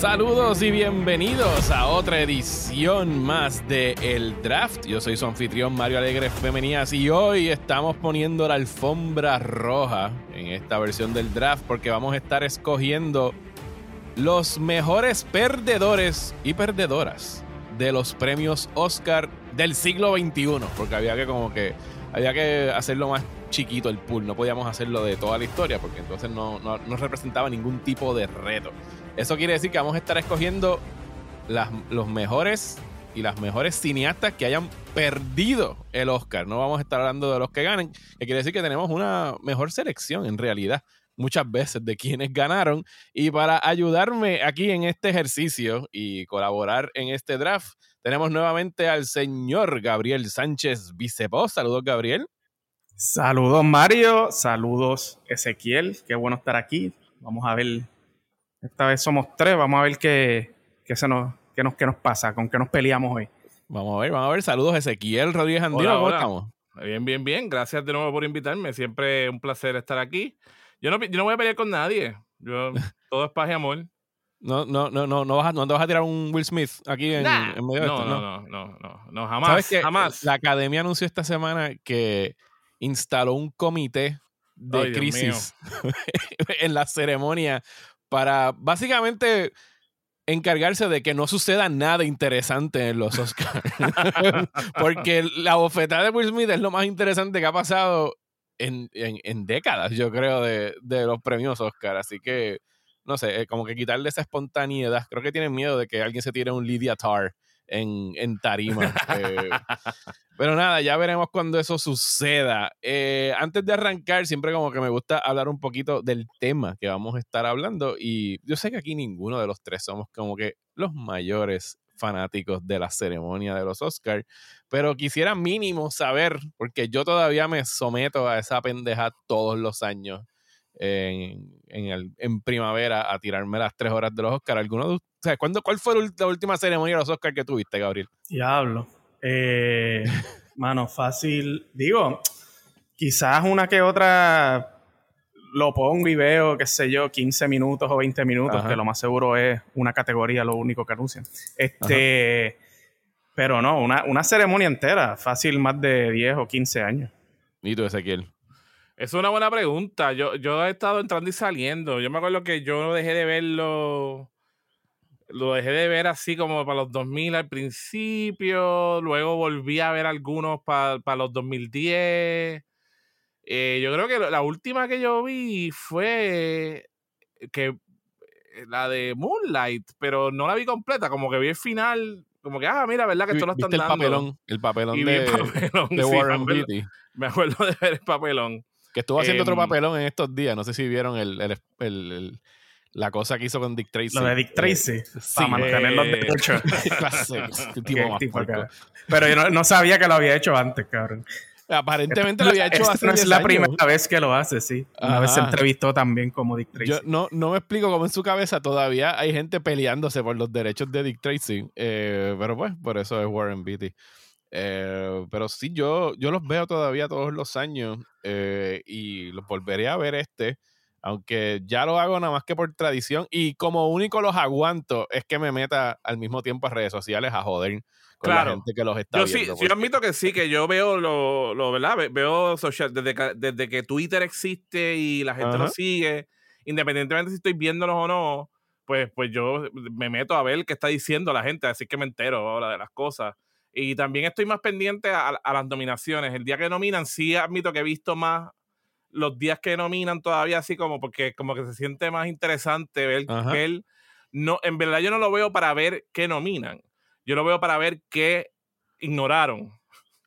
Saludos y bienvenidos a otra edición más de El Draft. Yo soy su anfitrión Mario Alegre Femenías y hoy estamos poniendo la alfombra roja en esta versión del draft porque vamos a estar escogiendo los mejores perdedores y perdedoras de los premios Oscar del siglo XXI, porque había que como que había que hacerlo más chiquito el pool, no podíamos hacerlo de toda la historia porque entonces no, no, no representaba ningún tipo de reto. Eso quiere decir que vamos a estar escogiendo los mejores y las mejores cineastas que hayan perdido el Oscar. No vamos a estar hablando de los que ganen, que quiere decir que tenemos una mejor selección en realidad muchas veces de quienes ganaron. Y para ayudarme aquí en este ejercicio y colaborar en este draft, tenemos nuevamente al señor Gabriel Sánchez Vicepo. Saludos, Gabriel. Saludos, Mario. Saludos, Ezequiel. Qué bueno estar aquí. Vamos a ver. Esta vez somos tres. Vamos a ver qué, qué, se nos, qué, nos, qué nos pasa, con qué nos peleamos hoy. Vamos a ver, vamos a ver. Saludos, Ezequiel Rodríguez Andino. ¿Cómo estamos? Bien, bien, bien. Gracias de nuevo por invitarme. Siempre un placer estar aquí. Yo no, yo no voy a pelear con nadie. Yo, todo es paz y amor. No, no, no, no, no, vas a, no te vas a tirar un Will Smith aquí en, en medio de no, esto. no, no, no, no, no, jamás, jamás. La academia anunció esta semana que instaló un comité de Ay, crisis en la ceremonia para básicamente encargarse de que no suceda nada interesante en los Oscars. Porque la bofetada de Will Smith es lo más interesante que ha pasado en, en, décadas, yo creo, de, de, los premios Oscar. Así que, no sé, eh, como que quitarle esa espontaneidad. Creo que tienen miedo de que alguien se tire un Lydia Tar en, en tarima. eh, pero nada, ya veremos cuando eso suceda. Eh, antes de arrancar, siempre como que me gusta hablar un poquito del tema que vamos a estar hablando. Y yo sé que aquí ninguno de los tres somos como que los mayores fanáticos de la ceremonia de los Oscars, pero quisiera mínimo saber, porque yo todavía me someto a esa pendeja todos los años en, en, el, en primavera a tirarme las tres horas de los Oscars. ¿Alguno de, o sea, ¿cuándo, ¿Cuál fue la última ceremonia de los Oscars que tuviste, Gabriel? Diablo. Eh, mano, fácil. Digo, quizás una que otra lo pongo y veo, qué sé yo, 15 minutos o 20 minutos, Ajá. que lo más seguro es una categoría lo único que anuncian. Este, Ajá. pero no, una, una ceremonia entera, fácil más de 10 o 15 años. ¿Y tú, Ezequiel? Es una buena pregunta. Yo, yo he estado entrando y saliendo. Yo me acuerdo que yo dejé de verlo. Lo dejé de ver así como para los 2000 al principio. Luego volví a ver algunos para, para los 2010. Eh, yo creo que la última que yo vi fue que la de Moonlight, pero no la vi completa, como que vi el final, como que, ah, mira, ¿verdad? Que esto lo están el dando. Papelón, el papelón de, el papelón, de Warren Beatty. me acuerdo de ver el papelón. Que estuvo haciendo Em, otro papelón en estos días. No sé si vieron el, el, el, el la cosa que hizo con Dick Tracy. Lo de Dick Tracy. Eh, para mantener los eh, derechos. Puerco. cabrón. Pero yo no, no, sabía que lo había hecho antes, cabrón. Aparentemente lo había hecho Esto hace no es 10 la años. primera vez que lo hace, sí. Una Ajá. vez se entrevistó también como Dick Tracy. Yo no, no me explico cómo en su cabeza todavía hay gente peleándose por los derechos de Dick Tracy. Eh, pero pues, por eso es Warren Beatty. Eh, pero sí, yo, yo los veo todavía todos los años eh, y los volveré a ver este, aunque ya lo hago nada más que por tradición y como único los aguanto es que me meta al mismo tiempo a redes sociales a joder con Claro. la gente que los está Yo viendo. sí, yo admito que sí, que yo veo lo, lo ¿verdad? Ve- Veo social, desde que, desde que Twitter existe y la gente Ajá. lo sigue, independientemente si estoy viéndolos o no, pues, pues yo me meto a ver qué está diciendo la gente, así que me entero ahora de las cosas. Y también estoy más pendiente a, a las nominaciones. El día que nominan, sí admito que he visto más los días que nominan todavía así como porque como que se siente más interesante ver, Ajá. ver no, en verdad yo no lo veo para ver qué nominan. Yo lo veo para ver qué ignoraron.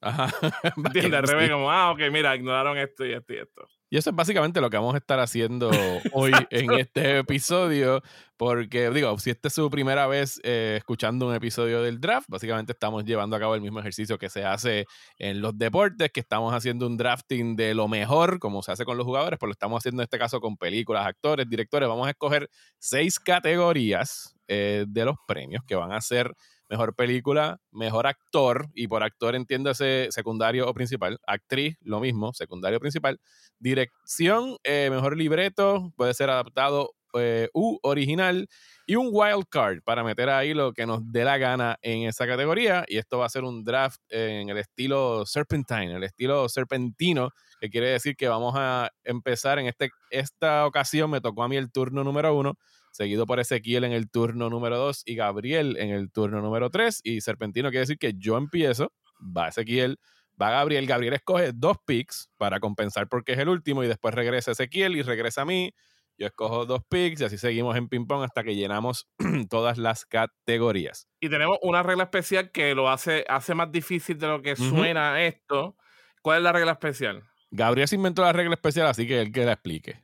Ajá. ¿Entiendes? Al revés, como, ah, ok, mira, ignoraron esto y esto y esto. Y eso es básicamente lo que vamos a estar haciendo hoy en este episodio, porque digo, si esta es su primera vez eh, escuchando un episodio del draft, básicamente estamos llevando a cabo el mismo ejercicio que se hace en los deportes, que estamos haciendo un drafting de lo mejor, como se hace con los jugadores, pues lo estamos haciendo en este caso con películas, actores, directores. Vamos a escoger seis categorías eh, de los premios que van a ser mejor película, mejor actor, y por actor entiéndase secundario o principal, actriz, lo mismo, secundario o principal, dirección, eh, mejor libreto, puede ser adaptado eh, U original y un wild card para meter ahí lo que nos dé la gana en esa categoría. Y esto va a ser un draft en el estilo Serpentine, el estilo serpentino, que quiere decir que vamos a empezar en este, esta ocasión. Me tocó a mí el turno número uno, seguido por Ezequiel en el turno número dos y Gabriel en el turno número tres. Y serpentino quiere decir que yo empiezo, va Ezequiel va Gabriel. Gabriel escoge dos picks para compensar porque es el último y después regresa Ezequiel y regresa a mí. Yo escojo dos picks y así seguimos en ping-pong hasta que llenamos todas las categorías. Y tenemos una regla especial que lo hace, hace más difícil de lo que suena esto. ¿Cuál es la regla especial? Gabriel se inventó la regla especial, así que él que la explique.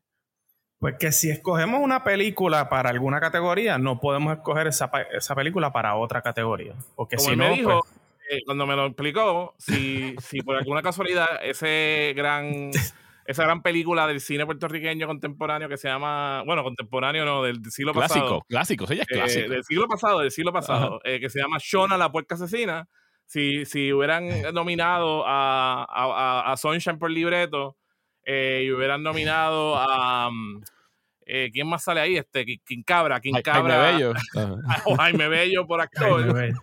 Pues que si escogemos una película para alguna categoría, no podemos escoger esa, esa película para otra categoría. Porque Como si me no, dijo, pues, eh, cuando me lo explicó, si, si por alguna casualidad ese gran, esa gran película del cine puertorriqueño contemporáneo que se llama, bueno, contemporáneo no, del, siglo clásico, pasado. Clásico, ella es eh, clásico. del siglo pasado, del siglo pasado, eh, que se llama Shona, la puerca asesina. Si, si hubieran nominado a, a, a Sunshine por libreto y hubieran nominado a... mm, ¿Quién más sale ahí? Este, King Cabra, King Cabra. Jaime Bello. O Jaime Bello por actor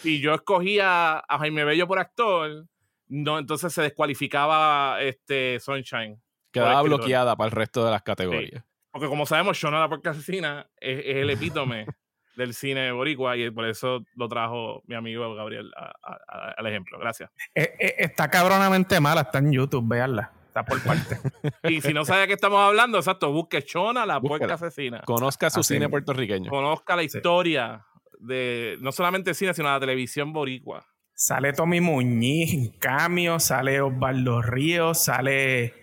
si yo escogía a Jaime Bello por actor, no, entonces se descualificaba este Sunshine. Quedaba bloqueada para el resto de las categorías. Sí. Porque como sabemos, Shona la Puerca Asesina es, es el epítome del cine boricua y por eso lo trajo mi amigo Gabriel a, a, a, al ejemplo. Gracias. Eh, eh, está cabronamente mala, está en YouTube, veanla. Está por parte. y si no sabe de qué estamos hablando, exacto, busque Shona la Búsquela. Puerca Asesina. Conozca su Así cine mismo. puertorriqueño. Conozca la Sí. historia de no solamente el cine, sino la televisión boricua. Sale Tommy Muñiz en cambio, sale Osvaldo Ríos, sale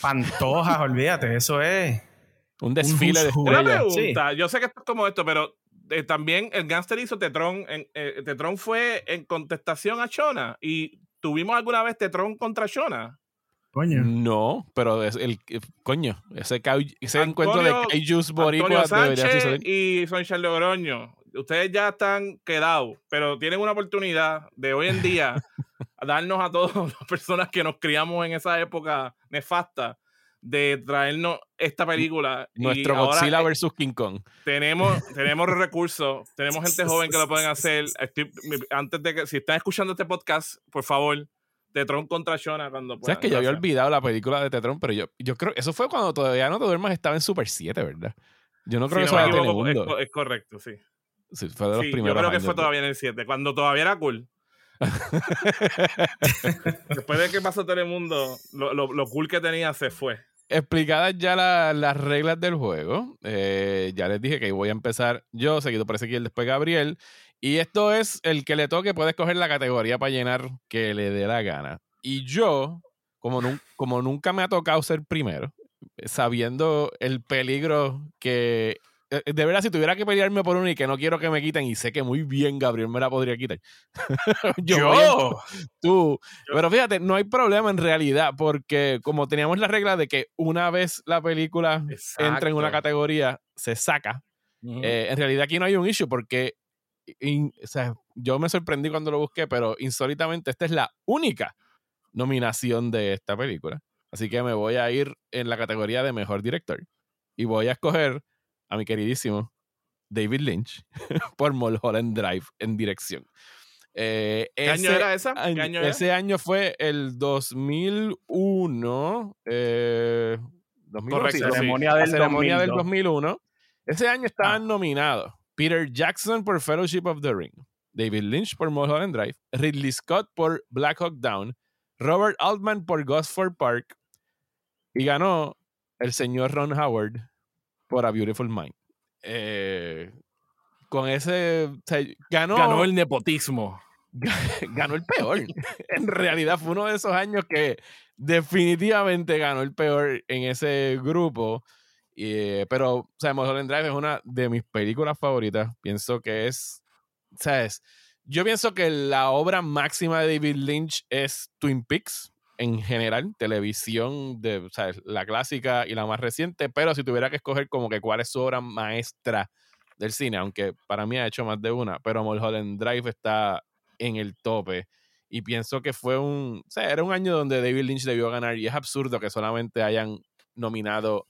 Pantojas, olvídate, eso es. Un desfile de. Una estrellas. pregunta, yo sé que esto es como esto, pero eh, también el gangster hizo Tetron. En, eh, Tetron fue en contestación a Shona. ¿Y tuvimos alguna vez Tetron contra Shona? Coño. No, pero es el eh, coño, ese, cau- ese Antonio- encuentro de Kaijus Boricua debería suceder. y Soncha Logroño. Ustedes ya están quedados, pero tienen una oportunidad de hoy en día darnos a todas las personas que nos criamos en esa época nefasta de traernos esta película. Y Nuestro ahora, Godzilla versus King Kong. tenemos, tenemos recursos, tenemos gente joven que lo pueden hacer. Estoy- antes de que, si están escuchando este podcast, por favor, Tetron contra Shona cuando puedan. Sabes que yo había olvidado la película de Tetron, pero yo, yo creo eso fue cuando todavía no te duermas estaba en Super 7, ¿verdad? Yo no creo Si que no eso equivoco, es, es correcto, sí. Sí, fue de los Sí, yo primeros creo que años fue todavía en el 7, cuando todavía era cool. Después de que pasó Telemundo, lo, lo, lo cool que tenía se fue. Explicadas ya la- las reglas del juego, eh, ya les dije que voy a empezar yo, seguido por Ezequiel, después Gabriel. Y esto es el que le toque, puede escoger la categoría para llenar que le dé la gana. Y yo, como, nun- como nunca me ha tocado ser primero, sabiendo el peligro que... eh, De verdad, si tuviera que pelearme por uno y que no quiero que me quiten, y sé que muy bien Gabriel me la podría quitar. yo, a- tú. Pero fíjate, no hay problema en realidad, porque como teníamos la regla de que una vez la película entra en una categoría, se saca, eh, en realidad aquí no hay un issue, porque in- o sea, yo me sorprendí cuando lo busqué, pero insólitamente esta es la única nominación de esta película. Así que me voy a ir en la categoría de mejor director. Y voy a escoger a mi queridísimo David Lynch por Mulholland Drive en dirección. Eh, ¿Qué año ese era esa? ¿Qué año- año era? ese año fue el 2001. Eh, 2001, Correcto, sí, sí. Ceremonia la del ceremonia del 2002. 2001. Ese año estaban Ah. nominados Peter Jackson por Fellowship of the Ring, David Lynch por Mulholland Drive, Ridley Scott por Black Hawk Down, Robert Altman por Gosford Park y ganó el señor Ron Howard por A Beautiful Mind. Eh, con ese... o sea, ganó, Ganó el nepotismo. ganó el peor. en realidad fue uno de esos años que definitivamente ganó el peor en ese grupo. Eh, pero, o sea, Mulholland Drive es una de mis películas favoritas. Pienso que es, ¿sabes? Yo pienso que la obra máxima de David Lynch es Twin Peaks en general, televisión, de, sea, la clásica y la más reciente, pero si tuviera que escoger como que cuál es su obra maestra del cine, aunque para mí ha hecho más de una, pero Mulholland Drive está en el tope. Y pienso que fue un. O sea, era un año donde David Lynch debió ganar. Y es absurdo que solamente hayan nominado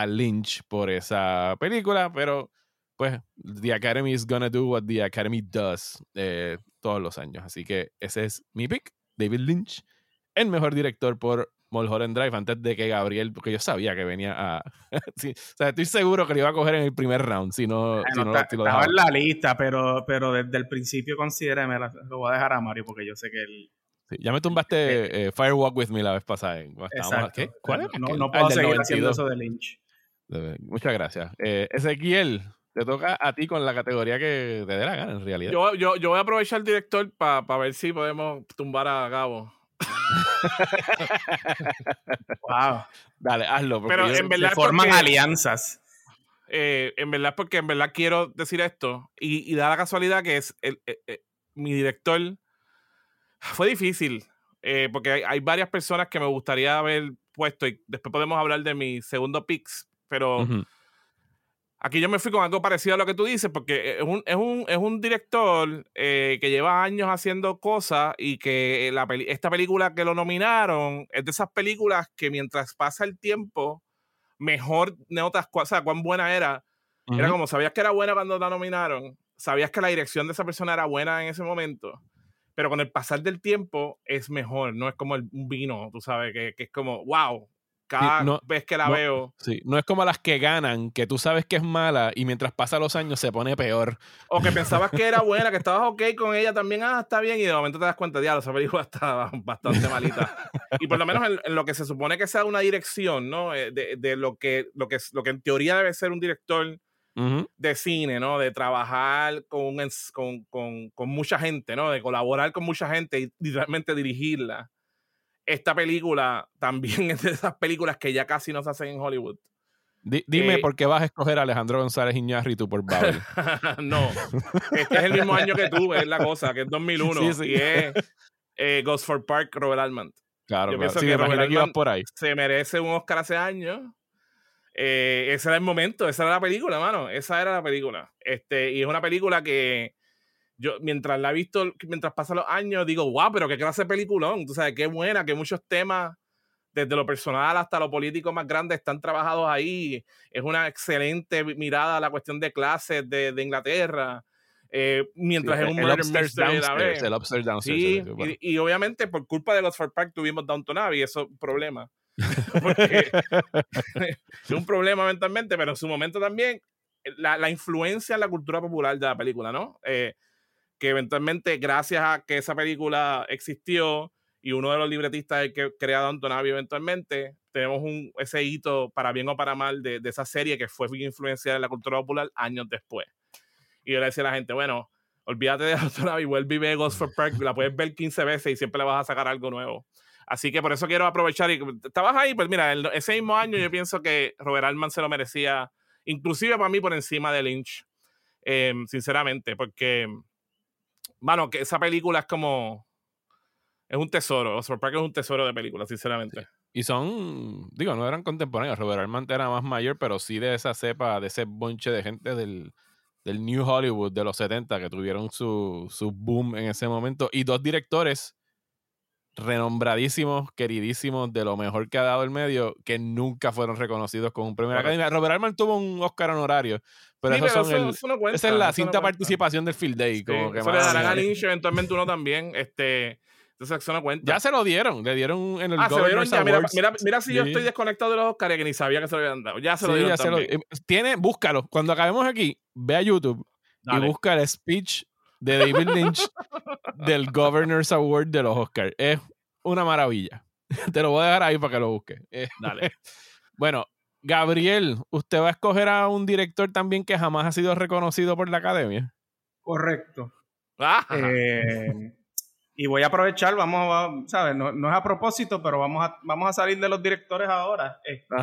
a Lynch por esa película, pero pues The Academy is gonna do what the Academy does eh, todos los años. Así que ese es mi pick, David Lynch, el mejor director por Mulholland Drive antes de que Gabriel, porque yo sabía que venía a... sí, o sea, estoy seguro que lo iba a coger en el primer round, si no, si no está, lo, estaba en la lista, pero, pero desde el principio considérame, lo voy a dejar a Mario porque yo sé que él... Sí, ya me tumbaste eh, Firewalk With Me la vez pasada. ¿Qué? ¿Cuál es? No, no puedo seguir haciendo eso de Lynch. Muchas gracias. Eh, Ezequiel, te toca a ti con la categoría que te dé la gana, en realidad. Yo, yo, yo voy a aprovechar el director para ver si podemos tumbar a Gabo. wow. Dale, hazlo. Pero en verdad. forman alianzas. Eh, en verdad, porque en verdad quiero decir esto. Y, da la casualidad que es el, eh, eh, mi director. Fue difícil. porque hay, varias personas que me gustaría haber puesto. Y después podemos hablar de mi segundo picks. Pero. Aquí yo me fui con algo parecido a lo que tú dices, porque es un, es un, es un director eh, que lleva años haciendo cosas y que la esta película que lo nominaron es de esas películas que mientras pasa el tiempo, mejor notas, o sea, cuán buena era. Era como, sabías que era buena cuando la nominaron, sabías que la dirección de esa persona era buena en ese momento, pero con el pasar del tiempo es mejor, no es como el, un vino, tú sabes, que, que es como, wow, cada vez que la veo. Sí, no es como las que ganan, que tú sabes que es mala y mientras pasan los años se pone peor. O que pensabas que era buena, que estabas ok con ella también, ah, está bien, y de momento te das cuenta, diablo, esa película está bastante malita. y por lo menos en, lo que se supone que sea una dirección, ¿no? Eh, de, de, lo, que, lo, que, lo que en teoría debe ser un director de cine, ¿no? De trabajar con, con, con, con mucha gente, ¿no? De colaborar con mucha gente y realmente dirigirla esta película también es de esas películas que ya casi no se hacen en Hollywood. dime eh, por qué vas a escoger a Alejandro González Iñárritu por Babel. no, este es el mismo año que tú, es la cosa, que es 2001. Sí, sí. Y es eh, Ghost for Park, Robert Altman. Claro, Yo pienso que Robert Altman por ahí. se merece un Oscar hace años. Eh, ese era el momento, esa era la película, mano. Esa era la película. Este, y es una película que yo mientras la he visto, mientras pasan los años, digo, wow, pero qué clase de peliculón. Tú sabes, qué buena, que muchos temas, desde lo personal hasta lo político más grande, están trabajados ahí. Es una excelente mirada a la cuestión de clases de, de Inglaterra. Eh, mientras es un el upstairs, downstairs, el upstairs downstairs. Sí, y, obviamente por culpa de los Park tuvimos Downton Abbey, eso es un problema. Porque es un problema mentalmente, pero en su momento también la, la, influencia en la cultura popular de la película, ¿no? Eh, que eventualmente, gracias a que esa película existió y uno de los libretistas que crea Don Abbey eventualmente, tenemos un, ese hito, para bien o para mal, de, de esa serie que fue influenciada en la cultura popular años después. Y yo le decía a la gente, bueno, olvídate de Don Abbey, vuelve y ve Ghost for Park, la puedes ver 15 veces y siempre le vas a sacar algo nuevo. Así que por eso quiero aprovechar y estabas ahí, pues mira, ese mismo año yo pienso que Robert Altman se lo merecía, inclusive para mí por encima de Lynch, em, sinceramente, porque Mano, que esa película es como. Es un tesoro. Oscar Park es un tesoro de película, sinceramente. Y son. Digo, no eran contemporáneos. Robert Armand era más mayor, pero sí de esa cepa, de ese bonche de gente del, del New Hollywood de los 70 que tuvieron su, su boom en ese momento. Y dos directores renombradísimos, queridísimos, de lo mejor que ha dado el medio, que nunca fueron reconocidos con un premio de la Academia. Robert Altman tuvo un Oscar honorario, pero, eso, son esa es la cinta participación del Field Day. Como que eso le darán eventualmente uno también. Este, entonces, eso no cuenta. Ya se lo dieron, le dieron en el ah, se lo dieron ya. Mira, mira, mira, si yo estoy desconectado de los Oscars que ni sabía que se lo habían dado. Ya se lo dieron. también. Eh, tiene, búscalo. Cuando acabemos aquí, ve a YouTube y busca el speech de David Lynch del Governor's Award de los Oscars. Es una maravilla. Te lo voy a dejar ahí para que lo busques. Eh, Dale. bueno, Gabriel, ¿usted va a escoger a un director también que jamás ha sido reconocido por la academia? Correcto. Eh, y voy a aprovechar, vamos a, ¿sabes? No, es a propósito, pero vamos a, vamos a salir de los directores ahora. Este,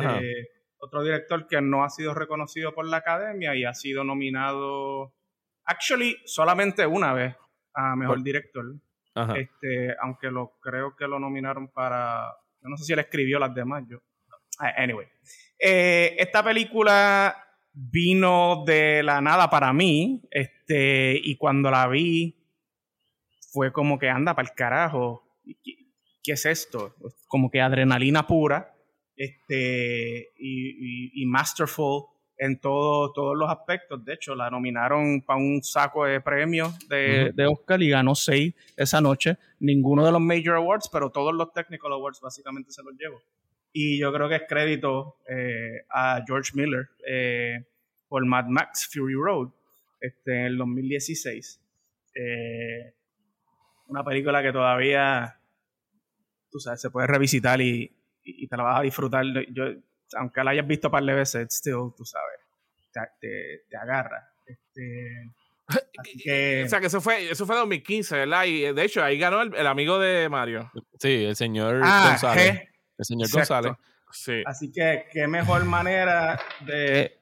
otro director que no ha sido reconocido por la academia y ha sido nominado, actually, solamente una vez a mejor director. Este, aunque lo creo que lo nominaron para. Yo no sé si él escribió las demás. Yo. Ah, anyway. Eh, esta película vino de la nada para mí. Este, y cuando la vi, fue como que anda para el carajo. ¿Qué, es esto? Como que adrenalina pura. este, y, masterful en todo, todos los aspectos. De hecho, la nominaron para un saco de premios de, de, Oscar y ganó seis esa noche. Ninguno de los Major Awards, pero todos los Technical Awards básicamente se los llevó. Y yo creo que es crédito eh, a George Miller eh, por Mad Max Fury Road este, en el 2016. Eh, una película que todavía, tú sabes, se puede revisitar y, y, te la vas a disfrutar. Yo, aunque la hayas visto un par de veces, still, tú sabes, te, te, agarra. Este, o sea, que eso fue, eso fue 2015, ¿verdad? Y de hecho, ahí ganó el, amigo de Mario. Sí, el señor ah, González. el señor González. Sí. Así que, qué mejor manera de.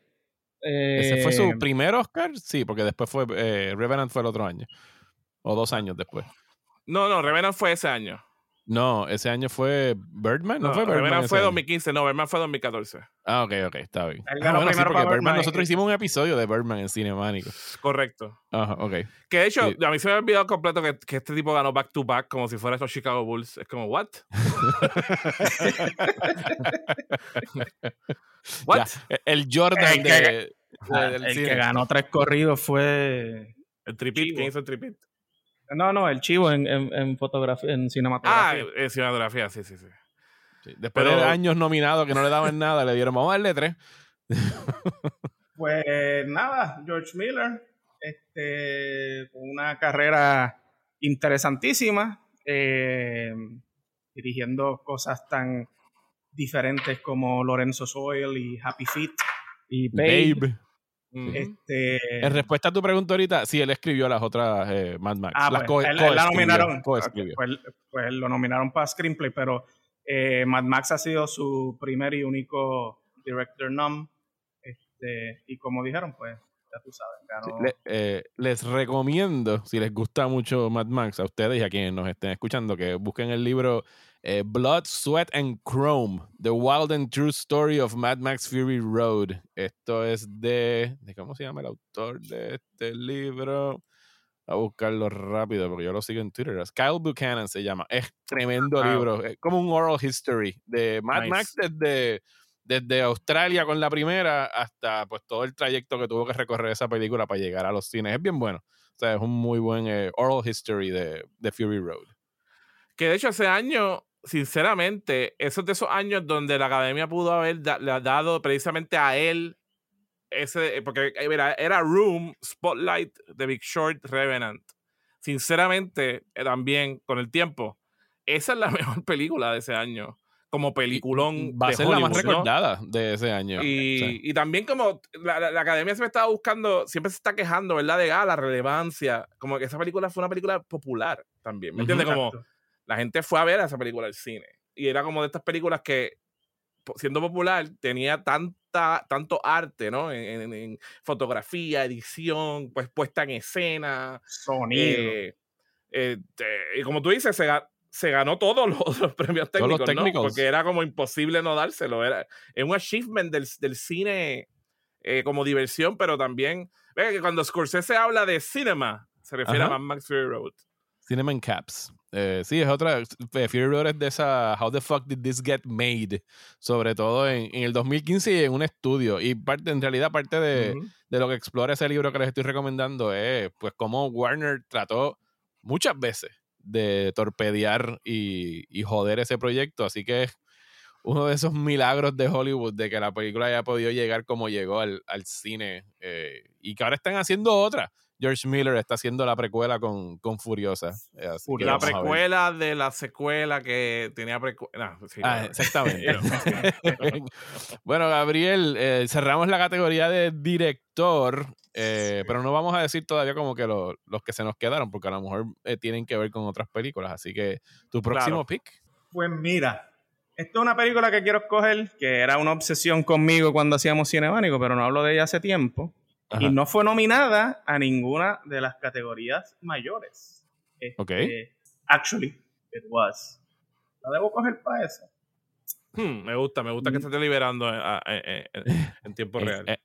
¿Ese fue su eh, primer Oscar? Sí, porque después fue. Eh, Revenant fue el otro año. O dos años después. No, no, Revenant fue ese año. No, ese año fue Birdman, ¿no, fue Birdman? fue 2015, no, Birdman fue 2014. Ah, ok, ok, está bien. Ah, bueno, sí, porque Birdman, nosotros hicimos un episodio de Birdman en Cinemánico. Correcto. Ajá, ok. Que de hecho, a mí se me ha olvidado completo que, que, este tipo ganó back to back como si fuera estos Chicago Bulls. Es como, ¿what? ¿What? E, el Jordan el de, el que ganó tres corridos fue... El tripit, ¿quién hizo el tripit? No, no, el chivo en, en, fotografía, en cinematografía. Ah, en cinematografía, sí, sí, sí. Después de años nominados que no le daban nada, le dieron, vamos a darle tres. pues nada, George Miller, este, una carrera interesantísima, eh, dirigiendo cosas tan diferentes como Lorenzo Soil y Happy Feet y Babe. Este... En respuesta a tu pregunta ahorita, sí, él escribió las otras eh, Mad Max. Ah, las pues, él, la nominaron. Pues, pues, lo nominaron para screenplay, pero eh, Mad Max ha sido su primer y único director nom. Este, y como dijeron, pues ya tú sabes. Eh, les recomiendo, si les gusta mucho Mad Max, a ustedes y a quienes nos estén escuchando, que busquen el libro eh, Blood, Sweat and Chrome, The Wild and True Story of Mad Max Fury Road. Esto es de, de ¿cómo se llama el autor de este libro? A buscarlo rápido porque yo lo sigo en Twitter. Kyle Buchanan se llama. Es tremendo libro. Es como un oral history de Mad Max desde, desde Australia con la primera hasta pues todo el trayecto que tuvo que recorrer esa película para llegar a los cines. Es bien bueno. O sea, es un muy buen eh, oral history de, de Fury Road. Que de hecho ese año sinceramente, esos de esos años donde la academia pudo haber dado precisamente a él ese, eh, porque era, era Room, Spotlight, The Big Short, Revenant. Sinceramente, eh, también con el tiempo, esa es la mejor película de ese año. Como peliculón. Va a ser la más recordada de ese año. Y, y también como la, la, academia se me estaba buscando, siempre se está quejando, ¿verdad? De ah, la relevancia. Como que esa película fue una película popular también. ¿Me entiendes? Como la gente fue a ver a esa película al cine. Y era como de estas películas que, siendo popular, tenía tanta, tanto arte, ¿no? En, fotografía, edición, pues puesta en escena. Sonido. Eh, eh, y como tú dices, se, ganó todos los, premios técnicos, ¿no? Porque era como imposible no dárselo. Era, es un achievement del, cine eh, como diversión, pero también. Cuando Scorsese habla de cinema, se refiere a Mad Max Fury Road. Cinema Caps. Eh, sí, es otra. Eh, Fury Road es de esa How the fuck did this get made? Sobre todo en, el 2015 y en un estudio. Y parte, en realidad, parte de, lo que explora ese libro que les estoy recomendando es pues cómo Warner trató muchas veces de torpedear y, joder ese proyecto. Así que es uno de esos milagros de Hollywood de que la película haya podido llegar como llegó al, cine eh, y que ahora están haciendo otra. George Miller está haciendo la precuela con, con Furiosa. Eh, la precuela de la secuela que tenía precuela. ah, exactamente. bueno, Gabriel, eh, cerramos la categoría de director, eh, pero no vamos a decir todavía como que los que se nos quedaron, porque a lo mejor tienen que ver con otras películas. Así que, ¿tu próximo pick? Pues mira, esto es una película que quiero escoger, que era una obsesión conmigo cuando hacíamos Cinemánico, pero no hablo de ella hace tiempo y no fue nominada a ninguna de las categorías mayores. ok. Este, actually, it was. ¿La debo coger para eso? Hmm, me gusta, me gusta que se esté liberando en, tiempo eh, real. Eh.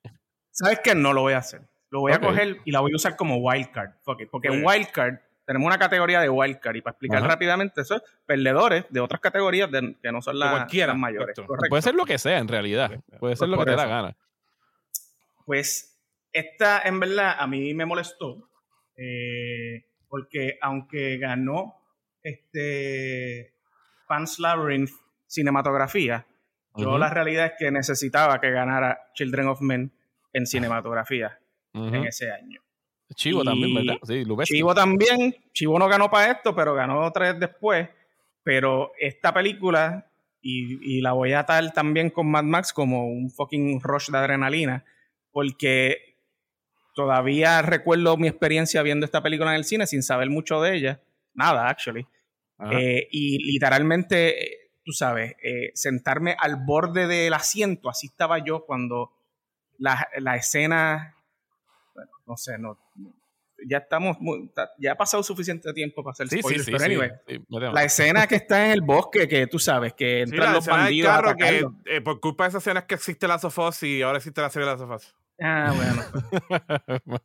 ¿Sabes qué? No lo voy a hacer. Lo voy a coger y la voy a usar como wildcard. Porque, porque en wildcard tenemos una categoría de wildcard y para explicar rápidamente eso, perdedores de otras categorías que no son las, mayores. Puede ser lo que sea en realidad, puede ser lo que te da gana. Pues esta en verdad a mí me molestó eh, porque aunque ganó este Pan's Labyrinth cinematografía, yo la realidad es que necesitaba que ganara Children of Men en cinematografía en ese año. Chivo también, ¿verdad? Sí, Chivo también. Chivo no ganó para esto, pero ganó tres después. Pero esta película, y, la voy a atar también con Mad Max como un fucking rush de adrenalina, porque todavía recuerdo mi experiencia viendo esta película en el cine sin saber mucho de ella. Nada, actually. Eh, y literalmente, tú sabes, eh, sentarme al borde del asiento, así estaba yo cuando la, la escena, bueno, no sé, no, ya estamos, ya ha pasado suficiente tiempo para hacer spoilers, pero anyway, la escena que está en el bosque, que tú sabes, que entran los bandidos carro que, eh, por culpa de esa escena es que existe la Sofos y ahora existe la serie de la Sofos. Ah, bueno.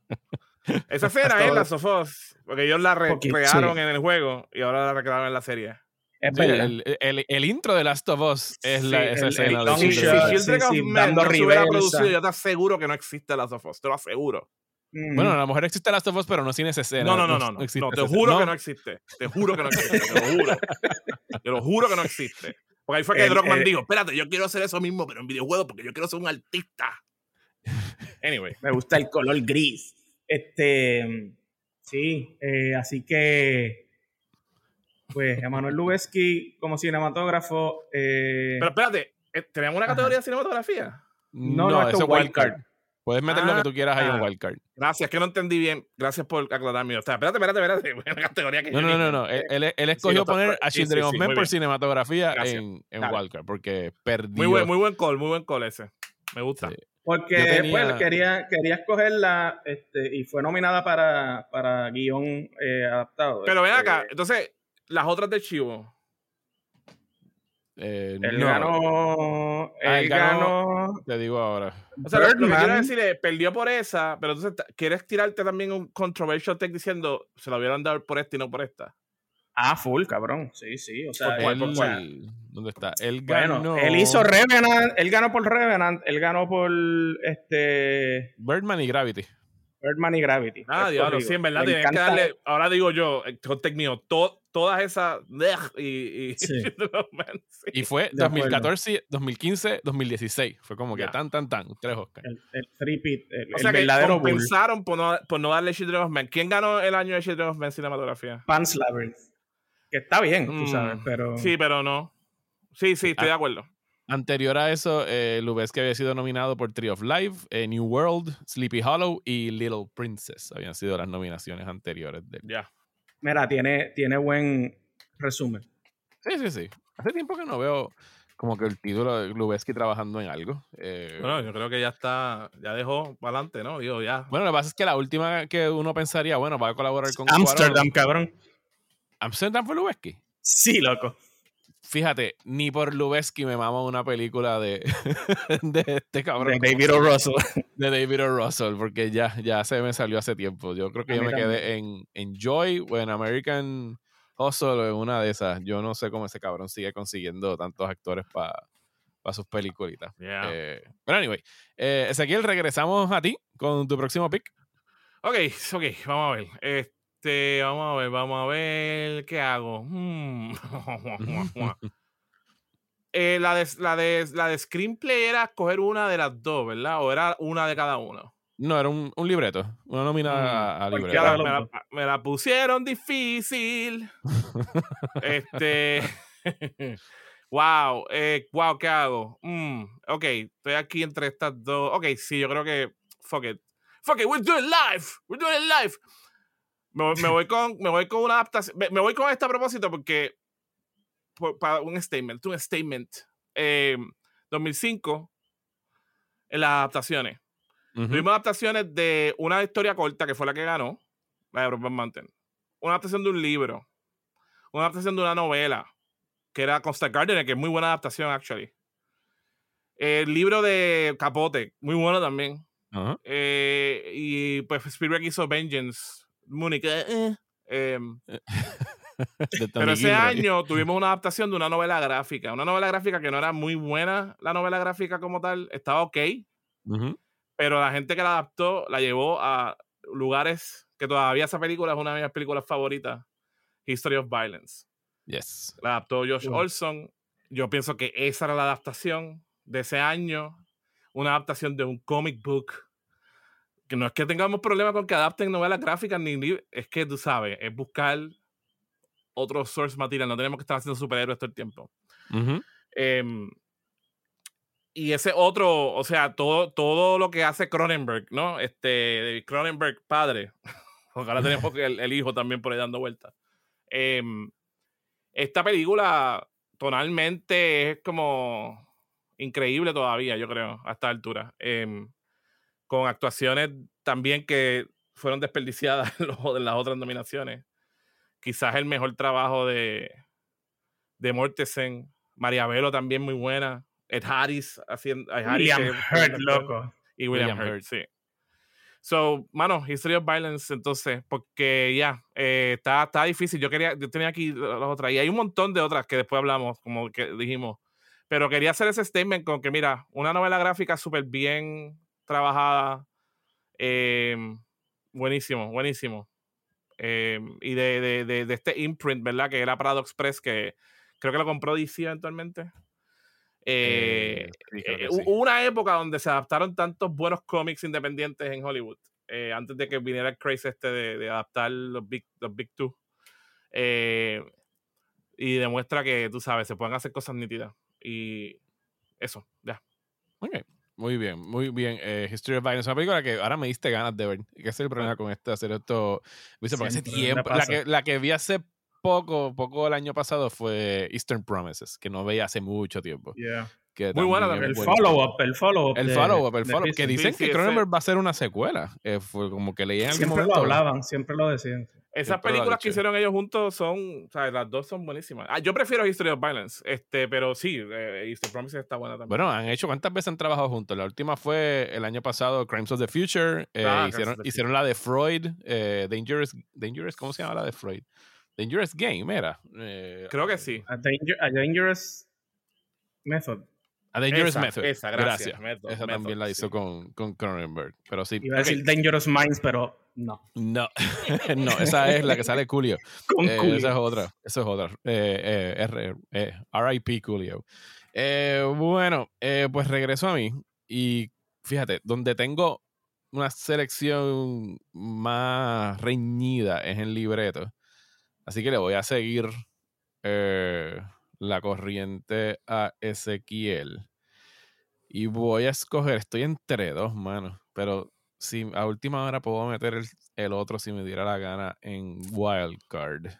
esa escena es la Sofos, porque ellos la recrearon en el juego y ahora la recrearon en la serie. el, el, el, intro de Last of Us es la, esa escena. de si Children of Men no se hubiera producido, yo te aseguro que no existe Last of Us, te lo aseguro. Bueno, a lo mejor existe Last of Us, pero no sin esa escena. No, no, no, no. no, te juro que no existe. Te juro que no existe. Te lo juro. te lo juro que no existe. Porque ahí fue que Drockman dijo: Espérate, yo quiero hacer eso mismo, pero en videojuegos, porque yo quiero ser un artista. Anyway. Me gusta el color gris. Este. Sí, eh, así que. Pues Emanuel Lubezki como cinematógrafo. Eh, pero espérate, eh, ¿tenemos una categoría de cinematografía? No, no, eso es wildcard. Puedes meter lo que ah, tú quieras ahí en ah. Wildcard. Gracias, que no entendí bien. Gracias por aclararme. O sea, espérate, espérate, espérate. Una categoría que no, no, no, no. Él, él escogió poner a Children of Men por cinematografía en, en Wildcard, porque perdió. Muy buen, muy buen call, muy buen call ese. Me gusta. Porque tenía... quería, quería escogerla este, y fue nominada para, para guion eh, adaptado. Pero ven acá, este entonces, las otras de Chivo. Eh, él ganó. Ah, él ganó, Te digo ahora. O sea, lo, que quiero decir es, perdió por esa, pero entonces quieres tirarte también un controversial take diciendo se lo hubieran dado por esta y no por esta. Ah, full, cabrón. Sí, sí. O sea, él, ¿dónde está? Él ganó. él hizo Revenant, él ganó por Revenant, él ganó por este. Birdman y Gravity. Birdman y Gravity. Ah, diablo, sí, en verdad tienes que darle. Ahora digo yo, contact mío, todas esas. Y, y, y fue 2014, 2015, 2016. Fue como que tan, tan, tan. Tres Oscars. El, el three o sea que compensaron por no, por no darle Children of Men. ¿Quién ganó el año de Children of Men cinematografía? Pan's Labyrinth. Que está bien, tú sabes, mm, pero. Sí, pero no. Sí, sí, estoy de acuerdo. Anterior a eso, eh, había sido nominado por Tree of Life, eh, New World, Sleepy Hollow y Little Princess. Habían sido las nominaciones anteriores de Ya. Mira, tiene, tiene buen resumen. Sí, sí, sí. Hace tiempo que no veo como que el título de Lubeski trabajando en algo. Eh, bueno, yo creo que ya está, ya dejó para adelante, ¿no? Digo, ya. Bueno, lo que pasa es que la última que uno pensaría, bueno, va a colaborar con Amsterdam, cabrón. ¿Amsterdam fue Lubeski? Sí, loco fíjate, ni por Lubeski me mama una película de, de este cabrón. De David O. Russell. De David O. Russell, porque ya, ya se me salió hace tiempo. Yo creo que yo me quedé en, en, Joy o en American Hustle o en una de esas. Yo no sé cómo ese cabrón sigue consiguiendo tantos actores para sus peliculitas. Eh, pero anyway, eh, Ezequiel, regresamos a ti con tu próximo pick. Ok, ok, vamos a ver. Este vamos a ver, vamos a ver, ¿qué hago? Hmm. Eh, la, de, la, de, la de screenplay era coger una de las dos, ¿verdad? ¿O era una de cada uno? No, era un, un libreto, una mm, a libreto. Me la, pusieron difícil. este. wow, eh, wow, ¿qué hago? Mm, ok, estoy aquí entre estas dos. Ok, sí, yo creo que. Fuck it. Fuck it, we're doing live. We're doing it live. Me, voy con, me voy con una adaptación. Me, voy con este a propósito porque. para un statement, un statement. 2005, eh, en las adaptaciones. Tuvimos adaptaciones de una historia corta que fue la que ganó, la de Brokeback Mountain. Una adaptación de un libro. Una adaptación de una novela, que era Constant Gardener, que es muy buena adaptación, actually. El libro de Capote, muy bueno también. Eh, y pues Spielberg hizo Vengeance, Múnich, eh, Em, pero ese año tuvimos una adaptación de una novela gráfica. Una novela gráfica que no era muy buena, la novela gráfica como tal, estaba ok. Pero la gente que la adaptó la llevó a lugares que todavía esa película es una de mis películas favoritas. History of Violence. Yes. La adaptó Josh Olson. Yo pienso que esa era la adaptación de ese año. Una adaptación de un comic book. Que no es que tengamos problemas con que adapten novelas gráficas ni es que tú sabes, es buscar otro source material. No tenemos que estar haciendo superhéroes todo el tiempo. Em, y ese otro, o sea, todo, todo lo que hace Cronenberg, ¿no? Este, Cronenberg padre, porque ahora tenemos el, el, hijo también por ahí dando vueltas. Em, esta película tonalmente es como increíble todavía, yo creo, a esta altura. Em, con actuaciones también que fueron desperdiciadas en las otras nominaciones quizás el mejor trabajo de, de Mortensen. María Velo también muy buena. Ed Harris haciendo. William Hurt, loco. Y William, Hurt, sí. So, mano, History of Violence, entonces, porque ya, eh, está, está, difícil. Yo quería, yo tenía aquí las otras, y hay un montón de otras que después hablamos, como que dijimos. Pero quería hacer ese statement con que, mira, una novela gráfica súper bien trabajada. Eh, buenísimo, buenísimo. Em, y de, de, de, este imprint, ¿verdad? Que era Paradox Press, que creo que lo compró DC eventualmente. Eh, eh, eh Hubo una época donde se adaptaron tantos buenos cómics independientes en Hollywood, antes de que viniera el craze este de, adaptar los Big, los big Two. y demuestra que, tú sabes, se pueden hacer cosas nítidas. Y eso, ya. Muy bien, muy bien. Eh, History of Violence, una película que ahora me diste ganas de ver. ¿Qué es el problema con este, hacer esto? Porque hace tiempo. La que, la que vi hace poco, poco el año pasado fue Eastern Promises, que no veía hace mucho tiempo. Muy buena también. El follow-up, el follow-up. El follow-up, el follow-up. Que dicen que Cronenberg va a ser una secuela. Eh, fue como que leían Siempre lo hablaban, siempre lo decían. Esas películas que hicieron ellos juntos son, o sea, las dos son buenísimas. Ah, yo prefiero History of Violence, este, pero sí, eh, Eastern Promises está buena también. Bueno, han hecho, ¿cuántas veces han trabajado juntos? La última fue el año pasado, Crimes of the Future. Eh, ah, hicieron, hicieron la de Freud, eh, Dangerous, Dangerous, ¿cómo se llama la de Freud? Dangerous Game, era. Eh, Creo que sí. A, Dangerous Method. A Dangerous Method. Esa, gracias. esa también la hizo con, con Cronenberg. Pero sí. Iba a decir Dangerous Minds, pero no. No, no, esa es la que sale Julio. Con eh, Esa es otra. Esa es otra. Eh, eh, eh RIP Julio. bueno, pues regreso a mí. Y fíjate, donde tengo una selección más reñida es en libreto. Así que le voy a seguir la corriente a Ezequiel. Y voy a escoger, estoy entre dos manos, pero si a última hora puedo meter el, otro si me diera la gana en Wildcard.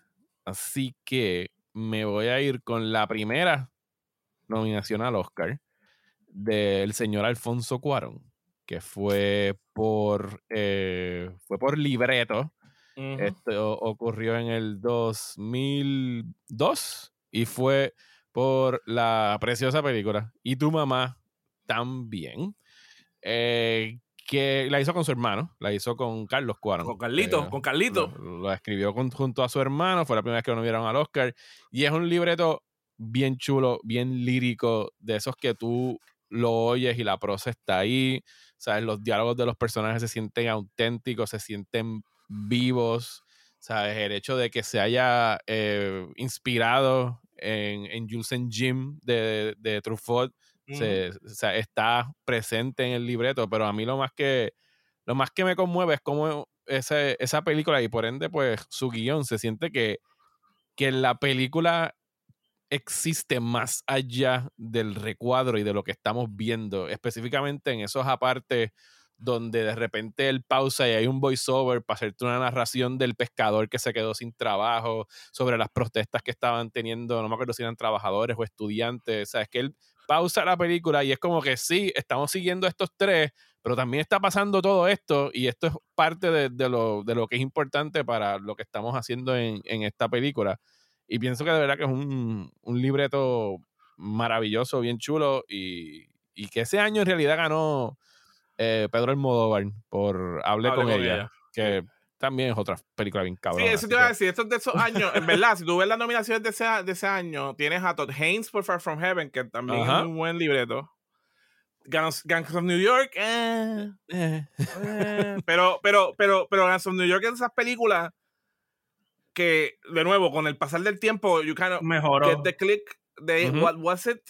Así que me voy a ir con la primera nominación al Oscar del señor Alfonso Cuarón, que fue por, eh, fue por libreto. Esto ocurrió en el 2002 y fue por la preciosa película. Y tu mamá también. Eh, que la hizo con su hermano, la hizo con Carlos Cuarón. Con Carlito, con Carlito. Lo, escribió junto a su hermano, fue la primera vez que lo vieron al Oscar. Y es un libreto bien chulo, bien lírico, de esos que tú lo oyes y la prosa está ahí. ¿Sabes? Los diálogos de los personajes se sienten auténticos, se sienten vivos. ¿Sabes? El hecho de que se haya eh, inspirado en, en Jules Jim de, de Truffaut se, o sea, está presente en el libreto, pero a mí lo más que, lo más que me conmueve es cómo ese, esa película y por ende, pues su guion se siente que, que la película existe más allá del recuadro y de lo que estamos viendo, específicamente en esos apartes donde de repente él pausa y hay un voiceover para hacerte una narración del pescador que se quedó sin trabajo, sobre las protestas que estaban teniendo, no me acuerdo si eran trabajadores o estudiantes, o es que él pausa la película y es como que sí, estamos siguiendo estos tres, pero también está pasando todo esto y esto es parte de, lo, que es importante para lo que estamos haciendo en, esta película. Y pienso que de verdad que es un, libreto maravilloso, bien chulo y, que ese año en realidad ganó eh, Pedro Almodóvar por Hablé, con, ella, que también es otra película bien cabrón. Sí, eso te iba a decir. Esto es de esos años. En verdad, si tú ves las nominaciones de ese, de ese año, tienes a Todd Haynes por Far From Heaven, que también es un buen libreto. Gangs, of New York, eh, eh, pero, pero, pero, pero Gangs of New York es esas películas que, de nuevo, con el pasar del tiempo, you kind of Mejoró. get the click de what was it.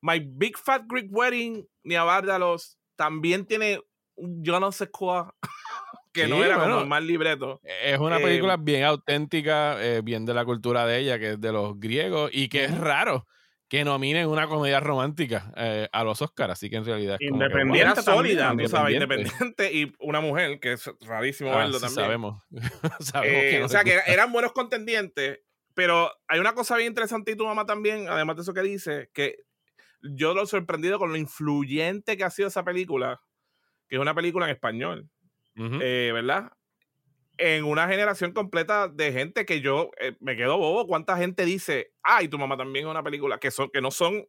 My Big Fat Greek Wedding, ni Bárdalos, también tiene no sé cuál que no era como más libreto. Es una película bien auténtica, bien de la cultura de ella, que es de los griegos, y que es raro que nominen una comedia romántica eh, a los Oscars, así que en realidad es independiente sólida, tú sabes, independiente y una mujer, que es rarísimo ah, verlo también. Sabemos. Eh, o sea, que eran buenos contendientes, pero hay una cosa bien interesante y tu mamá también, además de eso que dice, que yo lo he sorprendido con lo influyente que ha sido esa película, que es una película en español, eh, ¿verdad? en una generación completa de gente que yo eh, me quedo bobo. ¿Cuánta gente dice, ay, tu mamá también es una película que, son, que no son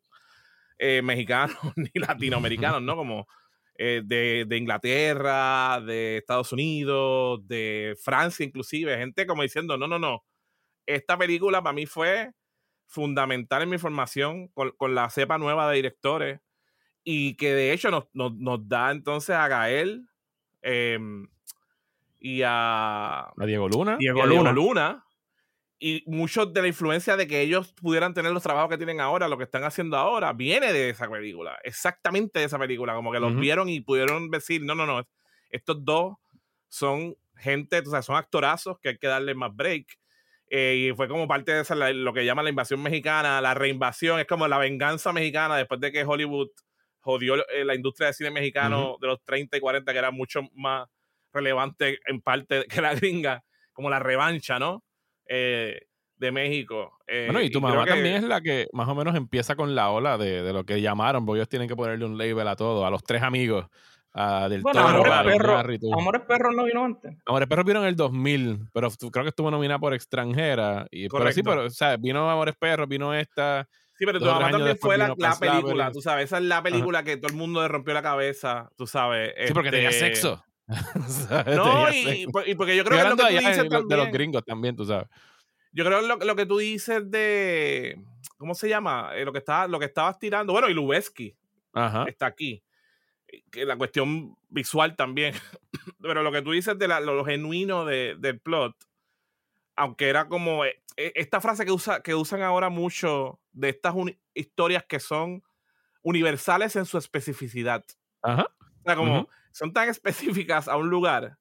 eh, mexicanos ni latinoamericanos, ¿no? Como eh, de, de, Inglaterra, de Estados Unidos, de Francia inclusive. Gente como diciendo, no, no, no. Esta película para mí fue fundamental en mi formación con, con la cepa nueva de directores y que de hecho nos, nos, nos da entonces a Gael. Eh, y a, Diego Luna. Diego, Luna. Luna. Y muchos de la influencia de que ellos pudieran tener los trabajos que tienen ahora, lo que están haciendo ahora, viene de esa película. Exactamente de esa película. Como que los vieron y pudieron decir, no, no, no, estos dos son gente, o sea, son actorazos que hay que darle más break. Eh, y fue como parte de esa, lo que llaman la invasión mexicana, la reinvasión, es como la venganza mexicana después de que Hollywood jodió eh, la industria de cine mexicano de los 30 y 40, que era mucho más relevante en parte que la gringa, como la revancha, ¿no? Eh, de México. Bueno, y tu mamá también es la que más o menos empieza con la ola de, lo que llamaron, porque ellos tienen que ponerle un label a todo, a los tres amigos. A del bueno, Toro, Amores Perros Amores Perros no vino antes. Amores Perros vino en el 2000, pero creo que estuvo nominada por extranjera. Y, pero sí, pero, o sea, vino Amores Perros, vino esta. Sí, pero tu mamá también fue la, película, tú sabes. Esa es la película que todo el mundo le rompió la cabeza, tú sabes. Sí, porque tenía este, sexo. no, y, porque yo creo que lo que tú dices también, de los gringos también, tú sabes. Yo creo que lo, lo que tú dices de. ¿Cómo se llama? Eh, lo, que está, lo que estabas tirando. Bueno, y Lubeski está aquí. Que la cuestión visual también. Pero lo que tú dices de lo, genuino de, del plot, aunque era como. Eh, esta frase que, usa, que usan ahora mucho de estas historias que son universales en su especificidad. Ajá. O sea, como son tan específicas a un lugar,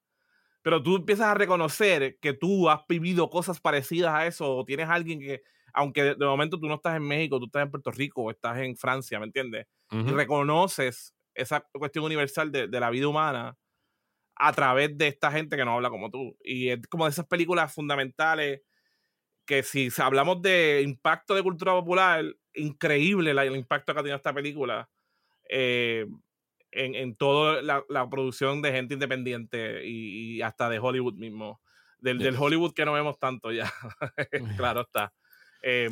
pero tú empiezas a reconocer que tú has vivido cosas parecidas a eso, o tienes alguien que, aunque de momento tú no estás en México, tú estás en Puerto Rico, o estás en Francia, ¿me entiendes? Y reconoces esa cuestión universal de, de, la vida humana a través de esta gente que no habla como tú. Y es como de esas películas fundamentales que si hablamos de impacto de cultura popular, increíble el impacto que ha tenido esta película. Eh, en, en toda la, la, producción de gente independiente y, y hasta de Hollywood mismo. Del, del, Hollywood que no vemos tanto ya. claro está. Eh,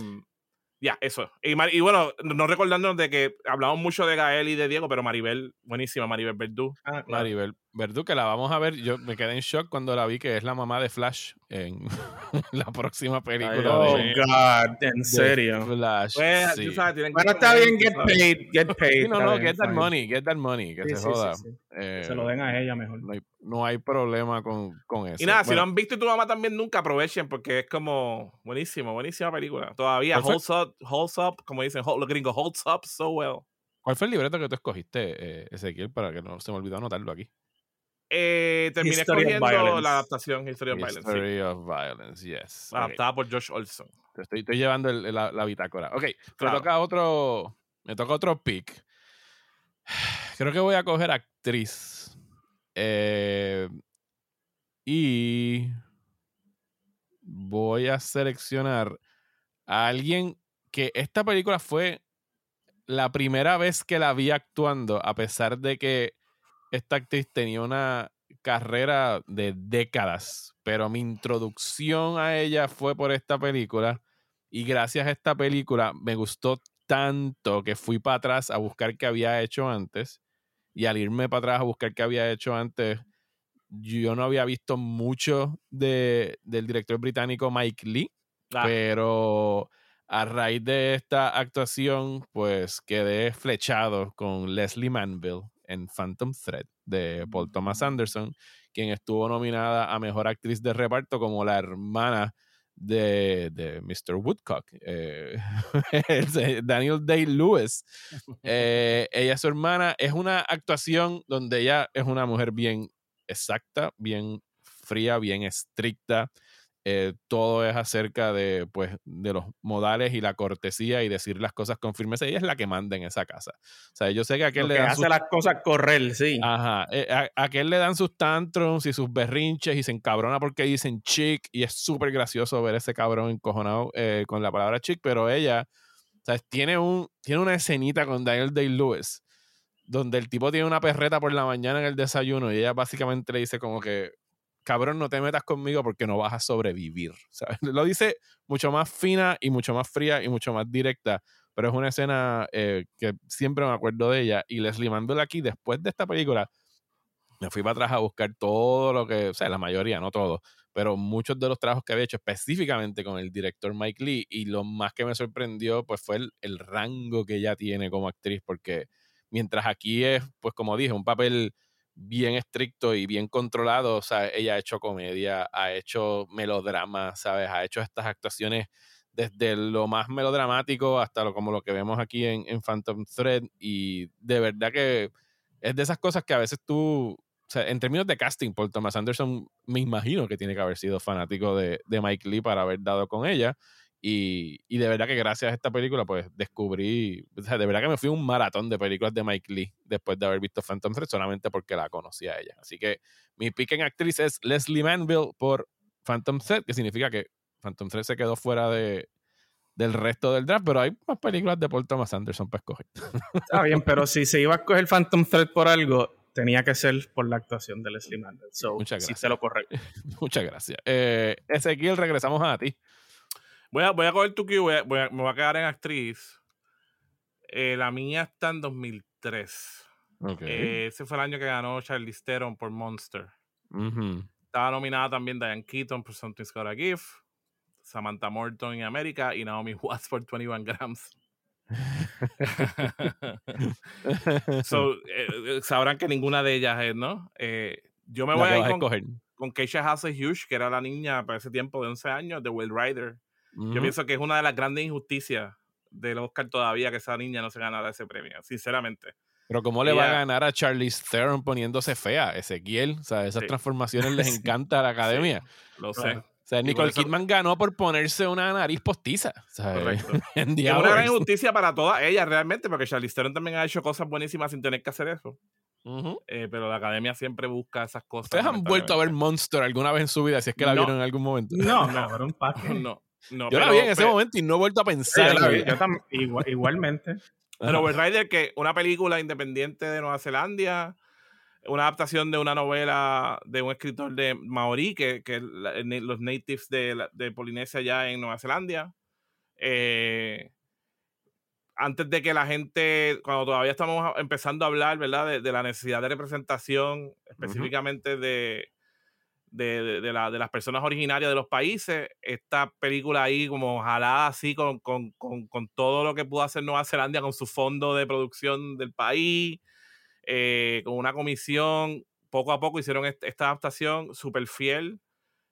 ya, eso. Y, y, bueno, no recordándonos de que hablamos mucho de Gael y de Diego, pero Maribel, buenísima, Maribel Verdú. Ah, Maribel Verdú, que la vamos a ver. Yo me quedé en shock cuando la vi, que es la mamá de Flash en la próxima película. oh, God, en serio. Flash. Pues, sí. sabes, bueno, está bien, get paid, get paid. no, no, get that money, get that money, que se joda. Eh, se lo den a ella mejor. No hay, no hay problema con, con, eso. Y nada, si no han visto tu mamá también nunca aprovechen porque es como buenísimo, buenísima película. Todavía holds up, holds up, como dicen los gringos, holds up so well. ¿Cuál fue el libreto que tú escogiste, eh, Ezequiel, para que no se me olvidó anotarlo aquí? Eh, terminé escogiendo la adaptación History of Violence. History of Violence, yes. Adaptada por Josh Olson. Estoy, estoy llevando la, la, bitácora. Ok, me toca otro. Me toca otro pick. Creo que voy a coger actriz. Eh, y voy a seleccionar a alguien que esta película fue la primera vez que la vi actuando, a pesar de que esta actriz tenía una carrera de décadas, pero mi introducción a ella fue por esta película y gracias a esta película me gustó tanto que fui para atrás a buscar qué había hecho antes y al irme para atrás a buscar qué había hecho antes yo no había visto mucho de, del director británico Mike Lee, ah. pero a raíz de esta actuación, pues quedé flechado con Leslie Manville en Phantom Thread de Paul Thomas Anderson, quien estuvo nominada a Mejor Actriz de Reparto como la hermana de, de Mr. Woodcock, eh, Daniel Day-Lewis. Eh, ella es su hermana. Es una actuación donde ella es una mujer bien exacta, bien fría, bien estricta. Eh, todo es acerca de, pues, de los modales y la cortesía y decir las cosas con firmeza. Ella es la que manda en esa casa. O sea, yo sé que a aquel le dan. hace las cosas correr, sí. Ajá. Eh, a, aquel le dan sus tantrums y sus berrinches y se encabrona porque dicen chick. Y es súper gracioso ver ese cabrón encojonado eh, con la palabra chick. Pero ella, sea, tiene, un, tiene una escenita con Daniel Day-Lewis donde el tipo tiene una perreta por la mañana en el desayuno y ella básicamente le dice como que cabrón, no te metas conmigo porque no vas a sobrevivir. Lo dice mucho más fina y mucho más fría y mucho más directa, pero es una escena eh, que siempre me acuerdo de ella. Y Leslie Manville aquí, después de esta película, me fui para atrás a buscar todo lo que, o sea, la mayoría, no todo, pero muchos de los trabajos que había hecho específicamente con el director Mike Lee y lo más que me sorprendió pues fue el, el rango que ella tiene como actriz porque mientras aquí es pues como dije un papel bien estricto y bien controlado. O sea, ella ha hecho comedia, ha hecho melodrama, ¿sabes? Ha hecho estas actuaciones desde lo más melodramático hasta lo, como lo que vemos aquí en, en Phantom Thread. Y de verdad que es de esas cosas que a veces tú, o sea, en términos de casting, por Thomas Anderson, me imagino que tiene que haber sido fanático de, de Mike Lee para haber dado con ella. Y, y, de verdad que gracias a esta película, pues descubrí, o sea, de verdad que me fui un maratón de películas de Mike Lee después de haber visto Phantom Thread solamente porque la conocía a ella. Así que mi pick en actriz es Leslie Manville por Phantom Thread, que significa que Phantom Thread se quedó fuera de, del resto del draft, pero hay más películas de Paul Thomas Anderson para escoger. Está bien, pero si se iba a escoger Phantom Thread por algo, tenía que ser por la actuación de Leslie Manville. Muchas gracias. lo correcto. Muchas gracias. Eh, Ezequiel, regresamos a ti. Voy a, voy a coger tu cue, voy me voy a quedar en actriz. Eh, la mía está en 2003. Eh, ese fue el año que ganó Charlize Theron por Monster. Estaba nominada también Diane Keaton por Something's Got a Gift, Samantha Morton en América y Naomi Watts por 21 Grams. so, eh, sabrán que ninguna de ellas es, ¿no? yo me voy a ir con, con Keisha Hassel Hughes, que era la niña para ese tiempo de 11 años, de Will Rider. Yo pienso que es una de las grandes injusticias del Oscar todavía que esa niña no se ganara ese premio, sinceramente. Pero ¿cómo le va a ganar a Charlize Theron poniéndose fea, Ezequiel? O sea, esas transformaciones les encanta a la academia. lo sé. O sea, Nicole Kidman ganó por ponerse una nariz postiza. Correcto. es una gran injusticia para todas ellas realmente, porque Charlize Theron también ha hecho cosas buenísimas sin tener que hacer eso. Eh, pero la academia siempre busca esas cosas. ¿Ustedes han vuelto a ver Monster alguna vez en su vida, si es que la vieron en algún momento? No, no, pero un No yo la vi en ese momento y no he vuelto a pensar. igualmente. Robert Ryder, que una película independiente de Nueva Zelanda, una adaptación de una novela de un escritor de Maori, que, que los natives de, de, Polinesia ya en Nueva Zelanda. Eh, antes de que la gente, cuando todavía estamos empezando a hablar, ¿verdad? de la necesidad de representación, específicamente de, de, de, la, de, las personas originarias de los países. Esta película ahí como ojalá así con, con, con, con, todo lo que pudo hacer Nueva Zelanda con su fondo de producción del país, eh, con una comisión, poco a poco hicieron esta adaptación súper fiel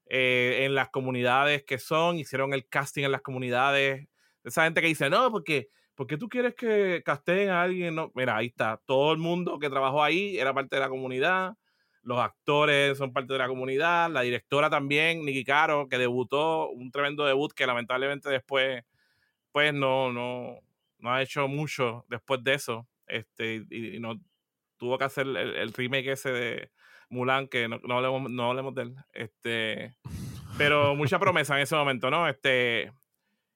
eh, en las comunidades que son, hicieron el casting en las comunidades. Esa gente que dice, no, porque... ¿Por qué tú quieres que casteen a alguien? No, mira, ahí está. Todo el mundo que trabajó ahí era parte de la comunidad los actores son parte de la comunidad, la directora también, Nikki Caro, que debutó, un tremendo debut que lamentablemente después, pues no, no, no ha hecho mucho después de eso, este, y, no tuvo que hacer el, remake ese de Mulan, que no, no, hablemos, no hablemos de él, este, pero mucha promesa en ese momento, ¿no? Este,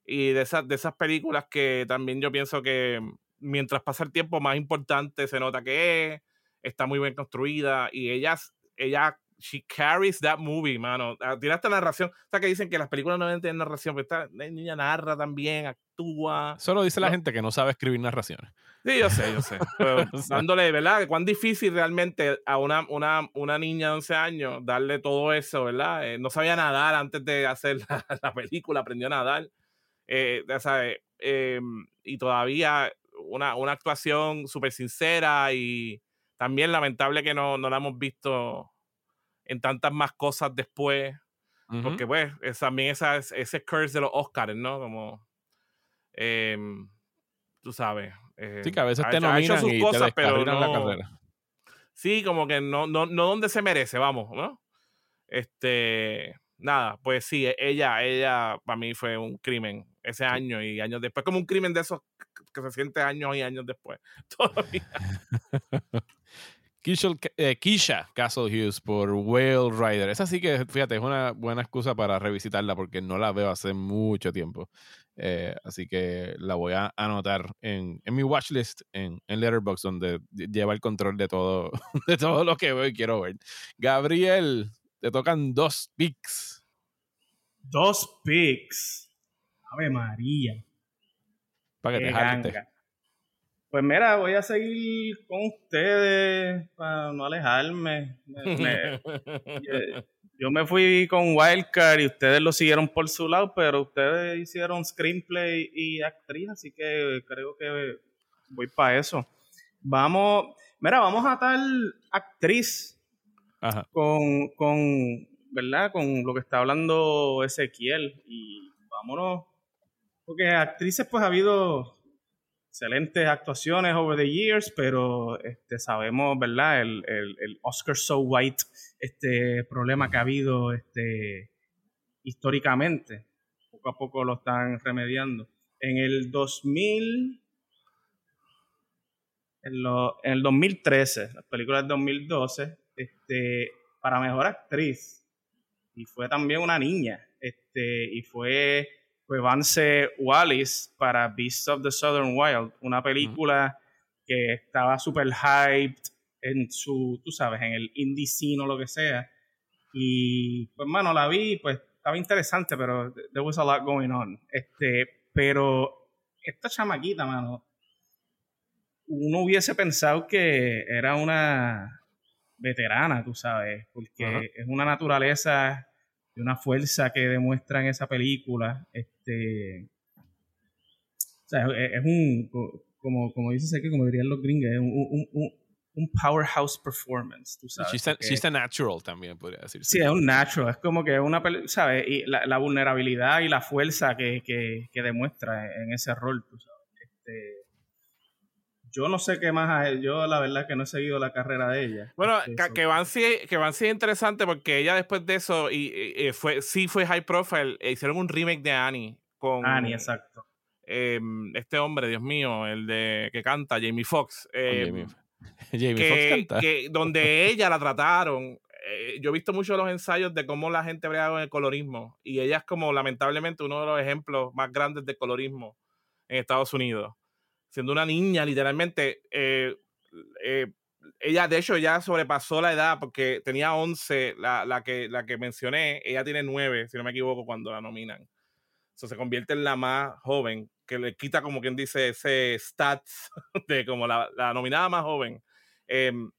y de esas, de esas películas que también yo pienso que mientras pasa el tiempo más importante se nota que es, está muy bien construida y ella, ella she carries that movie, mano. Ah, tiene esta narración. O sea, que dicen que las películas no deben tener narración, pero esta niña narra también, actúa. Solo dice la gente que no sabe escribir narraciones. Sí, yo sé, yo sé. Pero dándole, ¿verdad? Cuán difícil realmente a una, una, una niña de 11 años darle todo eso, ¿verdad? Eh, no sabía nadar antes de hacer la, película, aprendió a nadar. Eh, ya sabes, em, y todavía una, una actuación súper sincera y también lamentable que no, no la hemos visto en tantas más cosas después. Porque, pues, es, también esa, ese curse de los Oscars, ¿no? Como. Em, tú sabes. sí, que a veces te nominan sus y cosas, te pero no, la carrera. Sí, como que no, no, no donde se merece, vamos, ¿no? Este. Nada, pues sí, ella, ella para mí fue un crimen ese año y años después, como un crimen de esos que se siente años y años después. Todavía. Eh, Keisha, Castle Hughes por Whale Rider. Esa sí que, fíjate, es una buena excusa para revisitarla porque no la veo hace mucho tiempo. Eh, así que la voy a anotar en, en mi watchlist en, en Letterboxd, donde lleva el control de todo, de todo lo que veo y quiero ver. Gabriel, te tocan dos picks. Dos picks. Ave María. Para que te jalte. Pues mira, voy a seguir con ustedes para no alejarme. yo me fui con Wildcard y ustedes lo siguieron por su lado, pero ustedes hicieron screenplay y actriz, así que creo que voy para eso. Vamos, mira, vamos a tal actriz Con, con, ¿verdad? Con lo que está hablando Ezequiel y vámonos, porque actrices pues ha habido excelentes actuaciones over the years, pero este, sabemos, ¿verdad? El, Oscar so white, este problema que ha habido este, históricamente. Poco a poco lo están remediando. En el 2000, en, lo, en el 2013, las películas del 2012, este, para mejor actriz, y fue también una niña, este, y fue fue Vance Wallis para Beasts of the Southern Wild, una película que estaba súper hyped en su, tú sabes, en el indie scene o lo que sea. Y pues, mano, la vi, pues estaba interesante, pero there was a lot going on. Este, pero esta chamaquita, mano, uno hubiese pensado que era una veterana, tú sabes, porque es una naturaleza y una fuerza que demuestra en esa película. Este, o sea, es, un, como, como dices aquí, como dirían los gringos, es un, un, un, powerhouse performance, tú sabes. She's a, natural también, podría decirse. Sí, es un natural, es como que una, ¿sabes? Y la, la vulnerabilidad y la fuerza que, que, que, demuestra en ese rol, tú sabes. Este, yo no sé qué más yo la verdad que no he seguido la carrera de ella. Bueno, que Van sí, que Van es interesante porque ella después de eso y, fue sí fue high profile, e hicieron un remake de Annie con Annie, exacto. Em, este hombre, Dios mío, el de que canta Jamie Foxx. Em, Jamie, Foxx canta. Que, donde ella la trataron eh, yo he visto muchos de los ensayos de cómo la gente brega con el colorismo y ella es como lamentablemente uno de los ejemplos más grandes de colorismo en Estados Unidos siendo una niña, literalmente. Eh, eh, ella, de hecho, ya sobrepasó la edad porque tenía 11, la, la, que, la que mencioné, ella tiene 9, si no me equivoco, cuando la nominan. Eso se convierte en la más joven, que le quita, como quien dice, ese stats de como la, la nominada más joven. Em,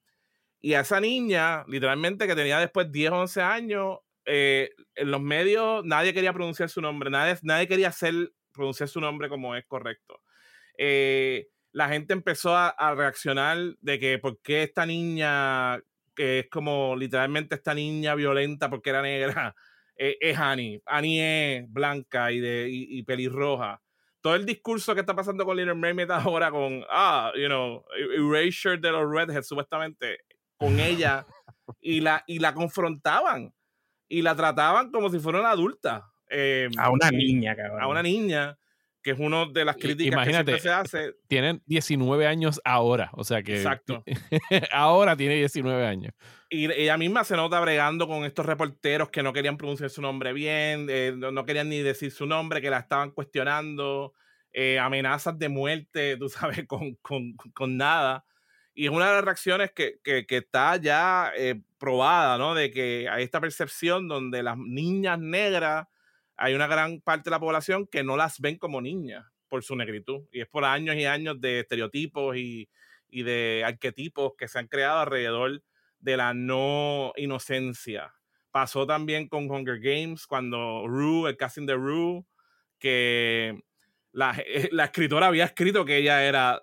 y a esa niña, literalmente, que tenía después 10 o 11 años, eh, en los medios nadie quería pronunciar su nombre, nadie, nadie quería hacer, pronunciar su nombre como es correcto. Eh, la gente empezó a, reaccionar de que por qué esta niña, que es como literalmente esta niña violenta porque era negra, eh, es Annie. Annie es blanca y, de, y, pelirroja. Todo el discurso que está pasando con Little Mermaid ahora con, ah, you know, e, erasure de los redheads, supuestamente, con ella, y la, y la confrontaban y la trataban como si fuera una adulta. Em, a una niña, cabrón. A una niña que es una de las críticas que se hace. Tienen 19 años ahora, o sea que. Exacto. ahora tiene 19 años. Y ella misma se nota bregando con estos reporteros que no querían pronunciar su nombre bien, eh, no, querían ni decir su nombre, que la estaban cuestionando, eh, amenazas de muerte, tú sabes, con, con, con, nada. Y es una de las reacciones que, que, que está ya eh, probada, ¿no? De que hay esta percepción donde las niñas negras, hay una gran parte de la población que no las ven como niñas por su negritud. Y es por años y años de estereotipos y, y de arquetipos que se han creado alrededor de la no inocencia. Pasó también con Hunger Games, cuando Rue, el casting de Rue, que la, la escritora había escrito que ella era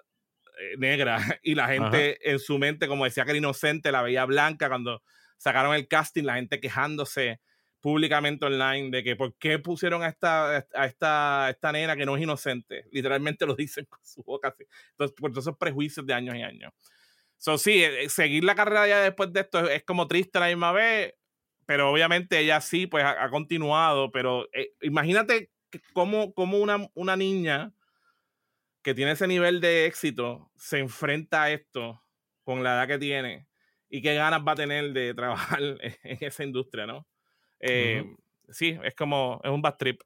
eh, negra y la gente en su mente, como decía que era inocente, la veía blanca. Cuando sacaron el casting, la gente quejándose públicamente online de que por qué pusieron a esta, a esta, esta nena que no es inocente. Literalmente lo dicen con su boca. Entonces, por todos esos prejuicios de años y años. So, sí, eh, seguir la carrera ya después de esto es, como triste a la misma vez, pero obviamente ella sí, pues ha, continuado. Pero eh, imagínate cómo, cómo una, una niña que tiene ese nivel de éxito se enfrenta a esto con la edad que tiene y qué ganas va a tener de trabajar en esa industria, ¿no? Eh, sí, es como, es un bad trip.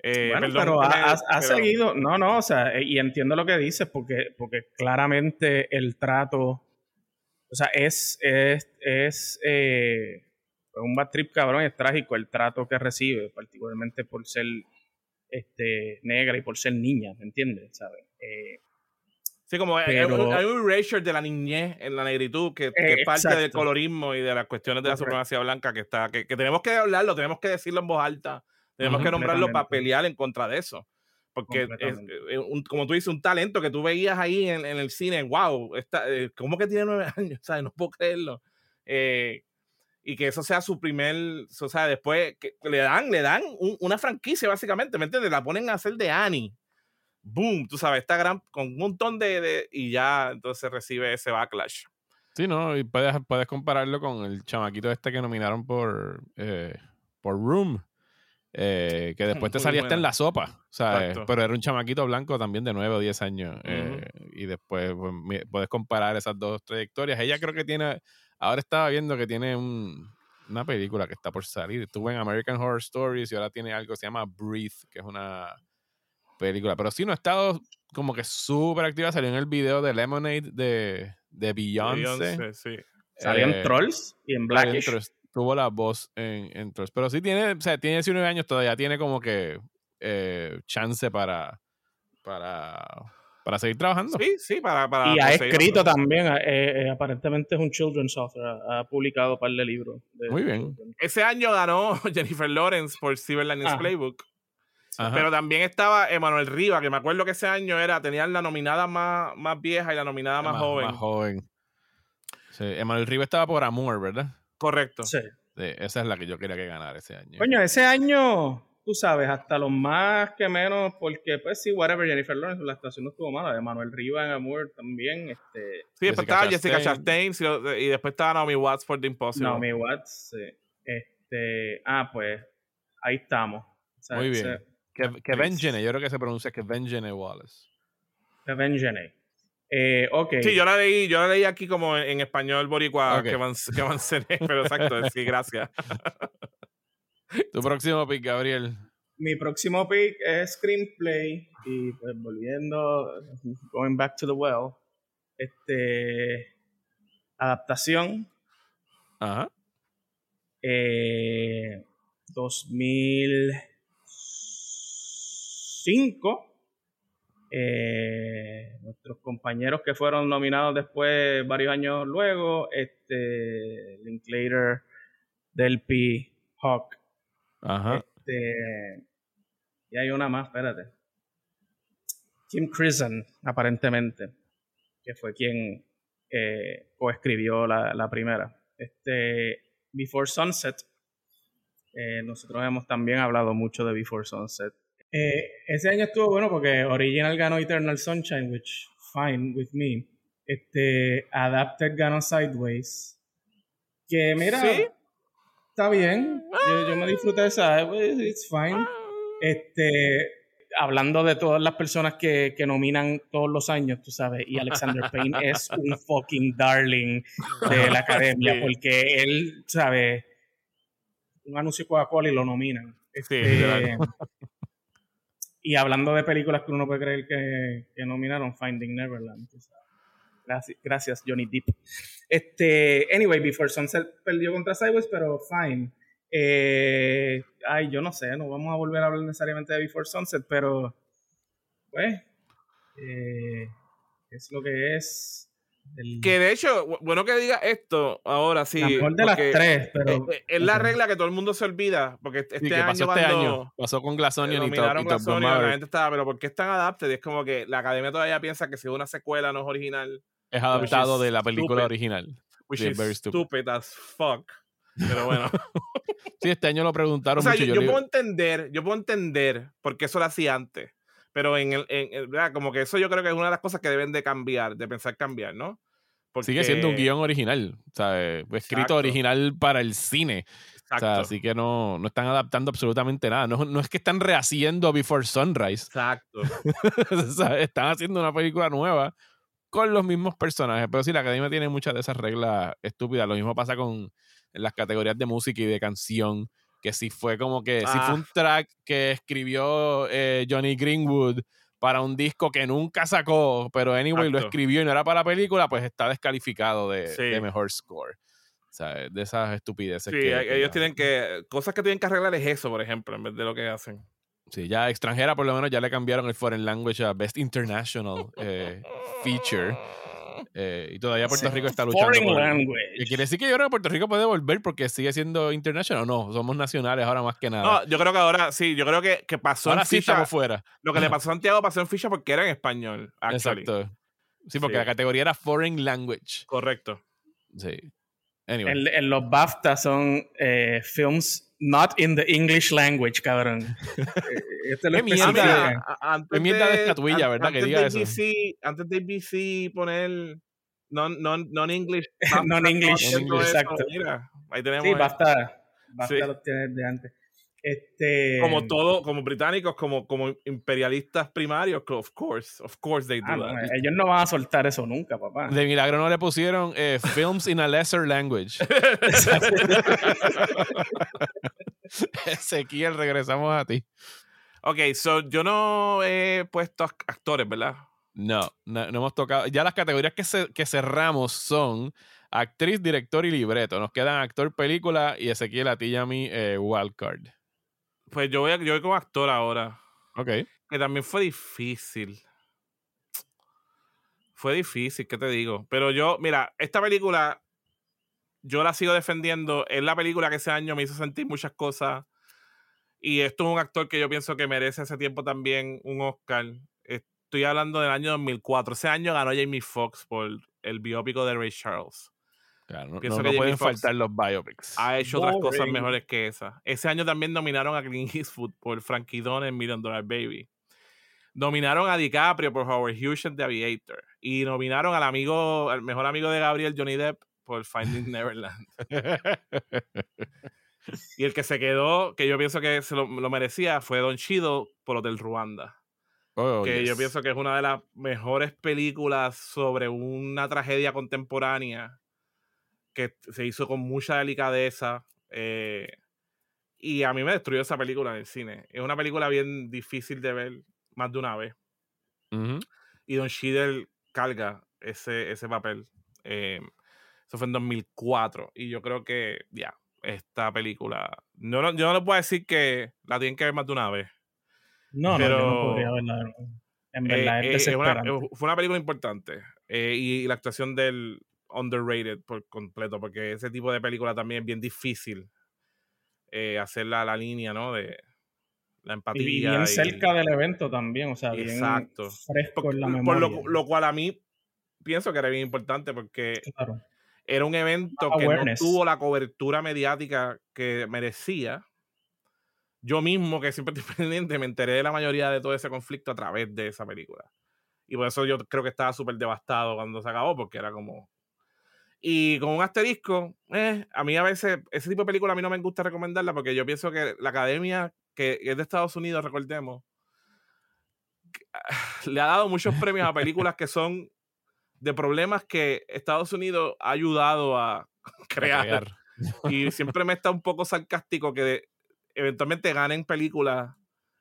Eh, pero ha, seguido, no, no, o sea, eh, y entiendo lo que dices, porque, porque claramente el trato, o sea, es, es, es un bad trip cabrón, es trágico el trato que recibe, particularmente por ser este, negra y por ser niña, ¿me entiendes? ¿Sabes? Eh, sí, como hay, un, erasure de la niñez en la negritud que, es parte del colorismo y de las cuestiones de la supremacía blanca que está, que, tenemos que hablarlo, tenemos que decirlo en voz alta, tenemos que nombrarlo para pelear en contra de eso. Porque es, eh, como tú dices, un talento que tú veías ahí en, el cine, wow, está, eh, ¿cómo que tiene nueve años? ¿Sabes? No puedo creerlo. Eh, y que eso sea su primer, o sea, después que le dan, le dan una franquicia básicamente, ¿me entiendes? La ponen a hacer de Annie. Boom, tú sabes, está gran, con un montón de, y ya entonces recibe ese backlash. Sí, no, y puedes, puedes compararlo con el chamaquito este que nominaron por, eh, por Room, eh, que después te salía hasta en la sopa, ¿sabes? Pero era un chamaquito blanco también de 9 o 10 años. Eh, y después pues, puedes comparar esas dos trayectorias. Ella creo que tiene Ahora estaba viendo que tiene una película que está por salir. Estuvo en American Horror Stories y ahora tiene algo que se llama Breathe, que es una película. Pero sí, no ha estado como que súper activa. Salió en el video de Lemonade de, de Beyoncé. sí. Salió en eh, Trolls y en Blackish. Tuvo la voz en, Trolls. Pero sí tiene, o sea, tiene 19 años todavía. Tiene como que eh, chance para, para para seguir trabajando. Sí, sí, para. para y ha escrito también, eh, eh, aparentemente es un children's author, ha, publicado un par de libros. Muy bien. Ese año ganó Jennifer Lawrence por Cyberland's ah. Playbook. Pero también estaba Emanuel Riva, que me acuerdo que ese año era, tenían la nominada más, más vieja y la nominada más, joven. Más joven. Sí, Emanuel Riva estaba por Amor, ¿verdad? Correcto. Sí. sí. Esa es la que yo quería que ganara ese año. Coño, ese año tú sabes, hasta los más que menos, porque pues sí, whatever, Jennifer Lawrence, la actuación no estuvo mala, de Manuel Riva en Amor también, este... Sí, después estaba Jessica Chastain y después estaba Naomi Watts por The Impossible. Naomi Watts, sí. Este, ah, pues, ahí estamos. Muy bien. Que, Kevin yo creo que se pronuncia Kevin Jenny Wallace. Kevin Jenny. Eh, okay. Sí, yo la leí, yo la leí aquí como en español boricua, que van, que van pero exacto, sí, gracias. Tu próximo pick, Gabriel. Mi próximo pick es screenplay y pues volviendo, going back to the well, este, adaptación. Ajá. Eh, 2005. Eh, nuestros compañeros que fueron nominados después, varios años luego, este, Linklater, Delpy, Hawk, Ajá. Este, y hay una más, espérate. Kim Crimson, aparentemente, que fue quien eh, coescribió la, la, primera. Este, Before Sunset. Eh, nosotros hemos también hablado mucho de Before Sunset. Eh, ese año estuvo bueno porque Original ganó Eternal Sunshine, which fine with me. Este, Adapted ganó Sideways. Que mira, ¿Sí? está bien. Yo, me disfruté de esa. It's fine. Este, hablando de todas las personas que, que, nominan todos los años, tú sabes, y Alexander Payne es un fucking darling de la academia, porque él, ¿sabes? Un anuncio Coca-Cola y lo nominan. Este, y hablando de películas que uno puede creer que, que nominaron, Finding Neverland, Gracias, Johnny Depp. Este, anyway, Before Sunset perdió contra Sideways, pero fine. Eh, ay, yo no sé, no vamos a volver a hablar necesariamente de Before Sunset, pero pues, eh, es lo que es. Que de hecho, bueno que diga esto ahora sí. mejor de las tres, pero. Es, la regla que todo el mundo se olvida. Porque este, año, pasó este año. Pasó con Glassonian y, Top, y la gente estaba, pero ¿por qué están adapted? Y es como que la academia todavía piensa que si una secuela no es original. Es adaptado de la película original. Which is stupid as fuck. Pero bueno. sí, este año lo preguntaron o sea, Yo, puedo entender, yo puedo entender por qué eso lo hacía antes. Pero en el, en, ¿verdad? como que eso yo creo que es una de las cosas que deben de cambiar, de pensar cambiar, ¿no? Sigue siendo un guion original, ¿sabes? Escrito original para el cine. O sea, así que no, no están adaptando absolutamente nada. No, no, es que están rehaciendo Before Sunrise. Exacto. están haciendo una película nueva con los mismos personajes. Pero sí, la academia tiene muchas de esas reglas estúpidas. Lo mismo pasa con las categorías de música y de canción que si fue como que, si fue un ah. track que escribió eh, Johnny Greenwood para un disco que nunca sacó, pero anyway lo escribió y no era para la película, pues está descalificado de, mejor score. O sea, de esas estupideces. Sí, ellos tienen que, cosas que tienen que arreglar es eso, por ejemplo, en vez de lo que hacen. Sí, ya extranjera por lo menos ya le cambiaron el Foreign Language a Best International eh, Feature. Eh, y todavía Puerto Rico está luchando. Foreign language. Y quiere decir que yo creo que Puerto Rico puede volver porque sigue siendo international. No, somos nacionales ahora más que nada. No, yo creo que ahora sí, yo creo que, que pasó ahora en sí ficha. fuera. Lo que le pasó a Santiago pasó en ficha porque era en español. Exacto. Sí, porque la categoría era foreign language. Correcto. Sí. Anyway. En, los BAFTA son eh, films not in the English language, cabrón. Eh, este lo Qué mierda, Qué mierda de estatuilla, ¿verdad? que diga eso. antes de ABC poner non-English. Non-English, exacto. Mira, ahí tenemos. Sí, basta. Basta sí. los tienes de antes. Este... Como todo, como británicos, como, como imperialistas primarios, of course, of course they do ah, ellos no van a soltar eso nunca, papá. De milagro no le pusieron eh, films in a lesser language. Ezequiel, regresamos a ti. Ok, so yo no he puesto actores, ¿verdad? No, no, hemos tocado. Ya las categorías que, que cerramos son actriz, director y libreto. Nos quedan actor, película y Ezequiel a ti y a mí eh, wildcard. Pues yo voy, a, yo voy como actor ahora. Ok. Que también fue difícil. Fue difícil, ¿qué te digo? Pero yo, mira, esta película, yo la sigo defendiendo. Es la película que ese año me hizo sentir muchas cosas. Y esto es un actor que yo pienso que merece ese tiempo también un Oscar. Estoy hablando del año 2004. Ese año ganó Jamie Foxx por el biópico de Ray Charles. Claro, no, pueden faltar los biopics. Ha hecho otras cosas mejores que esa. Ese año también nominaron a Clint Eastwood por Frankie Dunn en Million Dollar Baby. Nominaron a DiCaprio por Howard Hughes en The Aviator. Y nominaron al amigo, al mejor amigo de Gabriel, Johnny Depp, por Finding Neverland. y el que se quedó, que yo pienso que se lo, merecía, fue Don Chido por Hotel Ruanda. Oh, que yo pienso que es una de las mejores películas sobre una tragedia contemporánea que se hizo con mucha delicadeza. Eh, y a mí me destruyó esa película en el cine. Es una película bien difícil de ver más de una vez. Y Don Cheadle carga ese, ese papel. Eh, eso fue en 2004. Y yo creo que, ya, esta película. No, yo no le puedo decir que la tienen que ver más de una vez. No, pero, no, podría verla. En verdad, eh, fue una película importante. y la actuación del, underrated por completo, porque ese tipo de película también es bien difícil eh, hacer la, línea, ¿no? De la empatía. Y bien cerca del evento también, o sea, bien exacto. fresco en la memoria. Por lo, cual a mí pienso que era bien importante porque era un evento que no tuvo la cobertura mediática que merecía. Yo mismo, que siempre estoy pendiente, me enteré de la mayoría de todo ese conflicto a través de esa película. Y por eso yo creo que estaba súper devastado cuando se acabó, porque era como, y con un asterisco, eh, a mí a veces, ese tipo de película a mí no me gusta recomendarla porque yo pienso que la academia, que es de Estados Unidos, recordemos, le ha dado muchos premios a películas que son de problemas que Estados Unidos ha ayudado a crear. Y siempre me está un poco sarcástico que eventualmente ganen películas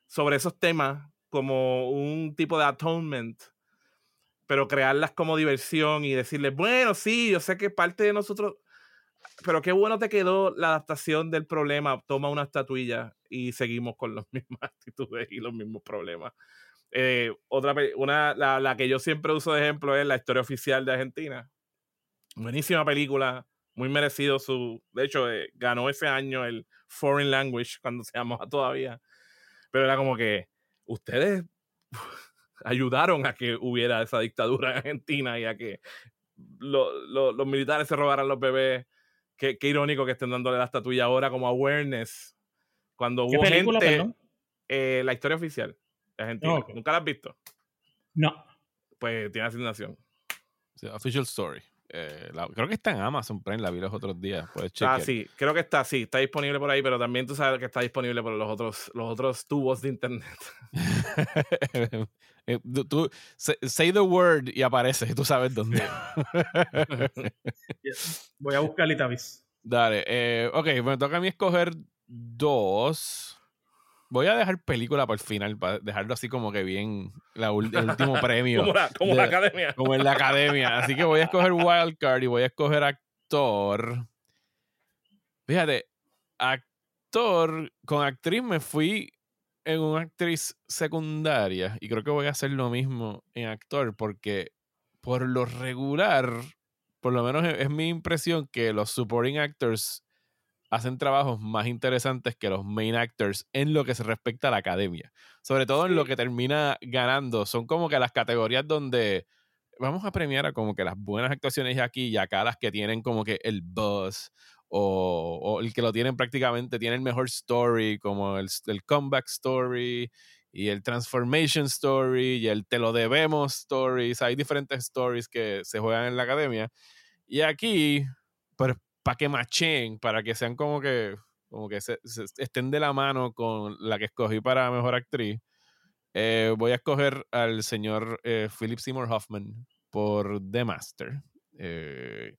sobre esos temas como un tipo de atonement pero crearlas como diversión y decirles, bueno, sí, yo sé que parte de nosotros, pero qué bueno te quedó la adaptación del problema, toma una estatuilla y seguimos con las mismas actitudes y los mismos problemas. Eh, otra, una, la, la, que yo siempre uso de ejemplo es la historia oficial de Argentina. Buenísima película, muy merecido su. De hecho, eh, ganó ese año el Foreign Language cuando se llamaba todavía. Pero era como que ustedes ayudaron a que hubiera esa dictadura en Argentina y a que los militares se robaran los bebés. Qué, qué, irónico que estén dándole la estatuilla ahora como awareness. Cuando hubo gente. Eh, la historia oficial de Argentina. ¿Nunca la has visto? No. Pues tiene asignación. official Story. Eh, creo que está en Amazon Prime, la vi los otros días. ah, sí, creo que está, sí, está disponible por ahí, pero también tú sabes que está disponible por los otros, los otros tubos de internet. Eh, tú, say the word y aparece, tú sabes dónde. Voy a buscar Itavis. Dale, eh, ok, me toca a mí escoger dos. Voy a dejar película por el final, para dejarlo así como que bien, el último premio. como, la, como la, academia. Como en la academia. Así que voy a escoger Wildcard y voy a escoger actor. Fíjate, actor, con actriz me fui en una actriz secundaria y creo que voy a hacer lo mismo en actor porque por lo regular, por lo menos es mi impresión que los supporting actors hacen trabajos más interesantes que los main actors en lo que se respecta a la academia. Sobre todo en lo que termina ganando. Son como que las categorías donde vamos a premiar a como que las buenas actuaciones aquí y acá las que tienen como que el buzz o, el que lo tienen prácticamente, tiene el mejor story, como el, el comeback story y el transformation story y el te lo debemos stories. Hay diferentes stories que se juegan en la academia. Y aquí, pues para que machen, para que sean como que, como que se, estén de la mano con la que escogí para mejor actriz, eh, voy a escoger al señor eh, Philip Seymour Hoffman por The Master. Eh,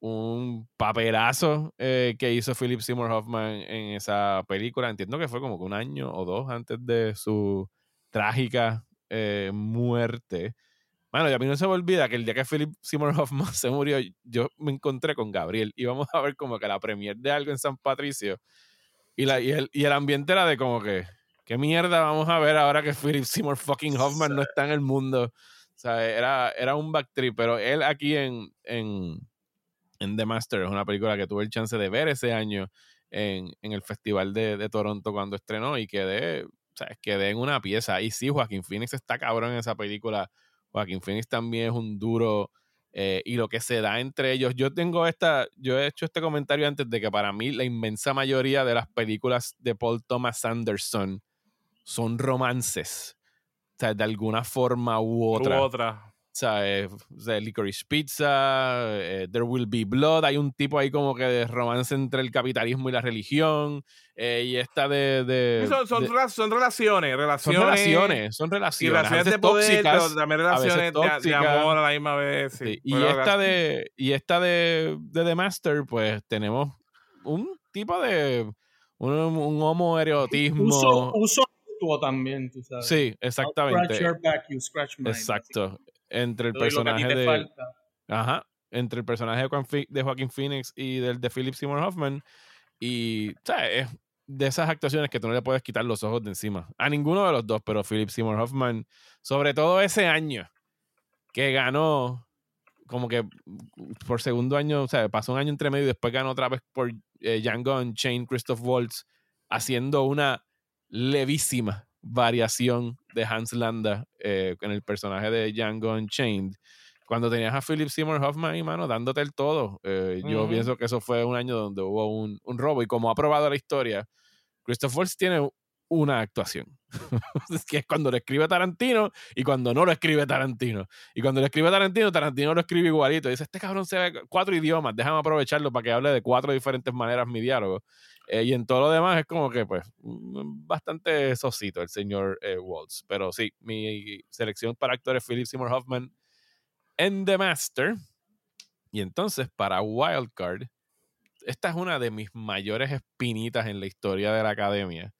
un papelazo que hizo Philip Seymour Hoffman en esa película. Entiendo que fue como que un año o dos antes de su trágica muerte. Bueno, y a mí no se me olvida que el día que Philip Seymour Hoffman se murió, yo me encontré con Gabriel. y vamos a ver como que la premier de algo en San Patricio. Y, la, y, el, y el ambiente era de como que, ¿qué mierda vamos a ver ahora que Philip Seymour fucking Hoffman no está en el mundo? O sea, era, era un backtrip, pero él aquí en, en, en The Master es una película que tuve el chance de ver ese año en, en el Festival de, de, Toronto cuando estrenó y quedé, o sea, quedé en una pieza. Y sí, Joaquín Phoenix está cabrón en esa película Joaquín Phoenix también es un duro. Eh, y lo que se da entre ellos. Yo tengo esta, yo he hecho este comentario antes de que para mí la inmensa mayoría de las películas de Paul Thomas Anderson son romances. O sea, de alguna forma u otra. U otra sea, eh, Licorice Pizza, eh, There Will Be Blood, hay un tipo ahí como que de romance entre el capitalismo y la religión, eh, y esta de... de, son, son, son, relaciones, relaciones. Son relaciones, son relaciones. Y relaciones de poder, tóxicas, también relaciones de, de, amor a la misma vez. Sí. Y, esta de, y esta de, de The Master, pues tenemos un tipo de... Un, un homoerotismo. Uso, uso también, tú sabes. Sí, exactamente. Exacto entre el personaje de. Ajá. Entre el personaje de Joaquín Phoenix y del de Philip Seymour Hoffman. Y, ¿sabes? De esas actuaciones que tú no le puedes quitar los ojos de encima. A ninguno de los dos, pero Philip Seymour Hoffman, sobre todo ese año que ganó, como que por segundo año, o sea, pasó un año entre medio y después ganó otra vez por eh, Django Unchained, Christoph Waltz, haciendo una levísima variación de Hans Landa eh, en el personaje de Django Unchained. Cuando tenías a Philip Seymour Hoffman y mano dándote el todo, eh, yo pienso que eso fue un año donde hubo un, un robo. Y como ha probado la historia, Christopher tiene una actuación. es que es cuando lo escribe Tarantino y cuando no lo escribe Tarantino. Y cuando lo escribe Tarantino, Tarantino lo escribe igualito. dice, este cabrón se ve cuatro idiomas, déjame aprovecharlo para que hable de cuatro diferentes maneras mi diálogo. Eh, y en todo lo demás es como que, pues, mm, bastante sosito el señor eh, Waltz. Pero sí, mi selección para actores Philip Seymour Hoffman en The Master. Y entonces, para Wildcard, esta es una de mis mayores espinitas en la historia de la academia.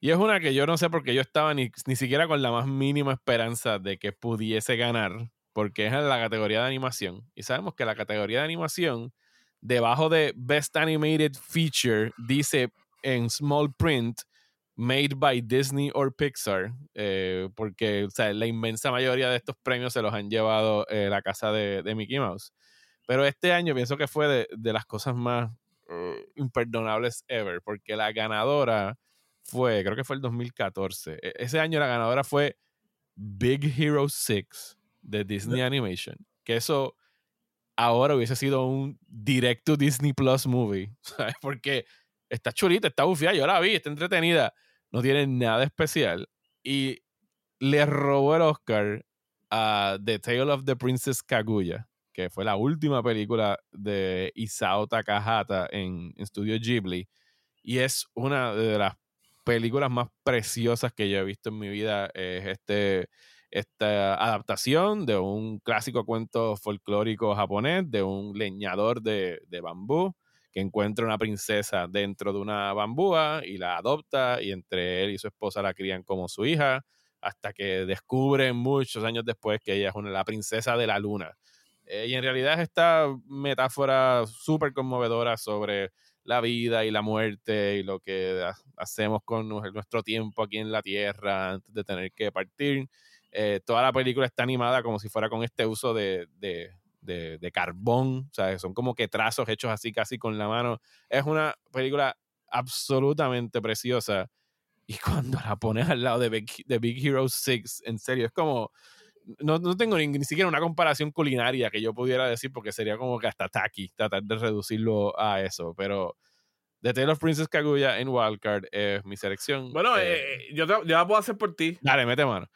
Y es una que yo no sé porque yo estaba ni, ni siquiera con la más mínima esperanza de que pudiese ganar. porque es en la categoría de animación. Y sabemos que la categoría de animación, debajo de Best Animated Feature, dice en small print, made by Disney or Pixar, eh, porque o sea, la inmensa mayoría de estos premios se los han llevado eh, la casa de, Mickey Mouse. Pero este año pienso que fue de, de las cosas más uh, imperdonables ever, porque la ganadora fue, creo que fue el 2014. E, ese año la ganadora fue Big Hero 6 de Disney Animation. Que eso ahora hubiese sido un direct to Disney Plus movie. ¿sabes? Porque está chulita, está bufiada. Yo la vi, está entretenida. No tiene nada especial. Y le robó el Oscar a The Tale of the Princess Kaguya, que fue la última película de Isao Takahata en, en Studio Ghibli. Y es una de las películas más preciosas que yo he visto en mi vida. Es este esta adaptación de un clásico cuento folclórico japonés de un leñador de, bambú que encuentra una princesa dentro de una bambúa y la adopta y entre él y su esposa la crían como su hija hasta que descubren muchos años después que ella es una, la princesa de la luna. Eh, y en realidad es esta metáfora súper conmovedora sobre la vida y la muerte y lo que hacemos con nuestro tiempo aquí en la tierra antes de tener que partir. Eh, toda la película está animada como si fuera con este uso de, de, de, carbón, o sea, son como que trazos hechos así casi con la mano. Es una película absolutamente preciosa. Y cuando la pones al lado de Big, de Big Hero 6, en serio, es como. No, no tengo ni, ni, siquiera una comparación culinaria que yo pudiera decir, porque sería como que hasta tacky tratar de reducirlo a eso. Pero The Tale of Princess Kaguya en Wildcard es mi selección. Bueno, eh, eh, yo, yo la puedo hacer por ti. Dale, mete mano.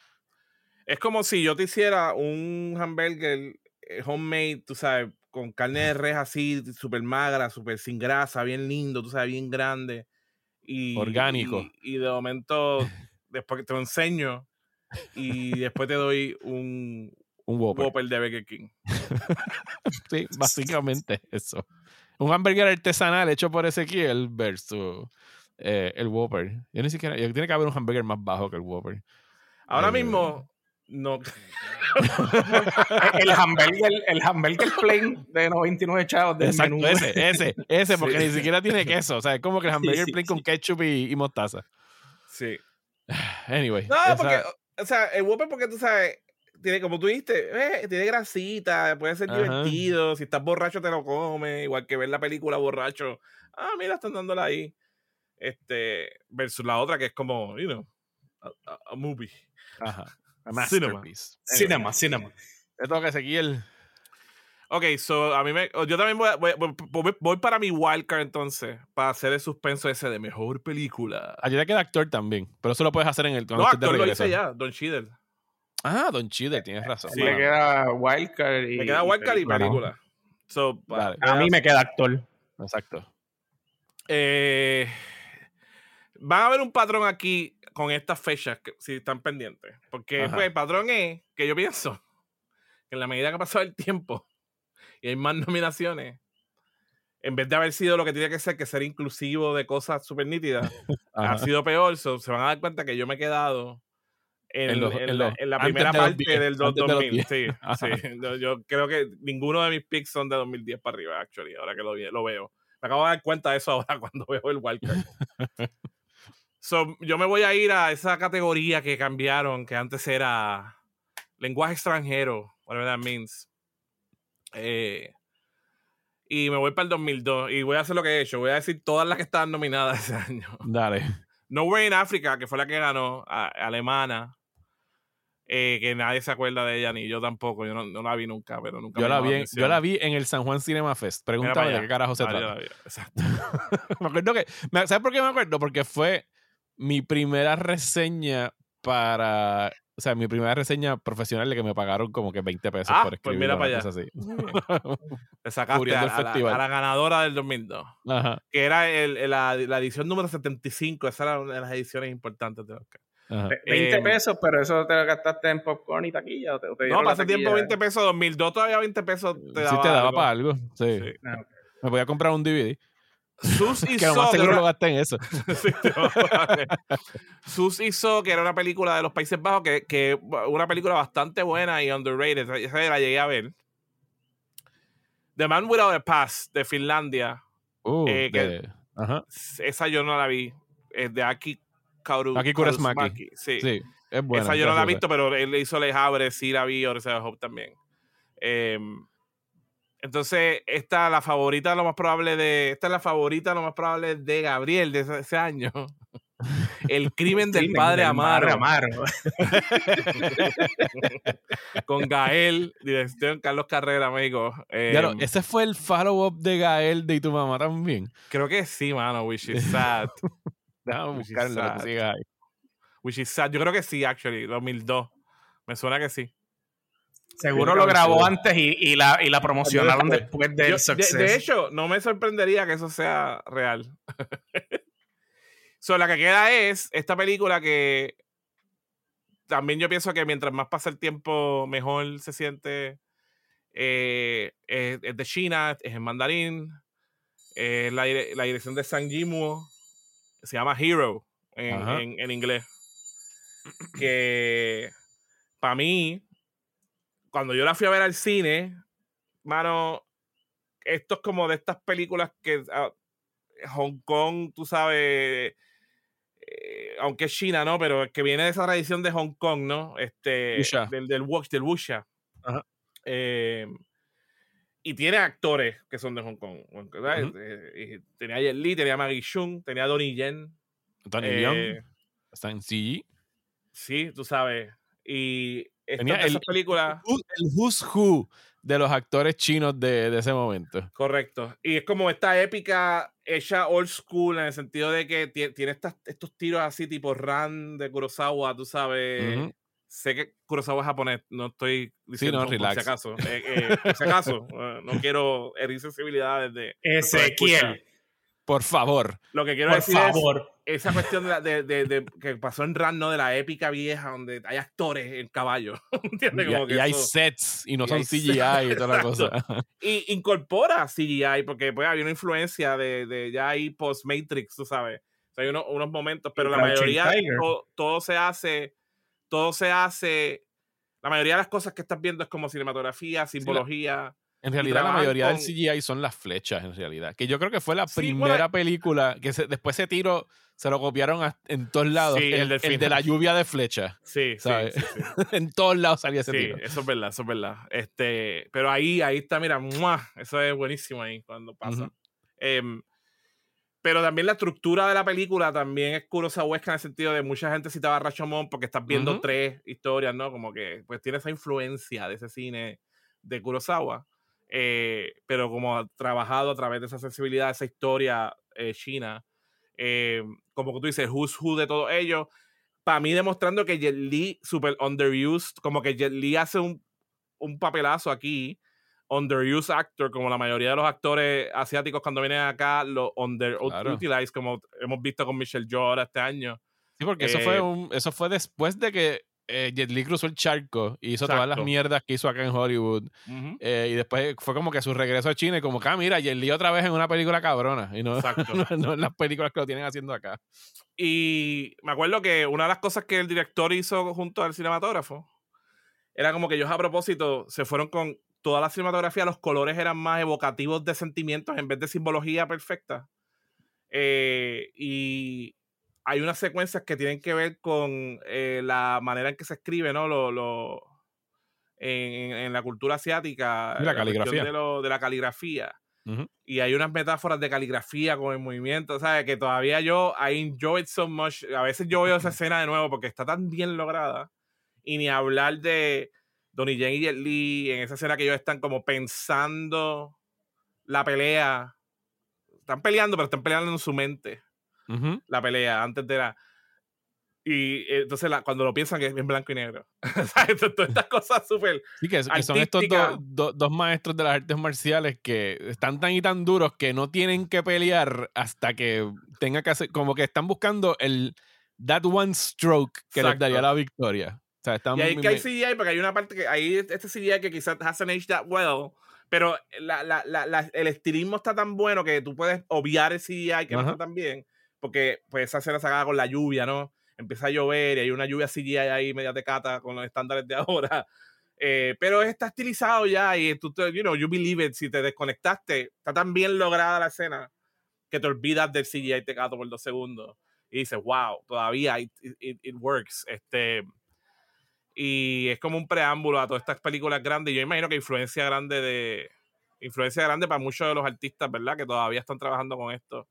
Es como si yo te hiciera un hamburger eh, homemade, tú sabes, con carne de res así, súper magra, súper sin grasa, bien lindo, tú sabes, bien grande. Y, Orgánico. Y, de momento, después que te lo enseño, y después te doy un, un Whopper. de Burger King. sí, básicamente eso. Un hamburger artesanal hecho por Ezequiel versus eh, el Whopper. Yo ni siquiera. Tiene que haber un hamburger más bajo que el Whopper. Ahora eh, mismo, no. el hamburger, el hamburger plain de 99 chavos del Exacto, Ese, ese, ese, porque ni siquiera tiene queso. O sea, es como que el hamburger plain con ketchup y, mostaza. Sí. Anyway. No, porque, o sea, el Whopper, porque tú sabes, tiene, como tú dijiste, eh, tiene grasita, puede ser divertido. Si estás borracho, te lo comes. Igual que ver la película borracho. Ah, mira, están dándola ahí. Este, versus la otra que es como, you know, a movie. Ajá. masterpiece. Cinema, cinema. Te toca seguir el. Ok, so a mí me. Yo también voy, voy, voy, para mi wildcard entonces, para hacer el suspenso ese de mejor película. Allí le queda actor también, pero eso lo puedes hacer en el. No, actor lo hice ya, Don Cheadle. Ah, Don Cheadle, tienes razón. Sí, me queda wildcard y. Me queda wildcard y película. So, a mí me queda actor. Exacto. Eh, van a ver un patrón aquí con estas fechas, si están pendientes. Porque pues, el patrón es que yo pienso que en la medida que ha pasado el tiempo y hay más nominaciones, en vez de haber sido lo que tiene que ser, que ser inclusivo de cosas súper nítidas, ha sido peor. se van a dar cuenta que yo me he quedado en, la, primera parte del 2000. sí, sí. Yo, creo que ninguno de mis picks son de 2010 para arriba, actually, ahora que lo, lo veo. Me acabo de dar cuenta de eso ahora cuando veo el wildcard. So, yo me voy a ir a esa categoría que cambiaron, que antes era lenguaje extranjero, whatever that means. Eh, y me voy para el 2002 y voy a hacer lo que he hecho. Voy a decir todas las que estaban nominadas ese año. Dale. No Way in Africa, que fue la que ganó, alemana. Eh, que nadie se acuerda de ella, ni yo tampoco. Yo no, la vi nunca, pero nunca yo la vi, en, Yo la vi en el San Juan Cinema Fest. Pregúntame de qué carajo se trata. Exacto. me acuerdo que. ¿Sabes por qué me acuerdo? Porque fue mi primera reseña para. O sea, mi primera reseña profesional de que me pagaron como que 20 pesos ah, por pues escribir. Pues mira para allá. Así. Te sacaste a, la, a, la, ganadora del 2002. Ajá. Que era el, la, la, edición número 75. Esa era una de las ediciones importantes de Oscar. 20 eh, pesos, pero eso te lo gastaste en popcorn y taquilla. te, no, para ese tiempo 20 pesos, 2002 todavía 20 pesos te daba. Sí, te daba para algo. Sí. Me voy a comprar un DVD. Sus que lo más seguro que lo en eso. Sí. Sus hizo que era una película de los Países Bajos, que, que una película bastante buena y underrated. Esa- la llegué a ver. The Man Without a Pass de Finlandia. Uh, Eh, que- de-. Esa yo no la vi. Es de Aki Kauru, Aki Kaurismäki. Sí. Sí, es buena. Esa yo no la he visto, pero él hizo Les Havres, sí la vi, of Hope también. Em, entonces, esta la favorita, lo más probable de. Esta es la favorita, lo más probable de Gabriel de ese, ese año. El crimen del padre del Amaro. Amaro. Con Gael, dirección Carlos Carrera, amigo. Em, Ya lo- ese fue el follow-up de Gael de y tu mamá también. creo que sí, mano. Which is sad. Déjame buscarlo. Which is sad. Yo creo que sí, actually. 2002. Me suena que sí. Seguro lo grabó antes y, y la, y la promocionaron después. después Yo- del de, suceso. de hecho, no me sorprendería que eso sea real. so, la que queda es esta película que también yo pienso que mientras más pasa el tiempo, mejor se siente. Eh, es, es de China, es en mandarín. Es la, la dirección de Sang Yimou. Se llama Hero en- en inglés. Que para mí, cuando yo la fui a ver al cine, mano, esto es como de estas películas que ah, Hong Kong, tú sabes, eh, aunque es China, ¿no? Pero que viene de esa tradición de Hong Kong, ¿no? Este, del, del, wuxia, del wuxia. Ajá. Eh, y tiene actores que son de Hong Kong. Eh, y tenía Jet Li, tenía Maggie Chung, tenía Donnie Yen. Tony eh, Leung está en CG. Sí, tú sabes. Y Tenía el- películas. El who's who de los actores chinos de, de ese momento. Correcto. Y es como esta épica hecha old school en el sentido de que tie- tiene estas, estos tiros así tipo Ran de Kurosawa, tú sabes. Sé que Kurosawa es japonés, no estoy diciendo no, por si relax. acaso. Eh, eh, por si acaso, eh, no quiero herir sensibilidades de... Ezequiel, Por favor. Lo que quiero por decir favor. es esa cuestión de, la- de- de- que pasó en Ran, ¿no? De la épica vieja donde hay actores en caballo. ¿Entiendes? Y, Como que y hay eso- sets y no y son hay CGI y toda la cosa. y incorpora CGI porque pues había una influencia de, de ya ahí post Matrix, tú sabes. O sea, hay unos, unos momentos, pero la mayoría todo, todo se hace todo se hace la mayoría de las cosas que estás viendo es como cinematografía, simbología. En realidad, la mayoría del con- CGI son las flechas, en realidad. Que yo creo que fue la Sí, primera bueno. película que se- después ese tiro se lo copiaron a- en todos lados. Sí, el, el el de la lluvia de flechas. Sí, ¿Sabes? sí, sí. en todos lados salía ese Sí, tiro. eso es verdad, eso es verdad. Este, pero ahí, ahí está, mira, ¡mua! eso es buenísimo ahí cuando pasa. Em, pero también la estructura de la película también es kurosawaesca en el sentido de mucha gente citaba a Rashomon porque estás viendo tres historias, ¿no? Como que pues tiene esa influencia de ese cine de Kurosawa, eh, pero como ha trabajado a través de esa sensibilidad, esa historia eh, china, eh, como tú dices, who's who de todos ellos, para mí demostrando que Jet Li, super underused, como que Jet Li hace un, un papelazo aquí, underused actor, como la mayoría de los actores asiáticos cuando vienen acá, lo underutilized, como hemos visto con Michelle Yeoh ahora este año. Sí, porque eso, Eh, fue un, eso fue después de que eh, Jet Li cruzó el charco y hizo todas las Exacto. mierdas que hizo acá en Hollywood. Ujú. Eh, y después fue como que su regreso a China y como que, ah, mira, Jet Li otra vez en una película cabrona. Y no, Exacto. no, no en las películas que lo tienen haciendo acá. Y me acuerdo que una de las cosas que el director hizo junto al cinematógrafo era como que ellos a propósito se fueron con toda la cinematografía, los colores eran más evocativos de sentimientos en vez de simbología perfecta. Eh, y hay unas secuencias que tienen que ver con eh, la manera en que se escribe, ¿no? Lo, lo- en, en la cultura asiática. Y la cuestión caligrafía. De, lo- de la caligrafía. Ujú. Y hay unas metáforas de caligrafía con el movimiento, ¿sabes? Que todavía yo, I enjoy it so much. A veces yo veo esa escena de nuevo porque está tan bien lograda. Y ni hablar de Donnie Yen y Jet Li en esa escena que ellos están como pensando la pelea. Están peleando, pero están peleando en su mente Ujú. la pelea antes de la. Y eh, entonces la- cuando lo piensan que es en blanco y negro. Todas estas cosas súper. Sí, que, que son estos dos- do- dos maestros de las artes marciales que están tan y tan duros que no tienen que pelear hasta que tenga que hacer, como que están buscando el that one stroke que les daría Exacto. la victoria. O sea, están Y ahí muy- que hay CGI, porque hay una parte que hay este CGI que quizás hasn't aged that well, Pero el estilismo está tan bueno que tú puedes obviar el CGI que no está tan bien, porque pues esa escena sacada con la lluvia, ¿no? Empieza a llover y hay una lluvia CGI ahí media de cata con los estándares de ahora. Eh, pero está estilizado ya y tú, you know, you believe it. Si te desconectaste, está tan bien lograda la escena que te olvidas del CGI tecato por dos segundos y dices, wow, todavía it, it, works. Este, y es como un preámbulo a todas estas películas grandes. Yo imagino que influencia grande de influencia grande para muchos de los artistas, ¿verdad? Que todavía están trabajando con esto.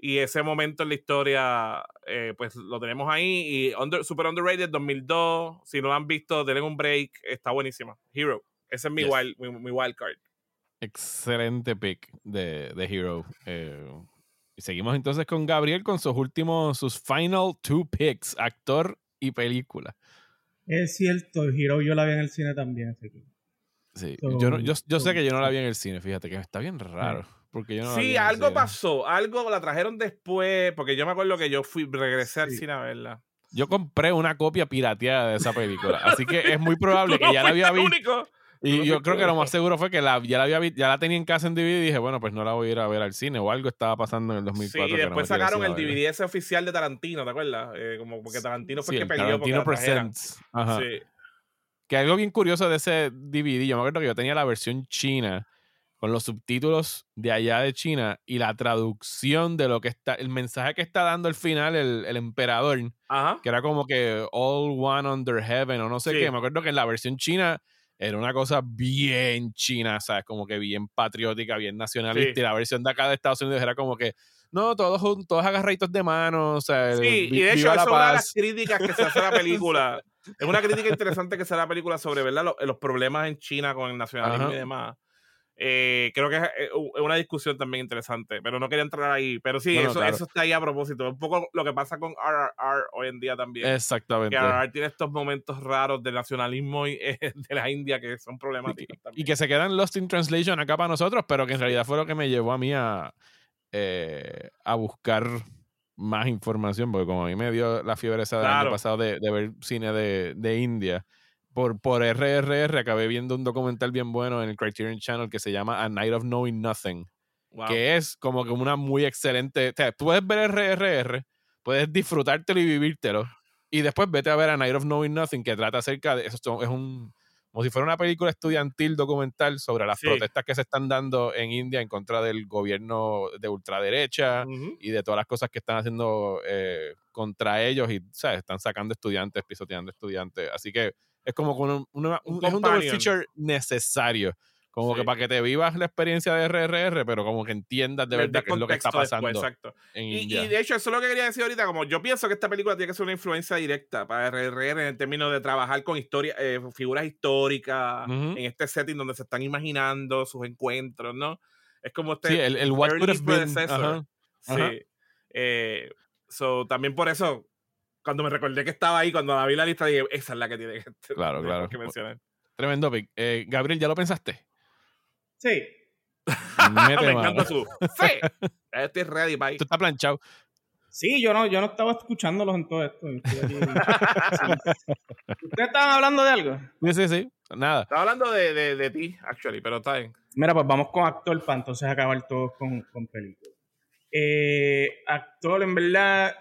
Y ese momento en la historia, eh, pues lo tenemos ahí. Y Super Underrated 2002. Si no lo han visto, denle un break. Está buenísima. Hero. Ese es mi, wild, mi, wild card. Excelente pick de, de Hero. Eh, y seguimos entonces con Gabriel con sus últimos, sus final two picks, actor y película. Es cierto, Hero yo la vi en el cine también. Sí, yo, yo, yo sé que yo no la vi en el cine, fíjate que está bien raro. Porque yo no sí, algo pasó, algo la trajeron después, porque yo me acuerdo que yo fui, regresé al cine a verla. Yo compré una copia pirateada de esa película, así que es muy probable que ya la había visto. Y yo creo que lo más seguro fue que la, ya, la había, ya la tenía en casa en DVD y dije, bueno, pues no la voy a ir a ver al cine o algo estaba pasando en el 2004. Sí, y después sacaron el DVD ese oficial de Tarantino, ¿te acuerdas? Eh, como porque Tarantino fue el que peleó Tarantino Presents. Ajá. Sí. Que algo bien curioso de ese DVD, yo me acuerdo que yo tenía la versión china con los subtítulos de allá de China y la traducción de lo que está, el mensaje que está dando al final el, el emperador, que era como que All One Under Heaven o no sé qué. Me acuerdo que en la versión china era una cosa bien china, ¿sabes? Como que bien patriótica, bien nacionalista. Y la versión de acá de Estados Unidos era como que, no, todos, todos agarraditos de mano, o sea, Sí, y de hecho, eso es una de las críticas que se hace a la película. es una crítica interesante que se hace a la película sobre, ¿verdad? Los, los problemas en China con el nacionalismo y demás. Eh, creo que es eh, una discusión también interesante, pero no quería entrar ahí. Pero sí, eso, eso está ahí a propósito. Un poco lo que pasa con RRR hoy en día también. Exactamente. Que RRR tiene estos momentos raros del nacionalismo y, eh, de la India que son problemáticos y, también. Y que se quedan lost in translation acá para nosotros, pero que en realidad fue lo que me llevó a mí a, a buscar más información, porque como a mí me dio la fiebre esa del año pasado de, de ver cine de, de India por, por RRR acabé viendo un documental bien bueno en el Criterion Channel que se llama A Night of Knowing Nothing. Que es como que una muy excelente. O sea, tú puedes ver RRR, puedes disfrutártelo y vivírtelo. Y después vete a ver A Night of Knowing Nothing, que trata acerca de. Eso es un. Como si fuera una película estudiantil documental sobre las protestas que se están dando en India en contra del gobierno de ultraderecha y de todas las cosas que están haciendo eh, contra ellos y ¿sabes? están sacando estudiantes, pisoteando estudiantes. Así que es como un, un, es un double feature necesario. Como que para que te vivas la experiencia de RRR, pero como que entiendas de verdad qué es lo que está pasando. exacto. y, de hecho, eso es lo que quería decir ahorita. Como yo pienso que esta película tiene que ser una influencia directa para RRR en términos de trabajar con historia, eh, figuras históricas, en este setting donde se están imaginando sus encuentros, ¿no? Es como este. Sí, el, el what could Sí. Eh, so, también por eso cuando me recordé que estaba ahí, cuando la vi la lista, dije, esa es la que tiene que, claro, claro. mencionar. Tremendo pick. Eh, Gabriel, ¿ya lo pensaste? Sí. me encanta su. Sí. Estoy ready, bye. Tú estás planchado. Sí, yo no, yo no estaba escuchándolos en todo esto. ¿Ustedes estaban hablando de algo? Sí, sí, sí. Nada. Estaba hablando de, de, de, ti, actually, pero está bien. Mira, pues vamos con actor para entonces acabar todos con, con película. Eh, actor, en verdad,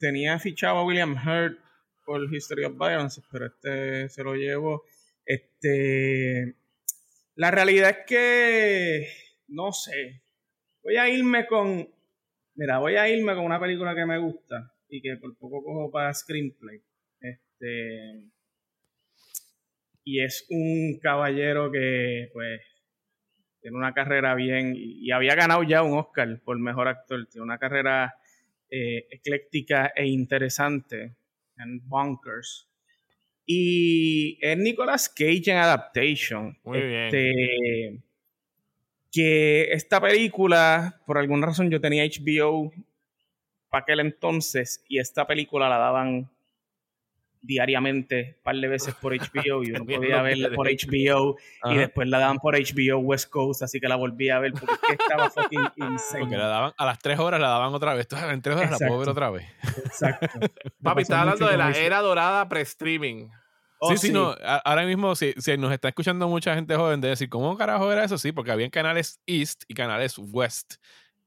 tenía fichado a William Hurt por History of Violence, pero este se lo llevo. Este, la realidad es que, no sé, voy a irme con, mira, voy a irme con una película que me gusta y que por poco cojo para screenplay. Este, y es un caballero que, pues, tiene una carrera bien y había ganado ya un Oscar por mejor actor. Tiene una carrera eh, ecléctica e interesante en Bunkers. Y es Nicolas Cage en Adaptation. Muy este, bien. Que esta película, por alguna razón, yo tenía HBO para aquel entonces y esta película la daban diariamente, un par de veces por HBO y uno podía verla por HBO y después la daban por HBO West Coast, así que la volví a ver porque estaba fucking insane. Porque la daban, a las tres horas la daban otra vez, en tres horas la puedo ver otra vez. Exacto. Papi, está hablando de la era dorada pre-streaming. Oh, sí, sí, no. Ahora mismo, si, si, nos está escuchando mucha gente joven, de decir, ¿cómo carajo era eso? Sí, porque había canales East y canales West.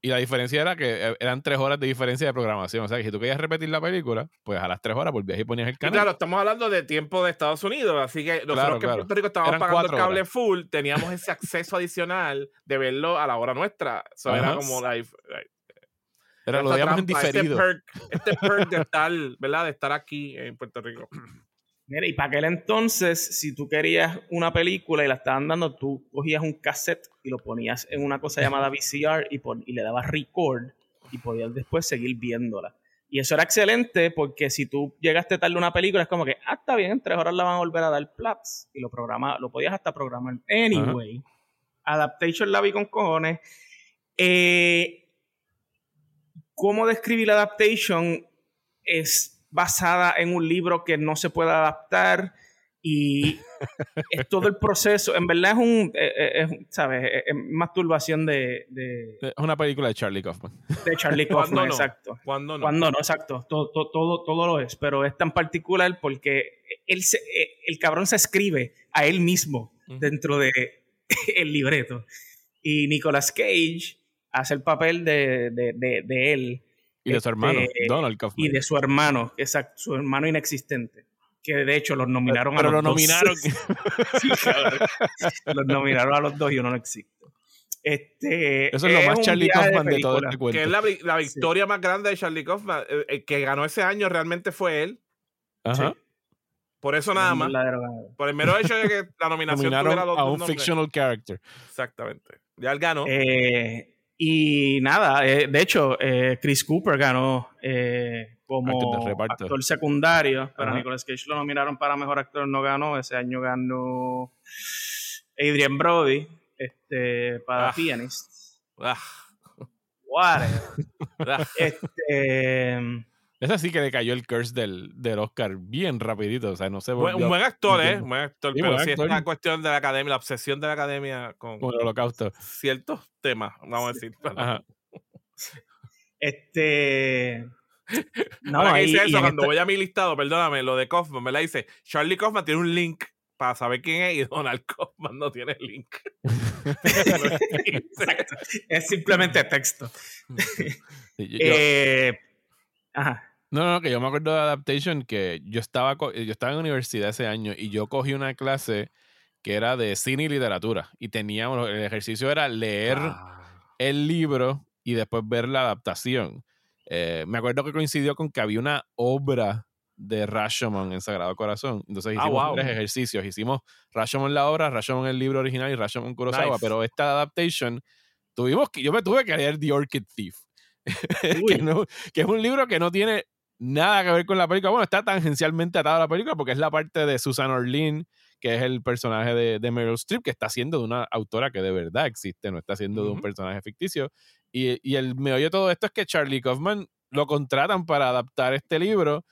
Y la diferencia era que eh, eran tres horas de diferencia de programación. O sea, que si tú querías repetir la película, pues a las tres horas volvías y ponías el canal. claro, estamos hablando de tiempo de Estados Unidos. Así que nosotros que en Puerto Rico estábamos pagando el cable full, teníamos ese acceso adicional de verlo a la hora nuestra. Eso era como live. Era lo digamos en este diferido. Este perk, de estar, ¿verdad? De estar aquí en Puerto Rico. Mira, y para aquel entonces, si tú querías una película y la estaban dando, tú cogías un cassette y lo ponías en una cosa llamada VCR y, y le dabas record y podías después seguir viéndola. Y eso era excelente porque si tú llegaste tarde a una película, es como que, ah, está bien, en tres horas la van a volver a dar plaps. Y lo programa, lo podías hasta programar. Anyway, Adaptation la vi con cojones. Eh, ¿Cómo describir la Adaptation? Es basada en un libro que no se puede adaptar y es todo el proceso. En verdad es un, eh, eh, ¿sabes? Es masturbación de, Es una película de Charlie Kaufman. De Charlie Kaufman, exacto. Cuando no. Cuando no, exacto. Todo, todo, todo, lo es, pero es tan particular porque él eh, el cabrón se escribe a él mismo dentro de el libreto. Y Nicolas Cage hace el papel de, de, de él y de su hermano, este, Donald Kaufman. Y de su hermano, exacto, su hermano inexistente. Que de hecho los nominaron a los lo nominaron. los nominaron a los dos y uno no existe. Este, Eso es, lo más Charlie Kaufman de, todo este cuento. Que es la, victoria más grande de Charlie Kaufman. El, eh, eh, que ganó ese año realmente fue él. Ajá. Por eso nada más. Por el mero hecho de que la nominación tuviera a un fictional character. Exactamente. Ya él ganó. Eh, y nada, eh, de hecho, eh, Chris Cooper ganó eh, como actor secundario, pero Nicolas Cage lo nominaron para mejor actor, no ganó. Ese año ganó Adrian Brody este, para ah. Pianist. Ah. este, es así que le cayó el curse del, del, Oscar bien rapidito, o sea, no sé. un buen actor, ¿eh? Un buen actor, pero sí es una cuestión de la academia, la obsesión de la academia con, con el holocausto. Ciertos temas, vamos a decir. Este... No, Ahora que dice eso, cuando voy a mi listado, perdóname, lo de Kaufman, me la dice, Charlie Kaufman tiene un link para saber quién es y Donald Kaufman no tiene link. Exacto. Es simplemente texto. eh, ajá. No, no, que yo me acuerdo de Adaptation que yo estaba, yo estaba en universidad ese año y yo cogí una clase que era de cine y literatura y teníamos, el ejercicio era leer ah. el libro y después ver la adaptación. Eh, me acuerdo que coincidió con que había una obra de Rashomon en Sagrado Corazón. Entonces ah, hicimos tres ejercicios. Hicimos Rashomon la obra, Rashomon el libro original y Rashomon Kurosawa. Pero esta adaptation, tuvimos que, yo me tuve que leer The Orchid Thief. que, es un libro que no tiene nada que ver con la película. Bueno, está tangencialmente atado a la película porque es la parte de Susan Orlean, que es el personaje de, de Meryl Streep, que está haciendo de una autora que de verdad existe, no está haciendo de un personaje ficticio. Y, y el meollo de todo esto es que Charlie Kaufman lo contratan para adaptar este libro.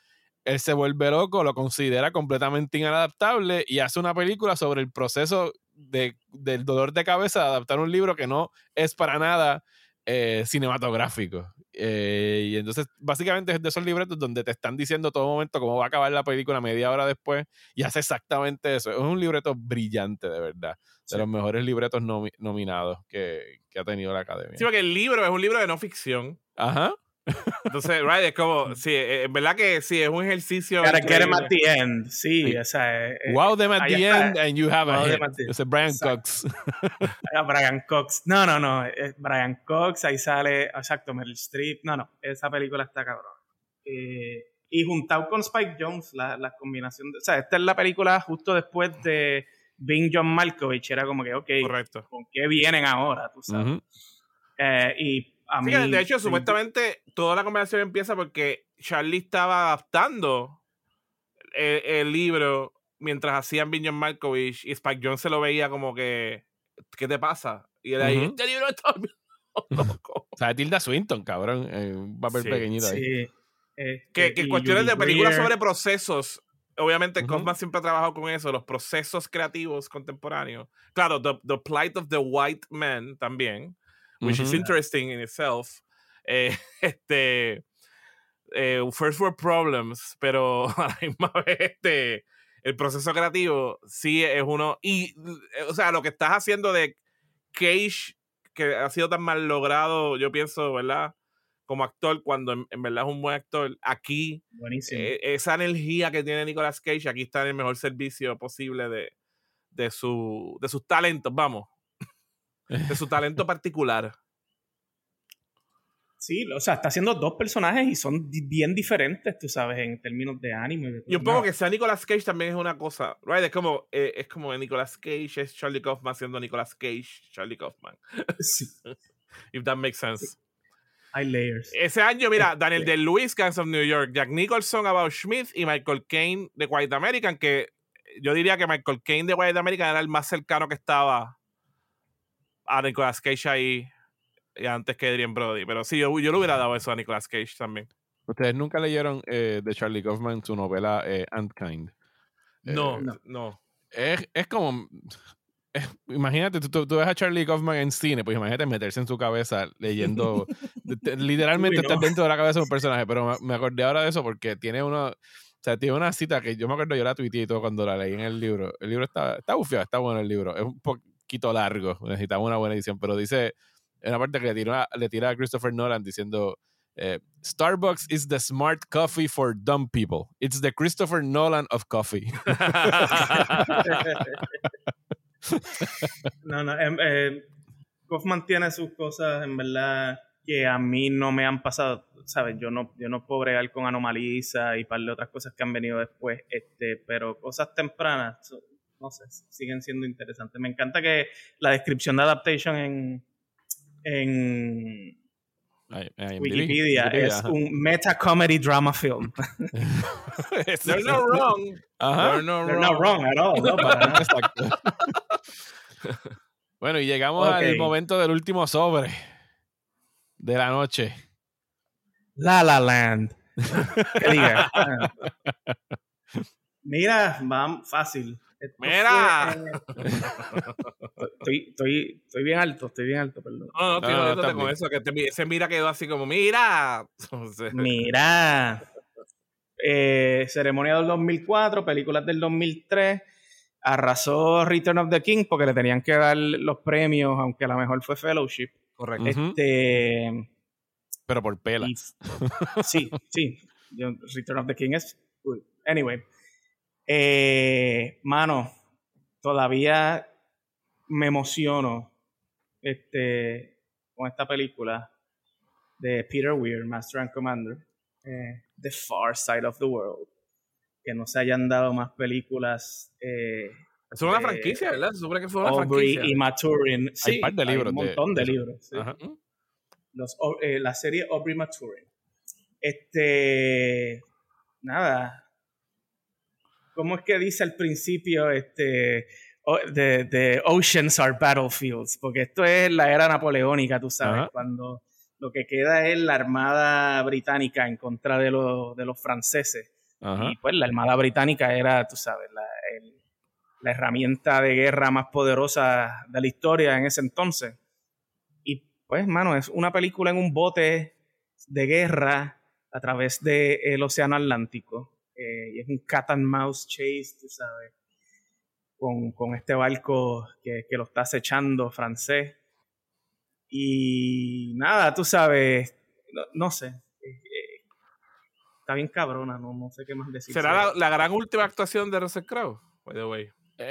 Él se vuelve loco, lo considera completamente inadaptable y hace una película sobre el proceso de, del dolor de cabeza de adaptar un libro que no es para nada eh, cinematográfico. Eh, y entonces, básicamente es de esos libretos donde te están diciendo todo momento cómo va a acabar la película media hora después y hace exactamente eso. Es un libreto brillante, de verdad. De los mejores libretos nominados que, que, ha tenido la academia. Sí, porque el libro es un libro de no ficción. Ajá. Entonces, right, es como, sí, eh, en verdad que sí, es un ejercicio. Gotta get him at the end. Sí, o sea. Eh, wow them at the end and you have a hit. Ese Brian Cox. Brian Cox. No, no, no. Brian Cox, ahí sale, exacto, Meryl Streep. No, no, esa película está cabrón. Eh, y juntado con Spike Jones, la, la combinación. De, o sea, esta es la película justo después de Bing John Malkovich. Era como que, ok, Correcto. ¿con qué vienen ahora? Tú sabes. y de hecho, supuestamente toda la conversación empieza porque Charlie estaba adaptando el, libro mientras hacían Binion Malkovich y Spike Jones se lo veía como que, ¿qué te pasa? Y él ahí, este libro está loco. o sea, Tilda Swinton, cabrón, un papel pequeñito ahí. Sí. que, que cuestiones de películas sobre procesos, obviamente uh siempre ha trabajado con eso, los procesos creativos contemporáneos. Claro, the, the, Plight of the White Man también which is interesting in itself. Eh, este, eh, First World Problems, pero a la misma vez este, el proceso creativo sí es uno. Y, eh, o sea, lo que estás haciendo de Cage, que ha sido tan mal logrado, yo pienso, ¿verdad? Como actor, cuando en, verdad es un buen actor, aquí, eh, esa energía que tiene Nicolas Cage, aquí está en el mejor servicio posible de, de, su, de sus talentos, vamos. De su talento particular. Sí, o sea, está haciendo dos personajes y son bien diferentes, tú sabes, en términos de anime. Y un poco que sea Nicolas Cage también es una cosa, right? Es como, eh, es como Nicolas Cage es Charlie Kaufman siendo Nicolas Cage, Charlie Kaufman. Sí. If that makes sense. Hay layers. Ese año, mira, Daniel de Lewis, Guns of New York, Jack Nicholson, About Schmidt y Michael Caine de White American, que yo diría que Michael Caine de White American era el más cercano que estaba a Nicolas Cage ahí antes que Adrian Brody. Pero sí, yo, yo le hubiera dado eso a Nicolas Cage también. ¿Ustedes nunca leyeron eh, de Charlie Kaufman su novela eh, Antkind? no, eh, no. Es, es como. imagínate, tú, tú, ves a Charlie Kaufman en cine, pues imagínate meterse en su cabeza leyendo. literalmente estar dentro de la cabeza de un personaje. Pero me, acordé ahora de eso porque tiene uno. O sea, tiene una cita que yo me acuerdo, yo la tuiteé y todo cuando la leí en el libro. El libro está, está bufiado, está bueno el libro. Es un poquito largo, necesitaba una buena edición, pero dice una parte que le tira, le tira a Christopher Nolan diciendo eh, Starbucks is the smart coffee for dumb people. It's the Christopher Nolan of coffee. no, no. Eh, eh, Kaufman tiene sus cosas, en verdad, que a mí no me han pasado. ¿Sabes? Yo no, yo no puedo bregar con Anomaliza y par de otras cosas que han venido después. Este, pero cosas tempranas, no sé, siguen siendo interesantes. Me encanta que la descripción de adaptation en en Wikipedia, es un meta comedy drama film. They're not wrong. They're, no They're not wrong at all. bueno, y llegamos al momento del último sobre de la noche. La La Land. diga? Mira, va fácil. Mira. estoy, estoy, estoy bien alto, estoy bien alto, perdón. No, no, estoy con eso, que ese mira quedó así como, mira. mira. Eh, ceremonia del 2004, películas del 2003. Arrasó Return of the King porque le tenían que dar los premios, aunque a lo mejor fue Fellowship. Correcto. Este. Pero por pelas. sí, sí. Return of the King es. Anyway. Eh, mano, todavía me emociono este, con esta película de Peter Weir, Master and Commander, eh, The Far Side of the World. Que no se hayan dado más películas. Eh, es una franquicia, ¿verdad? Se supone que fue una franquicia. y Maturin. Sí, hay, par de libros un montón de, libros. Los, eh, la serie Aubrey Maturin. Este. Nada, ¿Cómo es que dice al principio este, de, Oceans are battlefields? Porque esto es la era napoleónica, tú sabes, cuando lo que queda es la armada británica en contra de, de los franceses. Y pues la armada británica era, tú sabes, la, la herramienta de guerra más poderosa de la historia en ese entonces. Y pues, mano, es una película en un bote de guerra a través del Océano Atlántico. Eh, y es un cat and mouse chase, tú sabes, con, con este barco que, que, lo está acechando francés. Y nada, tú sabes, no, sé, eh, eh, está bien cabrona, no, no sé qué más decir. ¿Será la, gran última actuación de Russell Crowe, by the way?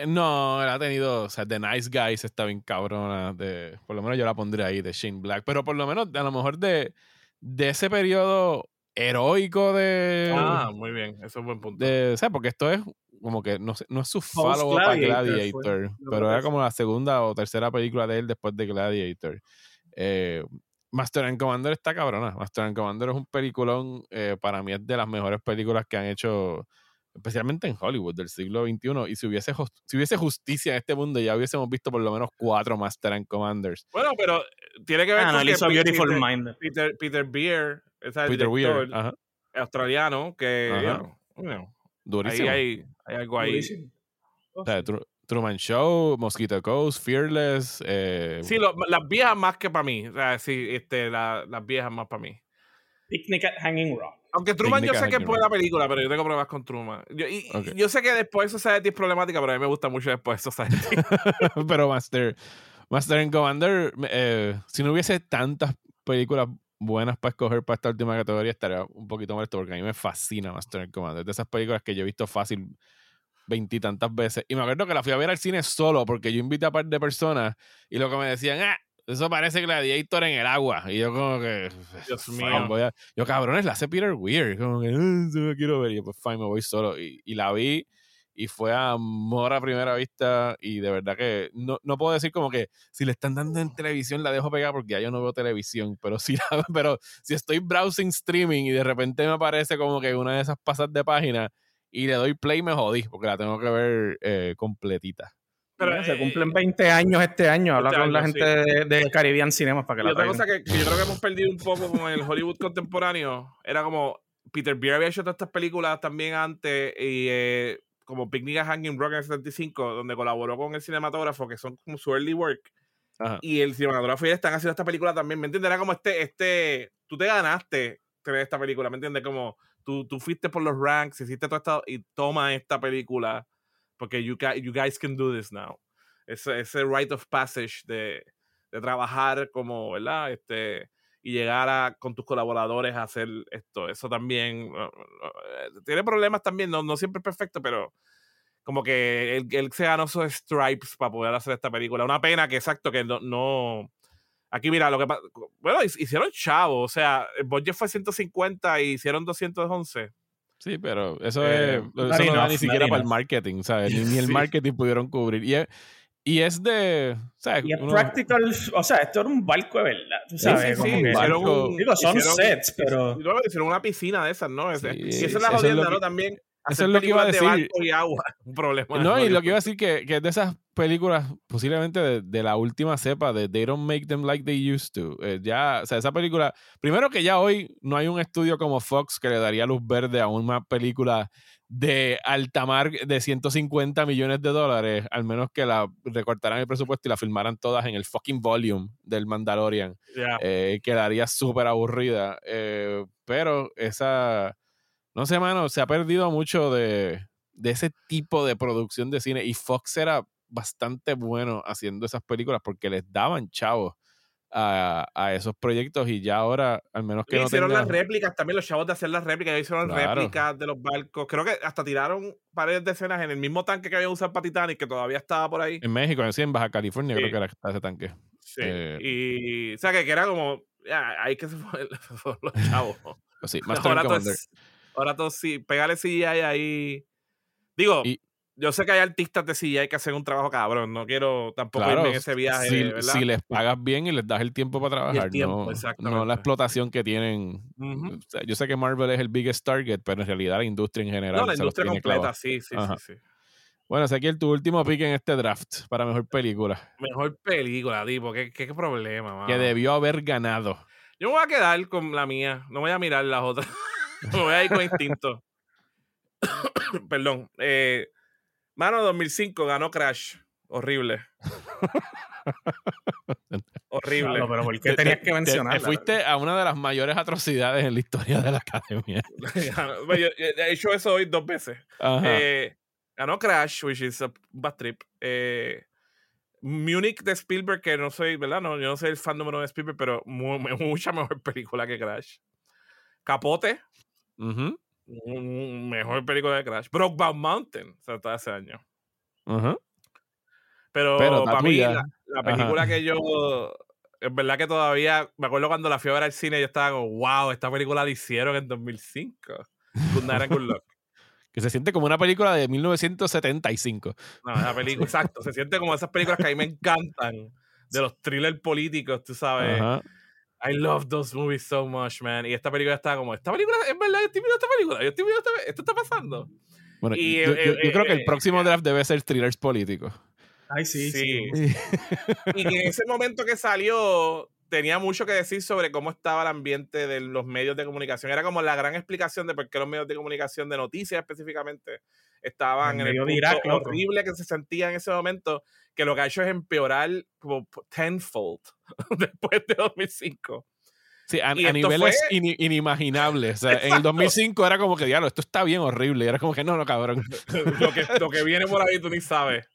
no, él ha tenido, o sea, The Nice Guys está bien cabrona, de, por lo menos yo la pondría ahí, de Shane Black, pero por lo menos a lo mejor de, de ese periodo heroico de. Ah, muy bien, eso es buen punto. De, o sea, porque esto es como que no, no es su follow up a Gladiator, pero era como la segunda o tercera película de él después de Gladiator. Eh, Master and Commander está cabrona. Master and Commander es un peliculón, eh, para mí es de las mejores películas que han hecho, especialmente en Hollywood del siglo XXI. Y si hubiese, si hubiese justicia en este mundo, ya hubiésemos visto por lo menos cuatro Master and Commanders. Bueno, pero eh, tiene que ver ah, con que Beautiful Peter, Mind. Peter, Peter Beer Peter Weir, australiano, que Durísimo. Ahí hay, algo ahí. Truman Show, Mosquito Coast, Fearless. Eh, sí, las viejas más que para mí. O sea, sí, este, las viejas más para mí. Picnic at Hanging Rock. Aunque Truman yo sé que es buena película, pero yo tengo problemas con Truman. Yo, y, yo sé que después Society es problemática, pero a mí me gusta mucho después Society. pero Master, Master and Commander, eh, si no hubiese tantas películas buenas para escoger para esta última categoría, estaría un poquito molesto porque a mí me fascina Master and Commander. De esas películas que yo he visto fácil veintitantas veces. Y me acuerdo que la fui a ver al cine solo porque yo invité a un par de personas y lo que me decían, ah, eso parece Gladiator en el agua. Y yo como que... Dios mío. Voy a, yo, cabrones, la hace Peter Weir. Como que, no quiero ver. Y yo, pues, fine, me voy solo. Y, y, la vi y fue amor a primera vista. Y de verdad que no, no, puedo decir como que si le están dando en televisión la dejo pegar porque ya yo no veo televisión. Pero si, pero si estoy browsing streaming y de repente me aparece como que una de esas pasas de página y le doy play, me jodí porque la tengo que ver eh, completita. Pero, se cumplen 20 eh, años este año. Habla este con la gente de, Caribbean Cinemas para que la otra cosa que, yo creo que hemos perdido un poco con el Hollywood contemporáneo era como Peter Beer había hecho todas estas películas también antes y eh, como Picnic at Hanging Rock en el 75, donde colaboró con el cinematógrafo, que son como su early work. Y el cinematógrafo y él están haciendo esta película también. ¿Me entiendes? Era como este, este, tú te ganaste tener esta película, ¿me entiendes? Como tú, tú fuiste por los ranks, hiciste todo esto y toma esta película porque you, you guys can do this now. Ese, ese rite of passage de, de trabajar como, ¿verdad? Este, y llegar a, con tus colaboradores a hacer esto. Eso también eh, tiene problemas también, no, no siempre es perfecto, pero como que él, él se ganó esos stripes para poder hacer esta película. Una pena que, exacto, que no. no aquí, mira, lo que Bueno, hicieron chavo, o sea, el budget fue 150 y hicieron 211. Sí, pero eso, eh, es, eso no da ni siquiera para el marketing, ¿sabes? Ni, el marketing pudieron cubrir. Y es, y es de. ¿sabes? Y es practical. O sea, esto era un barco de verdad. ¿tú sabes? Sí, sí, sí. Barco, digo, son sets, pero. Y luego hicieron una piscina de esas, ¿no? y esa es la jodienda, ¿no? También. Eso es lo que iba a decir. y agua, un problema. No, y lo que iba a decir que, que es de esas películas, posiblemente de, de, la última cepa de They Don't Make Them Like They Used To. Eh, ya, o sea, esa película. Primero que ya hoy no hay un estudio como Fox que le daría luz verde a una película de altamar de 150 millones de dólares, al menos que la recortaran el presupuesto y la filmaran todas en el fucking volume del Mandalorian. Eh, quedaría súper aburrida. Eh, pero esa, no sé, mano, se ha perdido mucho de, de ese tipo de producción de cine y Fox era bastante bueno haciendo esas películas porque les daban chavos a, a, esos proyectos y ya ahora, al menos que no hicieron las réplicas también, los chavos de hacer las réplicas, hicieron réplicas de los barcos. Creo que hasta tiraron paredes de escenas en el mismo tanque que había usado para Titanic, que todavía estaba por ahí. En México, en Baja California, creo que era ese tanque. Sí. Eh, y, o sea, que, era como, ya, ahí que se fueron los chavos. Pues sí, ahora, todo ahora todo sí, pegarle CGI ahí. Digo, yo sé que hay artistas de CGI que hacen un trabajo cabrón. No quiero tampoco irme en ese viaje. Si, si, les pagas bien y les das el tiempo para trabajar, no, no, la explotación que tienen. yo sé que Marvel es el biggest target, pero en realidad la industria en general. No, la industria completa, sí, sí, sí, Bueno, el tu último pick en este draft para mejor película. Mejor película, tipo. ¿Qué, qué, problema, Que debió haber ganado. Yo me voy a quedar con la mía. No voy a mirar las otras. me voy a ir con instinto. Perdón. Eh, Mano, 2005 ganó Crash. Horrible. Horrible. No, pero ¿por qué tenías que mencionar? fuiste a una de las mayores atrocidades en la historia de la academia. he hecho eso hoy dos veces. Eh, ganó Crash, which is a bad trip. Eh, Munich de Spielberg, que no soy, ¿verdad? No, yo no soy el fan número de Spielberg, pero mucha mejor película que Crash. Capote. Uh mejor película de Crash. Brokeback Mountain, o sea, todo ese año. Pero, para mí, la, película que yo. Es verdad que todavía. Me acuerdo cuando la fui a ver al cine, yo estaba como, wow, esta película la hicieron en 2005. Good Night and Good Luck. que se siente como una película de 1975. No, película, exacto. Se siente como esas películas que a mí me encantan. De los thrillers políticos, tú sabes. I love those movies so much, man. Y esta película está como, esta película, es verdad, yo estoy viendo esta película, yo estoy viendo esta, esto está pasando. Bueno, y, yo, yo, creo que el próximo draft debe ser thrillers políticos. Ay, sí, sí. y que en ese momento que salió, tenía mucho que decir sobre cómo estaba el ambiente de los medios de comunicación. Era como la gran explicación de por qué los medios de comunicación de noticias específicamente estaban en el punto horrible que se sentía en ese momento, que lo que ha hecho es empeorar como tenfold después de 2005. Sí, a, niveles inimaginables. O sea, en el 2005 era como que, diablo, esto está bien horrible. Y era como que, no, no, cabrón. lo, que, lo que viene por ahí tú ni sabes.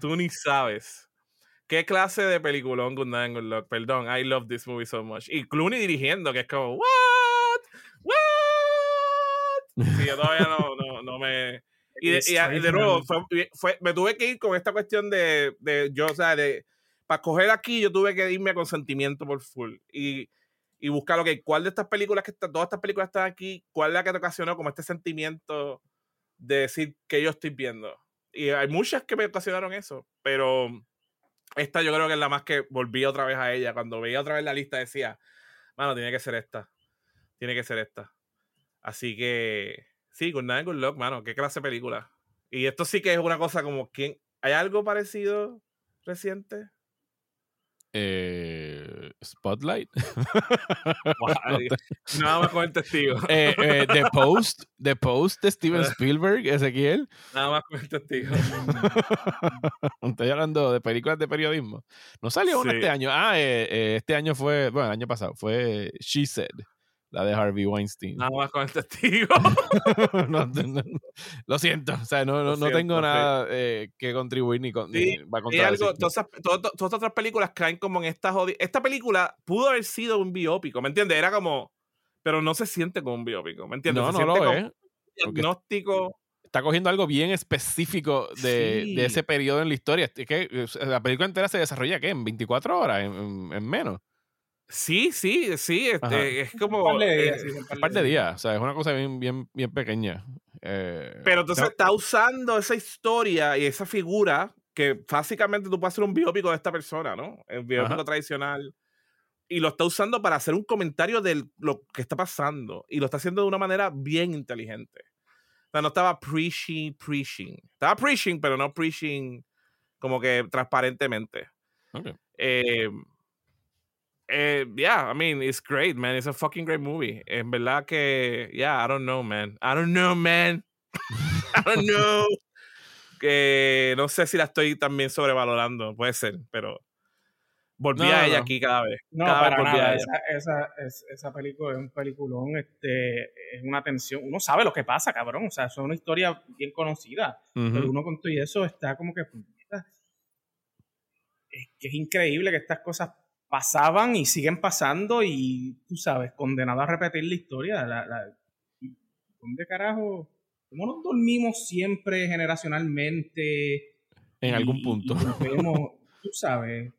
Tú ni sabes. ¿Qué clase de peliculón Good Night Good Luck? Perdón, I love this movie so much. Y Clooney dirigiendo, que es como, ¿what? ¿what? Sí, yo todavía no, no, no me... Y de, y de nuevo, fue, me tuve que ir con esta cuestión de, de yo, o sea, de, para coger aquí, yo tuve que irme con sentimiento por full. Y, y buscar, ok, ¿cuál de estas películas que están, todas estas películas están aquí, cuál es la que te ocasionó como este sentimiento de decir que yo estoy viendo? Y hay muchas que me ocasionaron eso, pero esta yo creo que es la más que volví otra vez a ella. Cuando veía otra vez la lista decía, mano, tiene que ser esta. Tiene que ser esta. Así que, sí, Good Night, Good Luck, mano. Qué clase de película. Y esto sí que es una cosa como, ¿quién? ¿hay algo parecido reciente? Eh, Spotlight. Nada más con el testigo. Eh, eh, The Post, The Post de Steven Spielberg, Ezequiel. Nada más con el testigo. Estoy hablando de películas de periodismo. No salió una este año. Ah, este año fue, bueno, el año pasado, fue She Said la de Harvey Weinstein. Nada más con el testigo. lo siento, o sea, no, no, tengo nada eh, que contribuir ni, con, sí, algo, todas, todas, todas, otras películas caen como en esta jodida. Esta película pudo haber sido un biópico, ¿me entiendes? Era como, pero no se siente como un biópico, ¿me entiendes? No, no lo es. Diagnóstico. Está cogiendo algo bien específico de, de, ese periodo en la historia. Es que la película entera se desarrolla, ¿qué? En 24 horas, en menos. Sí, sí, sí, este, es como... Un par de días, o sea, es una cosa bien, bien, bien pequeña. Eh, pero entonces está usando esa historia y esa figura que básicamente tú puedes hacer un biópico de esta persona, ¿no? El biópico tradicional. Y lo está usando para hacer un comentario de lo que está pasando. Y lo está haciendo de una manera bien inteligente. O sea, no estaba preaching, preaching. Estaba preaching, pero no preaching como que transparentemente. Okay. Eh, eh, yeah, I mean, it's great, man. It's a fucking great movie. En verdad que, yeah, I don't know, man. I don't know, man. I don't know. que no sé si la estoy también sobrevalorando, puede ser, pero volví a ella aquí cada vez. No, cada para nada. Esa, esa, esa, película es un peliculón, este, es una tensión. Uno sabe lo que pasa, cabrón. O sea, es una historia bien conocida. Pero uno con todo y eso está como que. Es que es increíble que estas cosas pasaban y siguen pasando y tú sabes, condenado a repetir la historia. La, ¿Dónde carajo? ¿Cómo nos dormimos siempre generacionalmente? En algún punto. tú sabes.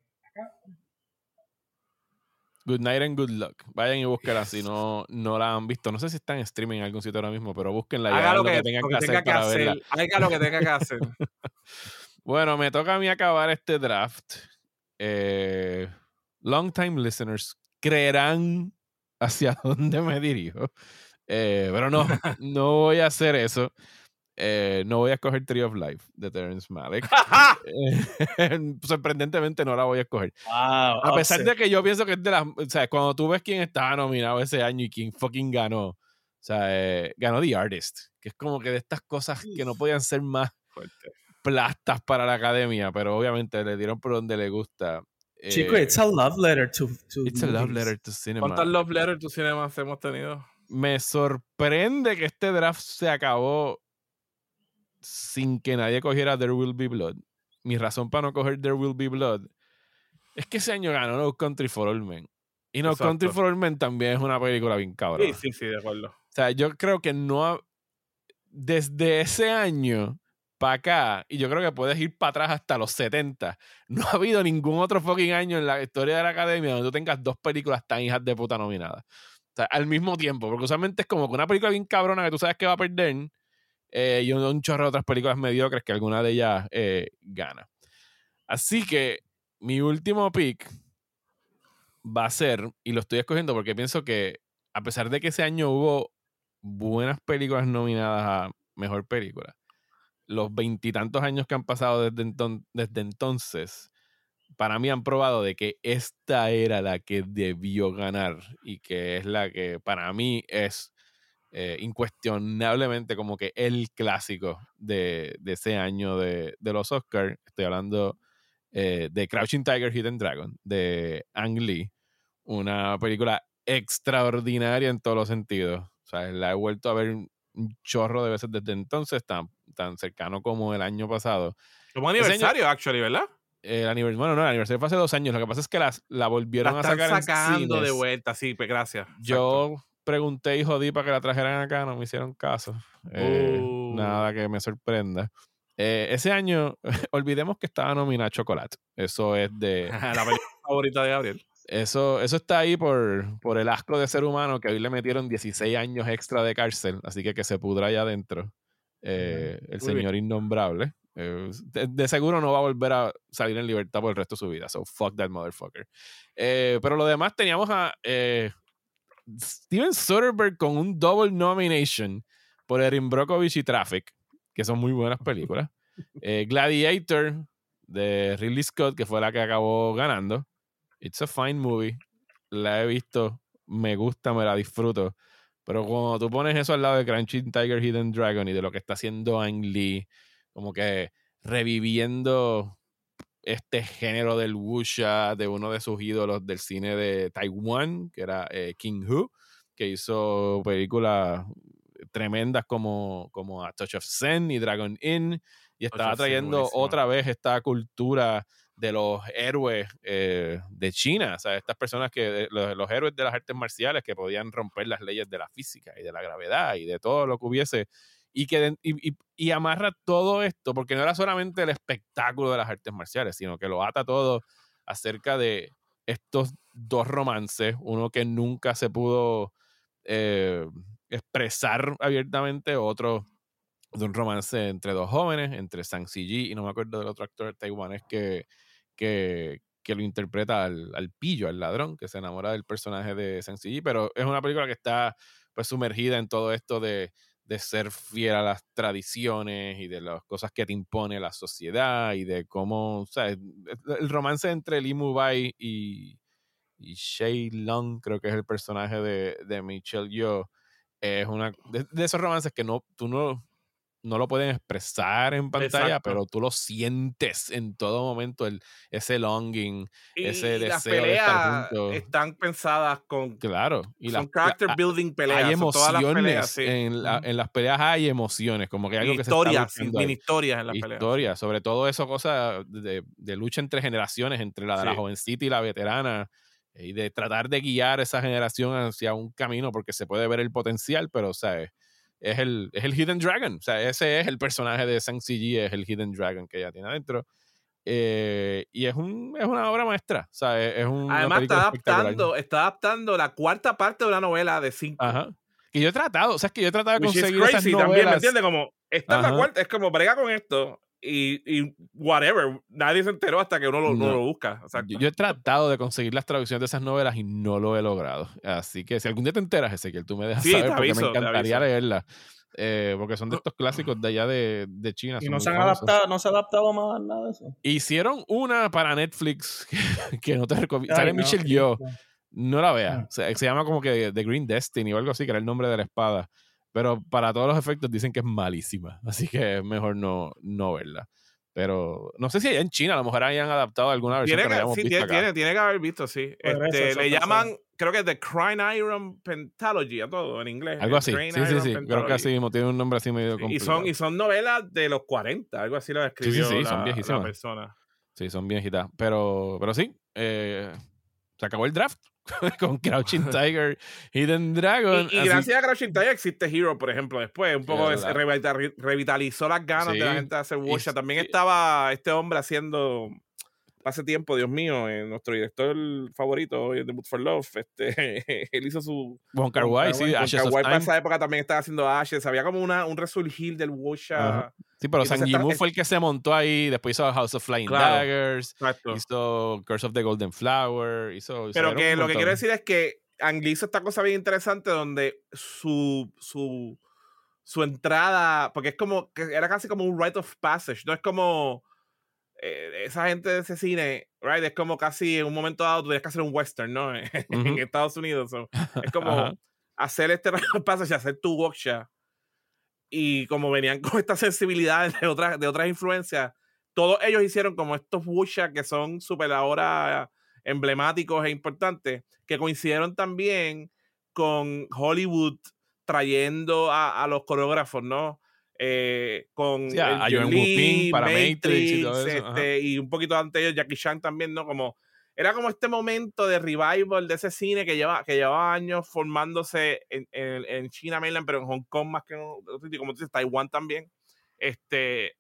Good night and good luck. Vayan y búsquenla si no, no la han visto. No sé si está en streaming en algún sitio ahora mismo, pero búsquenla y haga lo que, tengan que, hacer para verla. Haga lo que tenga que hacer. bueno, me toca a mí acabar este draft. Eh, long time listeners creerán hacia dónde me dirijo. Eh, pero no, no voy a hacer eso. Eh, no voy a escoger Tree of Life de Terrence Malick. Eh, sorprendentemente no la voy a escoger. a pesar de que yo pienso que es de las. O sea, cuando tú ves quién estaba nominado ese año y quién fucking ganó. O sea, ganó The Artist. Que es como que de estas cosas que no podían ser más plastas para la academia, pero obviamente le dieron por donde le gusta. Chico, eh, it's a love letter to, It's a love letter to cinema. ¿Cuántas love letters to cinema hemos tenido? Me sorprende que este draft se acabó sin que nadie cogiera There Will Be Blood. Mi razón para no coger There Will Be Blood es que ese año ganó No Country for All Men. Y No Country for All Men también es una película bien cabrón. Sí, sí, sí, de acuerdo. O sea, yo creo que no ha... Desde ese año para acá, y yo creo que puedes ir para atrás hasta los 70. No ha habido ningún otro fucking año en la historia de la academia donde tú tengas dos películas tan hijas de puta nominadas. O sea, al mismo tiempo, porque usualmente es como que una película bien cabrona que tú sabes que va a perder eh, y un, chorro de otras películas mediocres que alguna de ellas eh, gana. Así que mi último pick va a ser, y lo estoy escogiendo porque pienso que a pesar de que ese año hubo buenas películas nominadas a mejor película, los veintitantos años que han pasado desde, entonces, para mí han probado de que esta era la que debió ganar y que es la que para mí es eh, incuestionablemente como que el clásico de, ese año de, los Oscars. Estoy hablando eh, de Crouching Tiger, Hidden Dragon, de Ang Lee, una película extraordinaria en todos los sentidos. O sea, la he vuelto a ver un chorro de veces desde entonces, tan, tan cercano como el año pasado. Como aniversario, actually, ¿verdad? El aniversario, bueno, no, el aniversario fue hace dos años. Lo que pasa es que las, la volvieron la a sacar. sacando de vuelta, sí, pues gracias. Yo pregunté y jodí para que la trajeran acá, no me hicieron caso. Eh. Nada que me sorprenda. Eh, ese año, olvidemos que estaba nominada Chocolate. Eso es de. la película favorita de Gabriel. Eso, eso está ahí por, por el asco de ser humano que hoy le metieron 16 años extra de cárcel, así que que se pudra allá adentro. Eh, el señor innombrable. Eh, de, seguro no va a volver a salir en libertad por el resto de su vida. So fuck that motherfucker. Eh, pero lo demás teníamos a Steven Soderbergh con un double nomination por Erin Brockovich y Traffic, que son muy buenas películas. Gladiator de Ridley Scott, que fue la que acabó ganando. It's a fine movie. La he visto, me gusta, me la disfruto. Pero cuando tú pones eso al lado de Crunchy Tiger Hidden Dragon y de lo que está haciendo Ang Lee, como que reviviendo este género del wuxia de uno de sus ídolos del cine de Taiwán, que era eh, King Hu, que hizo películas tremendas como, como A Touch of Zen y Dragon Inn, y estaba trayendo otra vez esta cultura de los héroes eh, de China, o sea, estas personas que, los, héroes de las artes marciales que podían romper las leyes de la física y de la gravedad y de todo lo que hubiese, y que y, amarra todo esto, porque no era solamente el espectáculo de las artes marciales, sino que lo ata todo acerca de estos dos romances, uno que nunca se pudo eh, expresar abiertamente, otro de un romance entre dos jóvenes, entre Sang Ji y no me acuerdo del otro actor taiwanés que, que, que lo interpreta al, al, pillo, al ladrón, que se enamora del personaje de Sensi pero es una película que está pues sumergida en todo esto de, de, ser fiel a las tradiciones y de las cosas que te impone la sociedad y de cómo, o sea, el romance entre Lee Mubai y, y Shay Long, creo que es el personaje de, de Michelle Yeoh, es una de, de, esos romances que no, tú no, no lo pueden expresar en pantalla, pero tú lo sientes en todo momento, el, ese longing, ese deseo de estar juntos. Están pensadas con. Claro. Y son character building peleas. Hay emociones. en, las peleas hay emociones, como que hay algo que historias, se está historias en las peleas. Historias, sobre todo eso, cosas de, de, lucha entre generaciones, entre la de la jovencita y la veterana y de tratar de guiar esa generación hacia un camino porque se puede ver el potencial, pero, sea, es el, es el Hidden Dragon. O sea, ese es el personaje de Sang CG, es el Hidden Dragon que ella tiene adentro. Eh, y es, un, es una obra maestra. O sea, es, un. Además, está adaptando, está adaptando la cuarta parte de una novela de cinco. Ajá. Que yo he tratado, o sea, es que yo he tratado de conseguir esas novelas. también, ¿me entiendes? Como, esta es la cuarta, es como brega con esto y, y, whatever. Nadie se enteró hasta que uno lo, lo busca. Yo, he tratado de conseguir las traducciones de esas novelas y no lo he logrado. Así que si algún día te enteras, Ezequiel, tú me dejas saber porque me encantaría leerla. Eh, porque son de estos clásicos de allá de, de China. Y no se han adaptado, no se ha adaptado más nada de eso. Hicieron una para Netflix que, no te recomiendo. Sale Michelle Yo. No la veas. Ah. se llama como que The Green Destiny o algo así, que era el nombre de la espada. Pero para todos los efectos dicen que es malísima. Así que es mejor no, no verla. Pero no sé si allá en China a lo mejor hayan adaptado alguna versión tiene que, que sí, tiene, tiene, tiene, que haber visto, sí. Este, le llaman, creo que The Crime Iron Pentalogy a todo en inglés. Algo así. Sí, sí, sí. Creo que así mismo. Tiene un nombre así medio complicado. Y son, y son novelas de los 40, algo así lo escribió sí, sí, sí, la, son viejísimas. persona. Sí, son viejitas. Pero, pero sí, eh, se acabó el draft. con Crouching Tiger, Hidden Dragon. Y, gracias a Crouching Tiger existe Hero, por ejemplo, después. Un poco revitalizó las ganas de la gente de hacer Washa. También estaba este hombre haciendo hace tiempo, Dios mío, eh, nuestro director favorito de Mood for Love, este, él hizo su... Juan Carguay, sí, Ashes para esa época también estaba haciendo Ashes, había como una, un resurgir del Washa. Sí, pero San Yimu fue el que se montó ahí, después hizo House of Flying Daggers, hizo Curse of the Golden Flower, hizo... Pero que lo que quiero decir es que Ang hizo esta cosa bien interesante donde su... su su entrada, porque es como, que era casi como un rite of passage, no es como, eh, esa gente de ese cine, right, es como casi en un momento dado tú tienes que hacer un western, ¿no? en Estados Unidos. es como hacer este paso y hacer tu workshop. Y como venían con estas sensibilidades de otras, de otras influencias, todos ellos hicieron como estos wuxia que son súper ahora emblemáticos e importantes que coincidieron también con Hollywood trayendo a, los coreógrafos, ¿no? Eh, con a, para Matrix, y, todo eso. Este, y un poquito antes de Jackie Chan también, ¿no? Como era como este momento de revival de ese cine que lleva que llevaba años formándose en, en, China mainland, pero en Hong Kong más que en como tú dices, Taiwán también. Este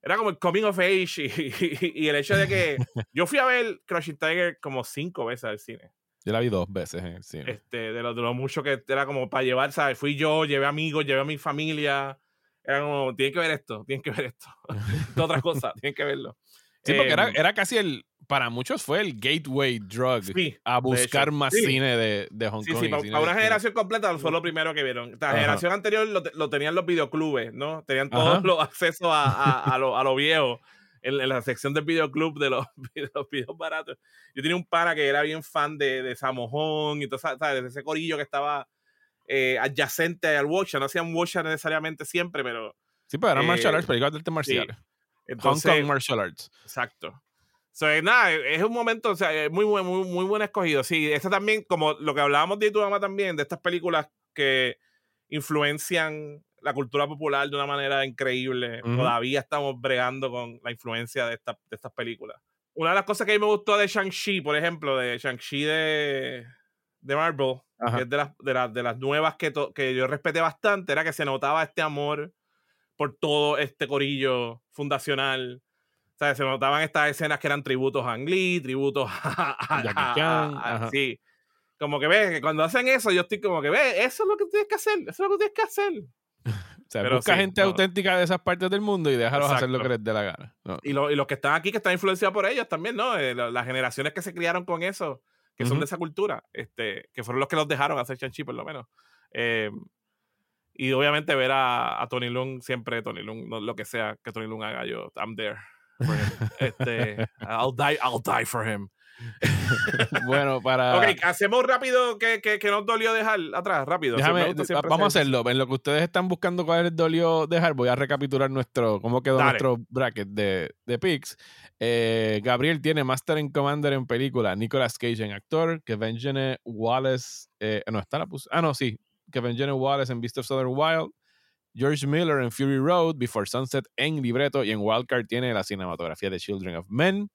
era como el coming of age y, el hecho de que yo fui a ver Crushing Tiger como cinco veces al cine. Yo la vi dos veces en el cine. Este, de lo, de lo mucho que era como para llevar, ¿sabes? Fui yo, llevé amigos, llevé a mi familia. Era como, tienen que ver esto, tienen que ver esto. de otras cosas, tienen que verlo. Sí, porque era, em, era casi el, para muchos fue el gateway drug a buscar más cine de, de Hong Kong. Sí, para, una generación completa fue lo primero que vieron. La generación anterior lo, tenían los videoclubes, ¿no? Tenían todos los accesos a, a, lo, a lo viejo en, la sección del videoclub de los, los, videos baratos. Yo tenía un pana que era bien fan de, de Samojón y todo, ¿sabes? Ese corillo que estaba eh, adyacente al Watcher. No hacían Watcher necesariamente siempre, pero. Sí, pero eran martial arts, películas de artes marciales. Hong Kong Martial Arts. Exacto. So, nada, es un momento, o sea, muy, muy, muy, muy buen escogido. Sí, esta también, como lo que hablábamos de tu mamá también, de estas películas que influencian la cultura popular de una manera increíble. Todavía estamos bregando con la influencia de, esta, de estas películas. Una de las cosas que a mí me gustó de Shang-Chi, por ejemplo, de Shang-Chi de, de Marvel, que es de las, de, de las nuevas que, que yo respeté bastante, era que se notaba este amor por todo este corillo fundacional sea, se notaban estas escenas que eran tributos a Ang Lee, tributos a, Jackie Chan. sí. Como que ves, cuando hacen eso, yo estoy como que ve, eso es lo que tienes que hacer, eso es lo que tienes que hacer. o sea, busca gente auténtica de esas partes del mundo y déjalos hacer lo que les dé la gana. Y, y, los que están aquí, que están influenciados por ellos también, ¿no? Eh, las generaciones que se criaron con eso, que son de esa cultura, este, que fueron los que los dejaron hacer chanchi, por lo menos. Eh, y obviamente ver a, a, Tony Lung, siempre Tony Lung, lo que sea que Tony Lung haga, yo, I'm there. Este, I'll die, I'll die for him. bueno, para. Ok, hacemos rápido que, que, que nos dolió dejar atrás, rápido. vamos a hacerlo. En lo que ustedes están buscando cuál les dolió dejar, voy a recapitular nuestro cómo quedó nuestro bracket de, de picks. Eh, Gabriel tiene Master and Commander en película, Nicolas Cage en actor, Kevin Jenner Wallace. Eh, no, está la puse. Ah, no, sí. Kevin Jenner Wallace en Beast of Southern Wild. George Miller en Fury Road, Before Sunset en libreto y en Wildcard tiene la cinematografía de Children of Men.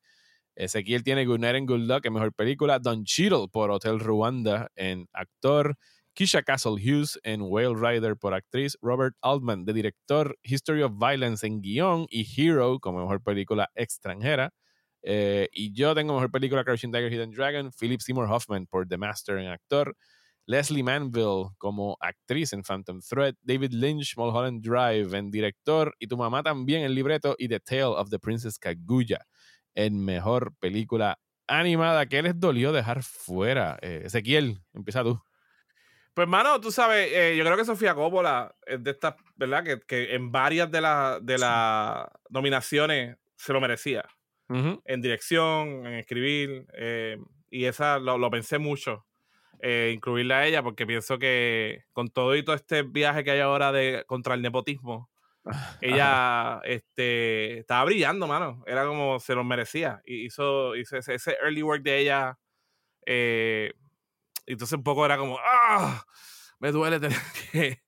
Ezequiel tiene Good Night and Good Luck en mejor película. Don Cheadle por Hotel Rwanda en actor. Kisha Castle Hughes en Whale Rider por actriz. Robert Altman de director. History of Violence en guion. Y Hero como mejor película extranjera. Eh, y yo tengo mejor película Crouching Tiger, Hidden Dragon. Philip Seymour Hoffman por The Master en actor. Leslie Manville como actriz en Phantom Thread, David Lynch, Mulholland Drive en director y tu mamá también en libreto y The Tale of the Princess Kaguya en mejor película animada. ¿Qué les dolió dejar fuera? Eh, Ezequiel, empieza tú. Pues, mano, tú sabes, eh, yo creo que Sofía Coppola es de estas, ¿verdad? Que, en varias de, las de las nominaciones se lo merecía. En dirección, en escribir. Eh, y esa lo, pensé mucho. Eh, incluirla a ella, porque pienso que con todo y todo este viaje que hay ahora de contra el nepotismo, ella este, estaba brillando, mano. Era como se lo merecía. Y hizo, hizo ese, early work de ella. Eh, entonces un poco era como, ¡ah! Me duele tener que,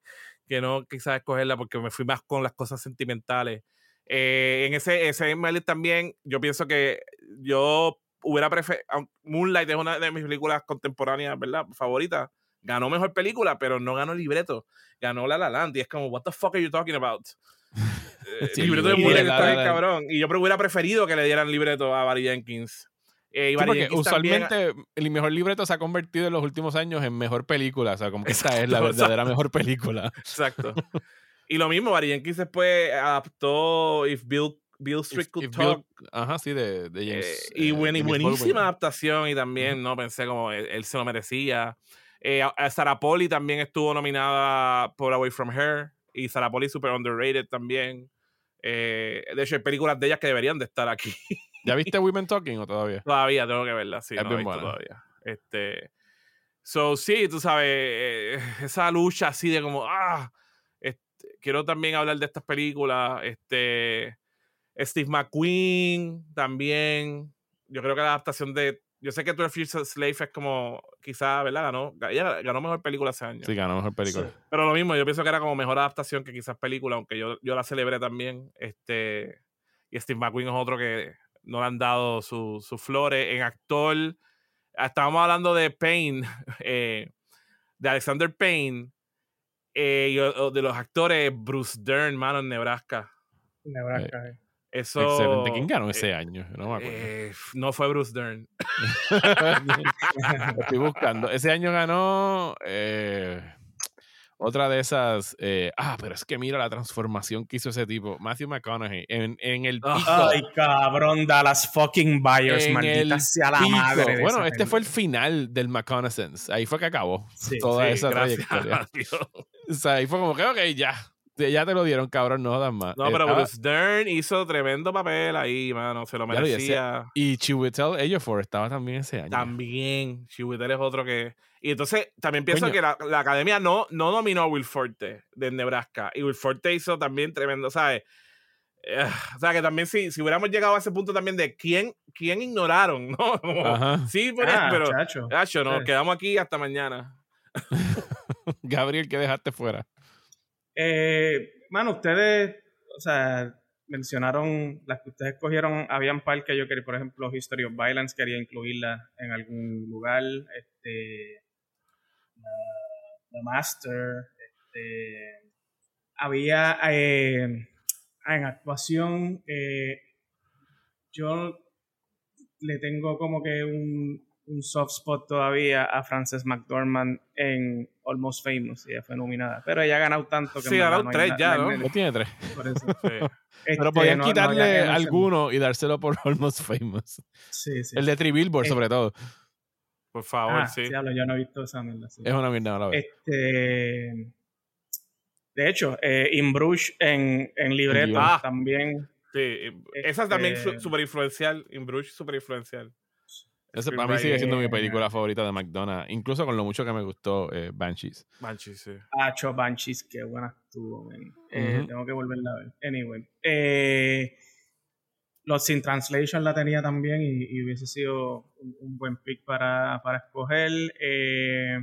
que no quizás escogerla porque me fui más con las cosas sentimentales. Eh, en ese, ese también, yo pienso que yo hubiera preferido. Moonlight es una de mis películas contemporáneas, ¿verdad? Favoritas. Ganó mejor película, pero no ganó libreto. Ganó La La Land. Y es como, ¿What the fuck are you talking about? Eh, el libreto de Moonlight está bien cabrón. Y yo hubiera preferido que le dieran libreto a Barry Jenkins. Eh, porque usualmente el mejor libreto se ha convertido en los últimos años en mejor película. O sea, como que esta es la verdadera mejor película. Exacto. y lo mismo, Barry Jenkins después adaptó If Bill Bill Street Could Talk. ajá, sí, de, de James. Eh, y eh, buenísima adaptación y también, ¿no? Pensé como él, se lo merecía. Eh, Sarah Polly también estuvo nominada por Away From Her y Sarah Polly super underrated también. Eh, de hecho, hay películas de ellas que deberían de estar aquí. ¿Ya viste Women Talking o todavía? Todavía, tengo que verla, sí. Es no todavía. Este, so, sí, tú sabes, esa lucha así de como, ah, este, quiero también hablar de estas películas, este, Steve McQueen también. Yo creo que la adaptación de, yo sé que 12 Years a Slave es como, quizá, ¿verdad? Ganó, ella ganó mejor película hace años. Sí, ganó mejor película. Pero lo mismo, yo pienso que era como mejor adaptación que quizás película, aunque yo, yo la celebré también. Este, y Steve McQueen es otro que no le han dado sus su flores. En actor, estábamos hablando de Payne, eh, de Alexander Payne, eh, y de los actores, Bruce Dern, mano, en Nebraska. Nebraska, eh. Eso, Excelente. ¿Quién ganó ese eh, año? No me acuerdo. Eh, no fue Bruce Dern. estoy buscando. Ese año ganó eh, otra de esas. Eh, ah, pero es que mira la transformación que hizo ese tipo. Matthew McConaughey en, en el pico. Ay, cabrón, Dallas fucking Buyers, maldita sea la madre. bueno, este fue el final del McConaissance. Ahí fue que acabó toda esa trayectoria. O sea, ahí fue como que, ok, ya ya te lo dieron, cabrón, no dan más. No, pero Bruce Dern hizo tremendo papel ahí, mano, se lo merecía. y Chiwetel Ejiofor estaba también ese año. También, Chiwetel es otro que... Y entonces, también pienso que la, academia no, no nominó a Will Forte de Nebraska. Y Will Forte hizo también tremendo, ¿sabes? Eh, o sea, que también si, si hubiéramos llegado a ese punto también de quién, quién ignoraron, ¿no? sí, pero, ah, pero chacho. nos quedamos aquí hasta mañana. Gabriel, ¿qué dejaste fuera? Eh, ustedes, o sea, mencionaron las que ustedes escogieron, habían par que yo quería, por ejemplo, History of Violence, quería incluirla en algún lugar, este, The Master, este, había eh, en actuación, eh, yo le tengo como que un, un soft spot todavía a Frances McDormand en Almost Famous. Ella fue nominada. Pero ella ha ganado tanto que Sí, ha ganado tres ya, ¿no? No tiene tres. Por eso. Este, Pero podían quitarle alguno y dárselo por Almost Famous. Sí, sí. El de Three Billboard, sobre todo. Por favor, ah, sí. yo no he visto esa mierda. Es una mierda, la verdad. Este, de hecho, eh, In Bruges en, en libreto ah. también. Sí, esa también es súper influencial. In Bruges súper influencial. Ese para mí sigue siendo mi película favorita de McDonald's, incluso con lo mucho que me gustó eh, Banshees. Banshees, sí. Ah, Cho Banshees, qué buena estuvo, eh, Tengo que volverla a ver. Anyway. Eh, los Sin Translation la tenía también y, hubiese sido un, buen pick para, para escoger. Eh,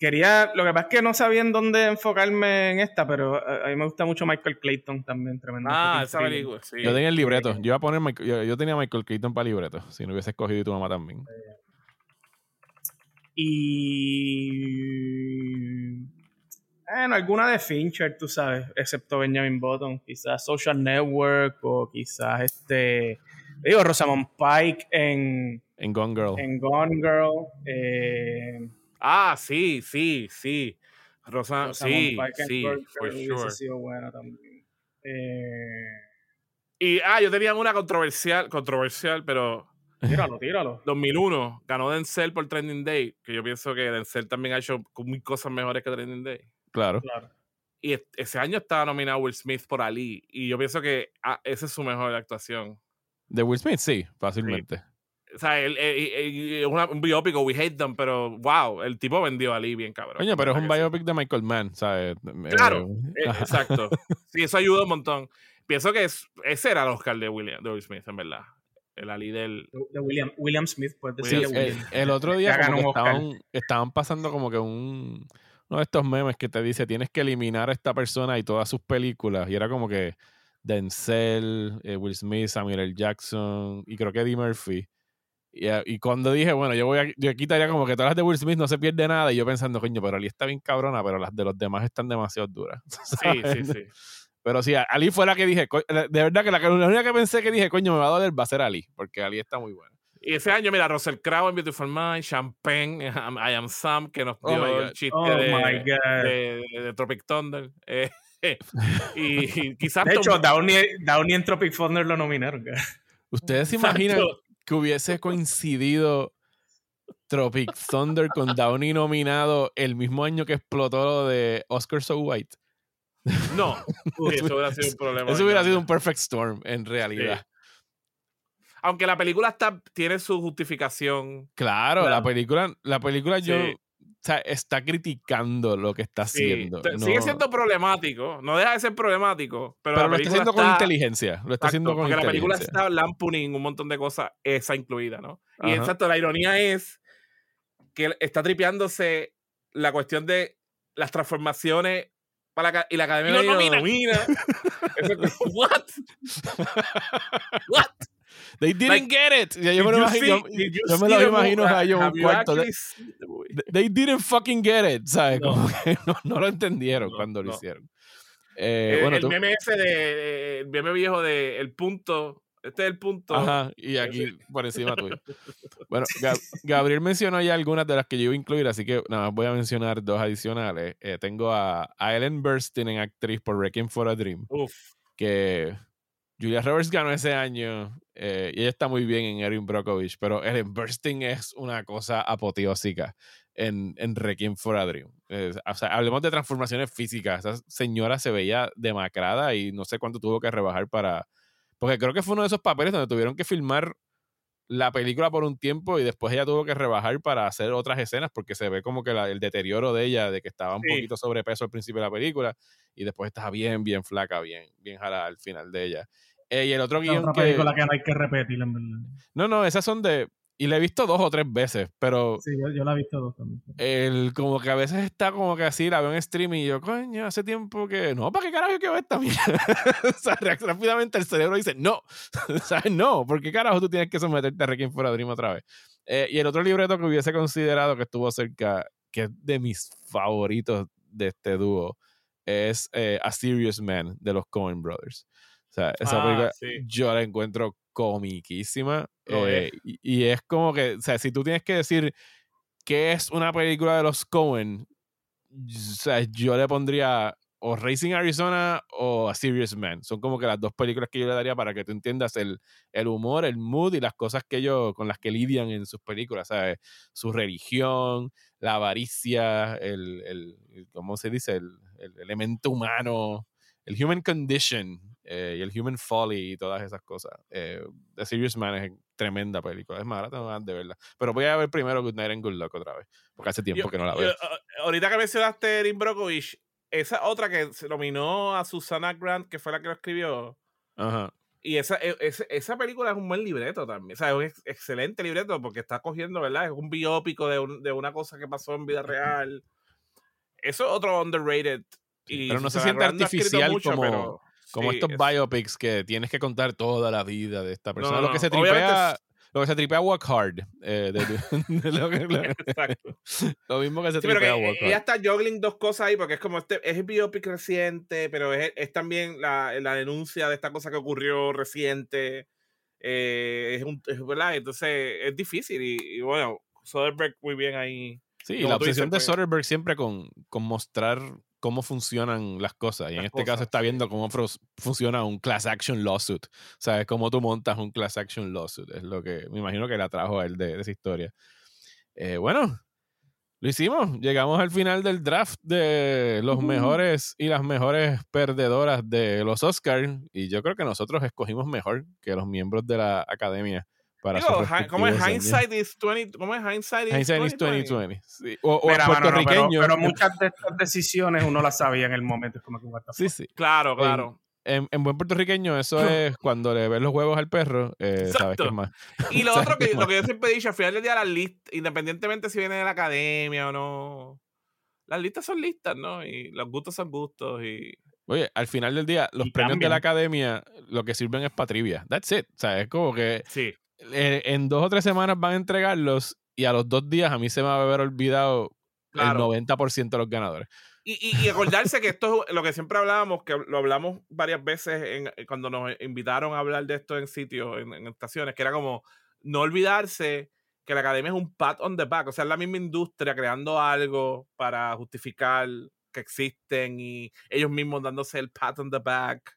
Quería, lo que pasa es que no sabía en dónde enfocarme en esta, pero a, mí me gusta mucho Michael Clayton también, tremendo. Ah, esa película, sí. Yo tenía el libreto, yo iba a poner, yo, tenía Michael Clayton para libreto, si no hubiese escogido y tu mamá también. Y... Bueno, alguna de Fincher, tú sabes, excepto Benjamin Button, quizás Social Network o quizás este... Digo, Rosamund Pike en... En Gone Girl. En Gone Girl. Eh, Ah, sí, sí, sí. Rosa, sí, sí, for sure. sido buena también. Eh... Y, ah, yo tenía una controversial, controversial, pero... Tíralo, tíralo. 2001, ganó Denzel por Trending Day, que yo pienso que Denzel también ha hecho mil cosas mejores que Trending Day. Claro. claro. Y ese año estaba nominado Will Smith por Ali, y yo pienso que ah, esa es su mejor actuación. De Will Smith, sí, fácilmente. O sea, es un biópico, we hate them, pero wow, el tipo vendió a Lee bien cabrón. Coño, pero es un biopic de Michael Mann, ¿sabes? Claro, eh, e, exacto. Sí, eso ayuda un montón. Pienso que es, ese era el Oscar de, William, de Will Smith, en verdad. El Ali del. De William, William Smith, pues decir. El, el, otro día estaban, estaban pasando como que un. Uno de estos memes que te dice tienes que eliminar a esta persona y todas sus películas. Y era como que Denzel, eh, Will Smith, Samuel L. Jackson y creo que Eddie Murphy y, cuando dije, bueno, yo voy a, yo quitaría como que todas las de Will Smith no se pierde nada, y yo pensando, coño, pero Ali está bien cabrona, pero las de los demás están demasiado duras. Sí, sí, sí. Pero sí, Ali fue la que dije, de verdad que la, la, única que pensé que dije, coño, me va a doler va a ser Ali, porque Ali está muy buena. Y ese año, mira, Russell Crowe en Beautiful Mind, Champagne, I Am Sam, que nos oh dio el chiste oh de, de, Tropic Thunder. Eh, y, quizás. De hecho, Downey, Downey en Tropic Thunder lo nominaron. Ustedes se imaginan que hubiese coincidido Tropic Thunder con Downey nominado el mismo año que explotó lo de Oscar So White. No, eso hubiera sido un problema. Eso hubiera sido un perfect storm en realidad. Aunque la película está, tiene su justificación. Claro, la película, la película yo sea, está criticando lo que está haciendo. Sigue siendo problemático, no deja de ser problemático, pero, lo está haciendo con inteligencia. Lo está haciendo con porque la película está lampuning un montón de cosas, esa incluida, ¿no? Y exacto, la ironía es que está tripeándose la cuestión de las transformaciones para y la academia no domina. What? What? They didn't get it. yo, me lo imagino, yo, me lo imagino a ellos un cuarto. De, they didn't fucking get it. ¿Sabes? Como que no, lo entendieron cuando lo hicieron. Eh, el, bueno, el meme ese de. El meme viejo de El punto este es el punto. Ajá, y aquí por encima tuyo. Bueno, Gabriel mencionó ya algunas de las que yo iba a incluir, así que nada más voy a mencionar dos adicionales. Eh, tengo a, Ellen Burstyn en actriz por Wrecking for a Dream. Uf. Que Julia Roberts ganó ese año eh, y ella está muy bien en Erin Brockovich, pero Ellen Burstyn es una cosa apoteósica en, en Requiem for a Dream. o sea, hablemos de transformaciones físicas. Esa señora se veía demacrada y no sé cuánto tuvo que rebajar para porque creo que fue uno de esos papeles donde tuvieron que filmar la película por un tiempo y después ella tuvo que rebajar para hacer otras escenas porque se ve como que el deterioro de ella, de que estaba un poquito sobrepeso al principio de la película y después estaba bien, bien flaca, bien, bien jalada al final de ella. Eh, y el otro guion otra película que... no hay que repetir, en verdad. No, no, esas son de y la he visto dos o tres veces, pero. Sí, yo, la he visto dos también. El, como que a veces está como que así, la veo en stream y yo, coño, hace tiempo que. No, ¿para qué carajo quiero ver esta mierda? o sea, rápidamente el cerebro dice, no. ¿Sabes? No, ¿por qué carajo tú tienes que someterte a Requiem for a Dream otra vez? Eh, y el otro libreto que hubiese considerado que estuvo cerca, que es de mis favoritos de este dúo, es eh, A Serious Man de los Coen Brothers. O sea, esa ah, película yo la encuentro comiquísima. Eh, y, es como que, o sea, si tú tienes que decir qué es una película de los Cohen, o sea, yo le pondría o Racing Arizona o A Serious Man. Son como que las dos películas que yo le daría para que tú entiendas el, el humor, el mood y las cosas que ellos, con las que lidian en sus películas, ¿sabes? Su religión, la avaricia, el, el ¿cómo se dice? El, el elemento humano, el human condition, eh, y el Human Folly y todas esas cosas. Eh, The Serious Man es tremenda película. Es mala, tengo ganas de verla. Pero voy a ver primero Good Night and Good Luck otra vez, porque hace tiempo que no la veo. ahorita que mencionaste Erin Brockovich, esa otra que se nominó a Susana Grant, que fue la que lo escribió. Ajá. Y esa, e, esa, película es un buen libreto también. O sea, es un excelente libreto porque está cogiendo, ¿verdad? Es un biópico de, de una cosa que pasó en vida real. Eso es otro underrated. Pero no se siente artificial como, como estos biopics que tienes que contar toda la vida de esta persona. lo que se tripea. Lo que se tripea Walk Hard. Eh, lo, mismo que se tripea Walk Hard. Ella está juggling dos cosas ahí porque es como este. Es el biopic reciente, pero es, es también la, la, denuncia de esta cosa que ocurrió reciente. Eh, es, un, es verdad. Entonces es difícil. Y, bueno, Soderbergh muy bien ahí. Sí, la obsesión de pues Soderbergh siempre con, con mostrar cómo funcionan las cosas. Y en este caso está viendo cómo funciona un class action lawsuit. ¿Sabes? Cómo tú montas un class action lawsuit. Es lo que me imagino que le atrajo a él de, esa historia. Eh, bueno, lo hicimos. Llegamos al final del draft de los mejores y las mejores perdedoras de los Oscars. Y yo creo que nosotros escogimos mejor que los miembros de la academia para ¿cómo es hindsight is 20? ¿Cómo es hindsight is hindsight 2020? Is 2020. O, o puertorriqueño. pero, muchas de estas decisiones uno las sabía en el momento. Es como que, sí, sí. Claro, claro. En, en, buen puertorriqueño, eso es cuando le ves los huevos al perro, eh, sabes que es más. Y lo otro que, lo que yo siempre he dicho, al final del día, las listas, independientemente si viene de la academia o no, las listas son listas, ¿no? Y los gustos son gustos. y Oye, al final del día, los premios de la academia lo que sirven es para trivia. That's it. O sea, es como que sí. Eh, en dos o tres semanas van a entregarlos y a los dos días a mí se me va a haber olvidado el 90% de los ganadores. Y, y, acordarse que esto es lo que siempre hablábamos, que lo hablamos varias veces en, eh, cuando nos invitaron a hablar de esto en sitios, en, estaciones, que era como no olvidarse que la academia es un pat on the back, o sea, es la misma industria creando algo para justificar que existen y ellos mismos dándose el pat on the back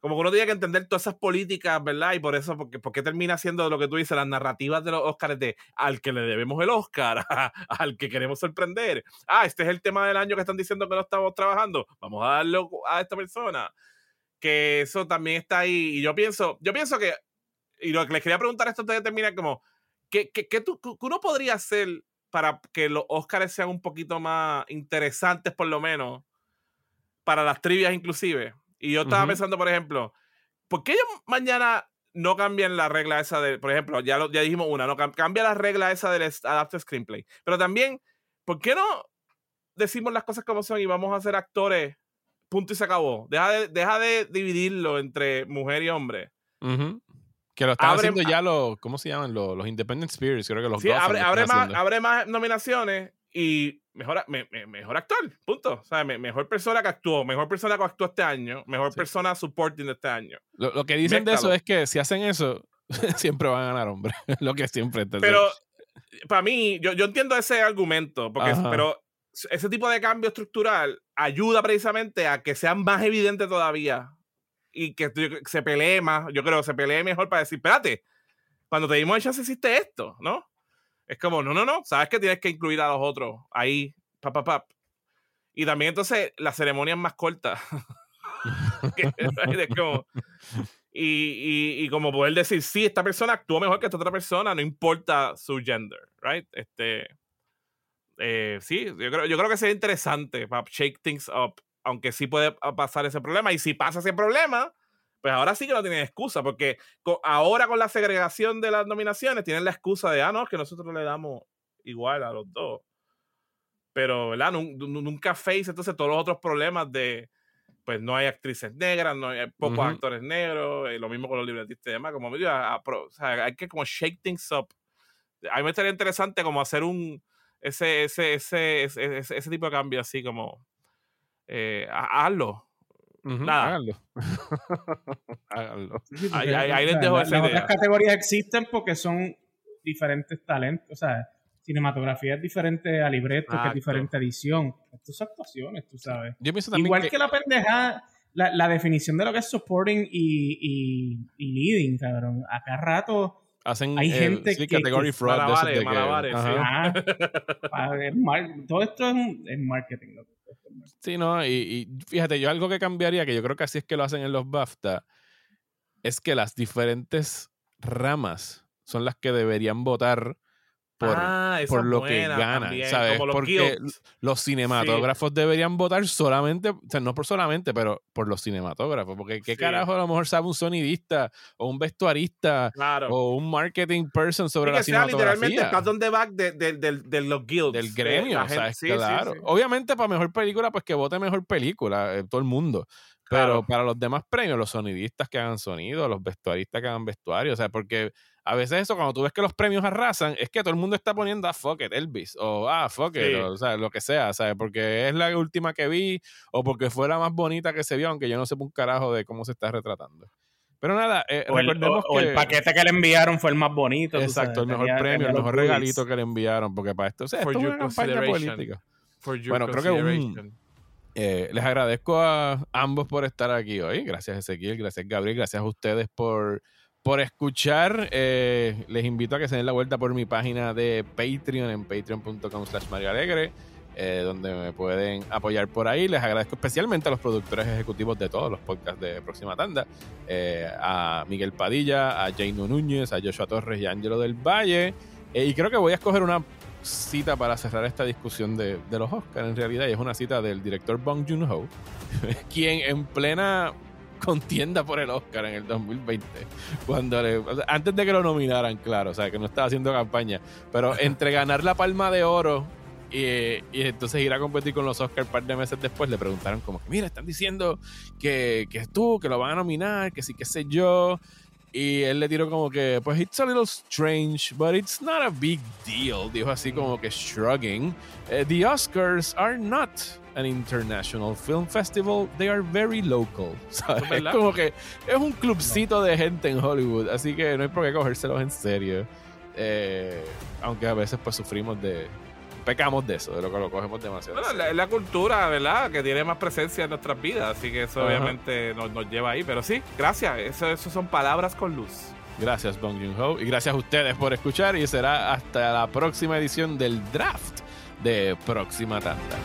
como que uno tiene que entender todas esas políticas, ¿verdad? Y por eso, porque, porque termina siendo lo que tú dices, las narrativas de los Oscars de al que le debemos el Oscar, al que queremos sorprender. Ah, este es el tema del año que están diciendo que no estamos trabajando. Vamos a darlo a esta persona. Que eso también está ahí. Y yo pienso, yo pienso que, y lo que les quería preguntar esto antes de terminar, como, ¿qué, qué, qué, tú, uno podría hacer para que los Oscars sean un poquito más interesantes, por lo menos, para las trivias inclusive. Y yo estaba pensando, por ejemplo, ¿por qué ellos mañana no cambian la regla esa de, por ejemplo, ya, lo, ya dijimos una, no cambia la regla esa del adapted screenplay? Pero también, ¿por qué no decimos las cosas como son y vamos a ser actores? Punto y se acabó. Deja de, deja de dividirlo entre mujer y hombre. Que lo están haciendo ya los, ¿cómo se llaman? Los, los Independent Spirits, creo que los sí, abre, abre más, abre más nominaciones y mejor, mejor actor, punto. O sea, mejor persona que actuó, mejor persona que actuó este año, mejor persona supporting de este año. Lo, que dicen de eso es que si hacen eso, siempre van a ganar, hombre. lo que siempre. Pero para mí, yo, yo entiendo ese argumento, porque, pero ese tipo de cambio estructural ayuda precisamente a que sea más evidente todavía y que se pelee más. Yo creo que se pelee mejor para decir, espérate, cuando te dimos el chance hiciste esto, ¿no? Es como, no, no, no, sabes que tienes que incluir a los otros ahí, pap, pap, pap. Y también entonces la ceremonia es más corta. y, y, como poder decir, sí, esta persona actuó mejor que esta otra persona, no importa su gender, right? Este, eh, sí, yo creo, yo creo que sería interesante para shake things up, aunque sí puede pasar ese problema. Y si pasa ese problema, pues ahora sí que no tienen excusa, porque ahora con la segregación de las nominaciones tienen la excusa de, ah, no, que nosotros le damos igual a los dos. Pero, ¿verdad? Nunca face entonces todos los otros problemas de, pues no hay actrices negras, no hay pocos actores negros, y lo mismo con los libretistas y demás, como o sea, hay que como shake things up. A mí me estaría interesante como hacer un, ese, ese, ese, ese, ese tipo de cambio así como, eh, hazlo, Nada. Háganlo. ahí, les dejo esa Las otras categorías existen porque son diferentes talentos. O sea, cinematografía es diferente a libreto, que es diferente a edición. Estas son actuaciones, tú sabes. Igual que... la pendeja, la, definición de lo que es supporting y, y, leading, cabrón. Acá rato. Hacen hay gente sí, que, category fraud malabares, malabares, sí. todo esto es, es marketing, loco. Sí, no, y, fíjate, yo algo que cambiaría, que yo creo que así es que lo hacen en los BAFTA, es que las diferentes ramas son las que deberían votar por, ah, por lo que ganan, ¿sabes? Porque los cinematógrafos deberían votar solamente, o sea, no por solamente, pero por los cinematógrafos, porque qué carajo a lo mejor sabe un sonidista o un vestuarista o un marketing person sobre la cinematografía. literalmente estás donde va de, de, los guilds. Del gremio, ¿sabes? claro. Obviamente para mejor película, pues que vote mejor película, eh, todo el mundo. Pero para los demás premios, los sonidistas que hagan sonido, los vestuaristas que hagan vestuario, o sea, porque a veces eso, cuando tú ves que los premios arrasan, es que todo el mundo está poniendo a ah, fuck it, Elvis, o ah, fuck it, o, sea, lo que sea, ¿sabes? Porque es la última que vi, o porque fue la más bonita que se vio, aunque yo no sé un carajo de cómo se está retratando. Pero nada, eh, o, el, o, el, paquete que le enviaron fue el más bonito. Exacto, el mejor premio, el mejor regalito que le enviaron, porque para esto, o sea, esto es una campaña política. bueno, creo que eh, les agradezco a ambos por estar aquí hoy. Gracias Ezequiel, gracias Gabriel, gracias a ustedes por, por escuchar. Eh, les invito a que se den la vuelta por mi página de Patreon en patreon.com slash Mario Alegre. Eh, donde me pueden apoyar por ahí. Les agradezco especialmente a los productores ejecutivos de todos los podcasts de Próxima Tanda, a Miguel Padilla, a Jaino Núñez, a Joshua Torres y a Angelo del Valle. y creo que voy a escoger una cita para cerrar esta discusión de, los Oscars en realidad y es una cita del director Bong Joon-ho quien en plena contienda por el Oscar en el 2020 cuando antes de que lo nominaran claro o sea que no estaba haciendo campaña pero entre ganar la palma de oro y, entonces ir a competir con los Oscars un par de meses después le preguntaron como que mira están diciendo que, que tú que lo van a nominar que sí que sé yo y él le tiró como que, pues it's a little strange, but it's not a big deal. Dijo así como que shrugging. Eh, the Oscars are not an international film festival, they are very local. Es como que es un clubcito de gente en Hollywood, así que no hay por qué cogérselos en serio. Eh, aunque a veces pues sufrimos de, pecamos de eso, de lo que lo cogemos demasiado. Bueno, es la, cultura, ¿verdad? Que tiene más presencia en nuestras vidas, así que eso obviamente nos, lleva ahí. Pero sí, gracias, eso, eso son palabras con luz. Gracias, Bong Joon-ho. Y gracias a ustedes por escuchar. Y será hasta la próxima edición del draft de Próxima Tanda.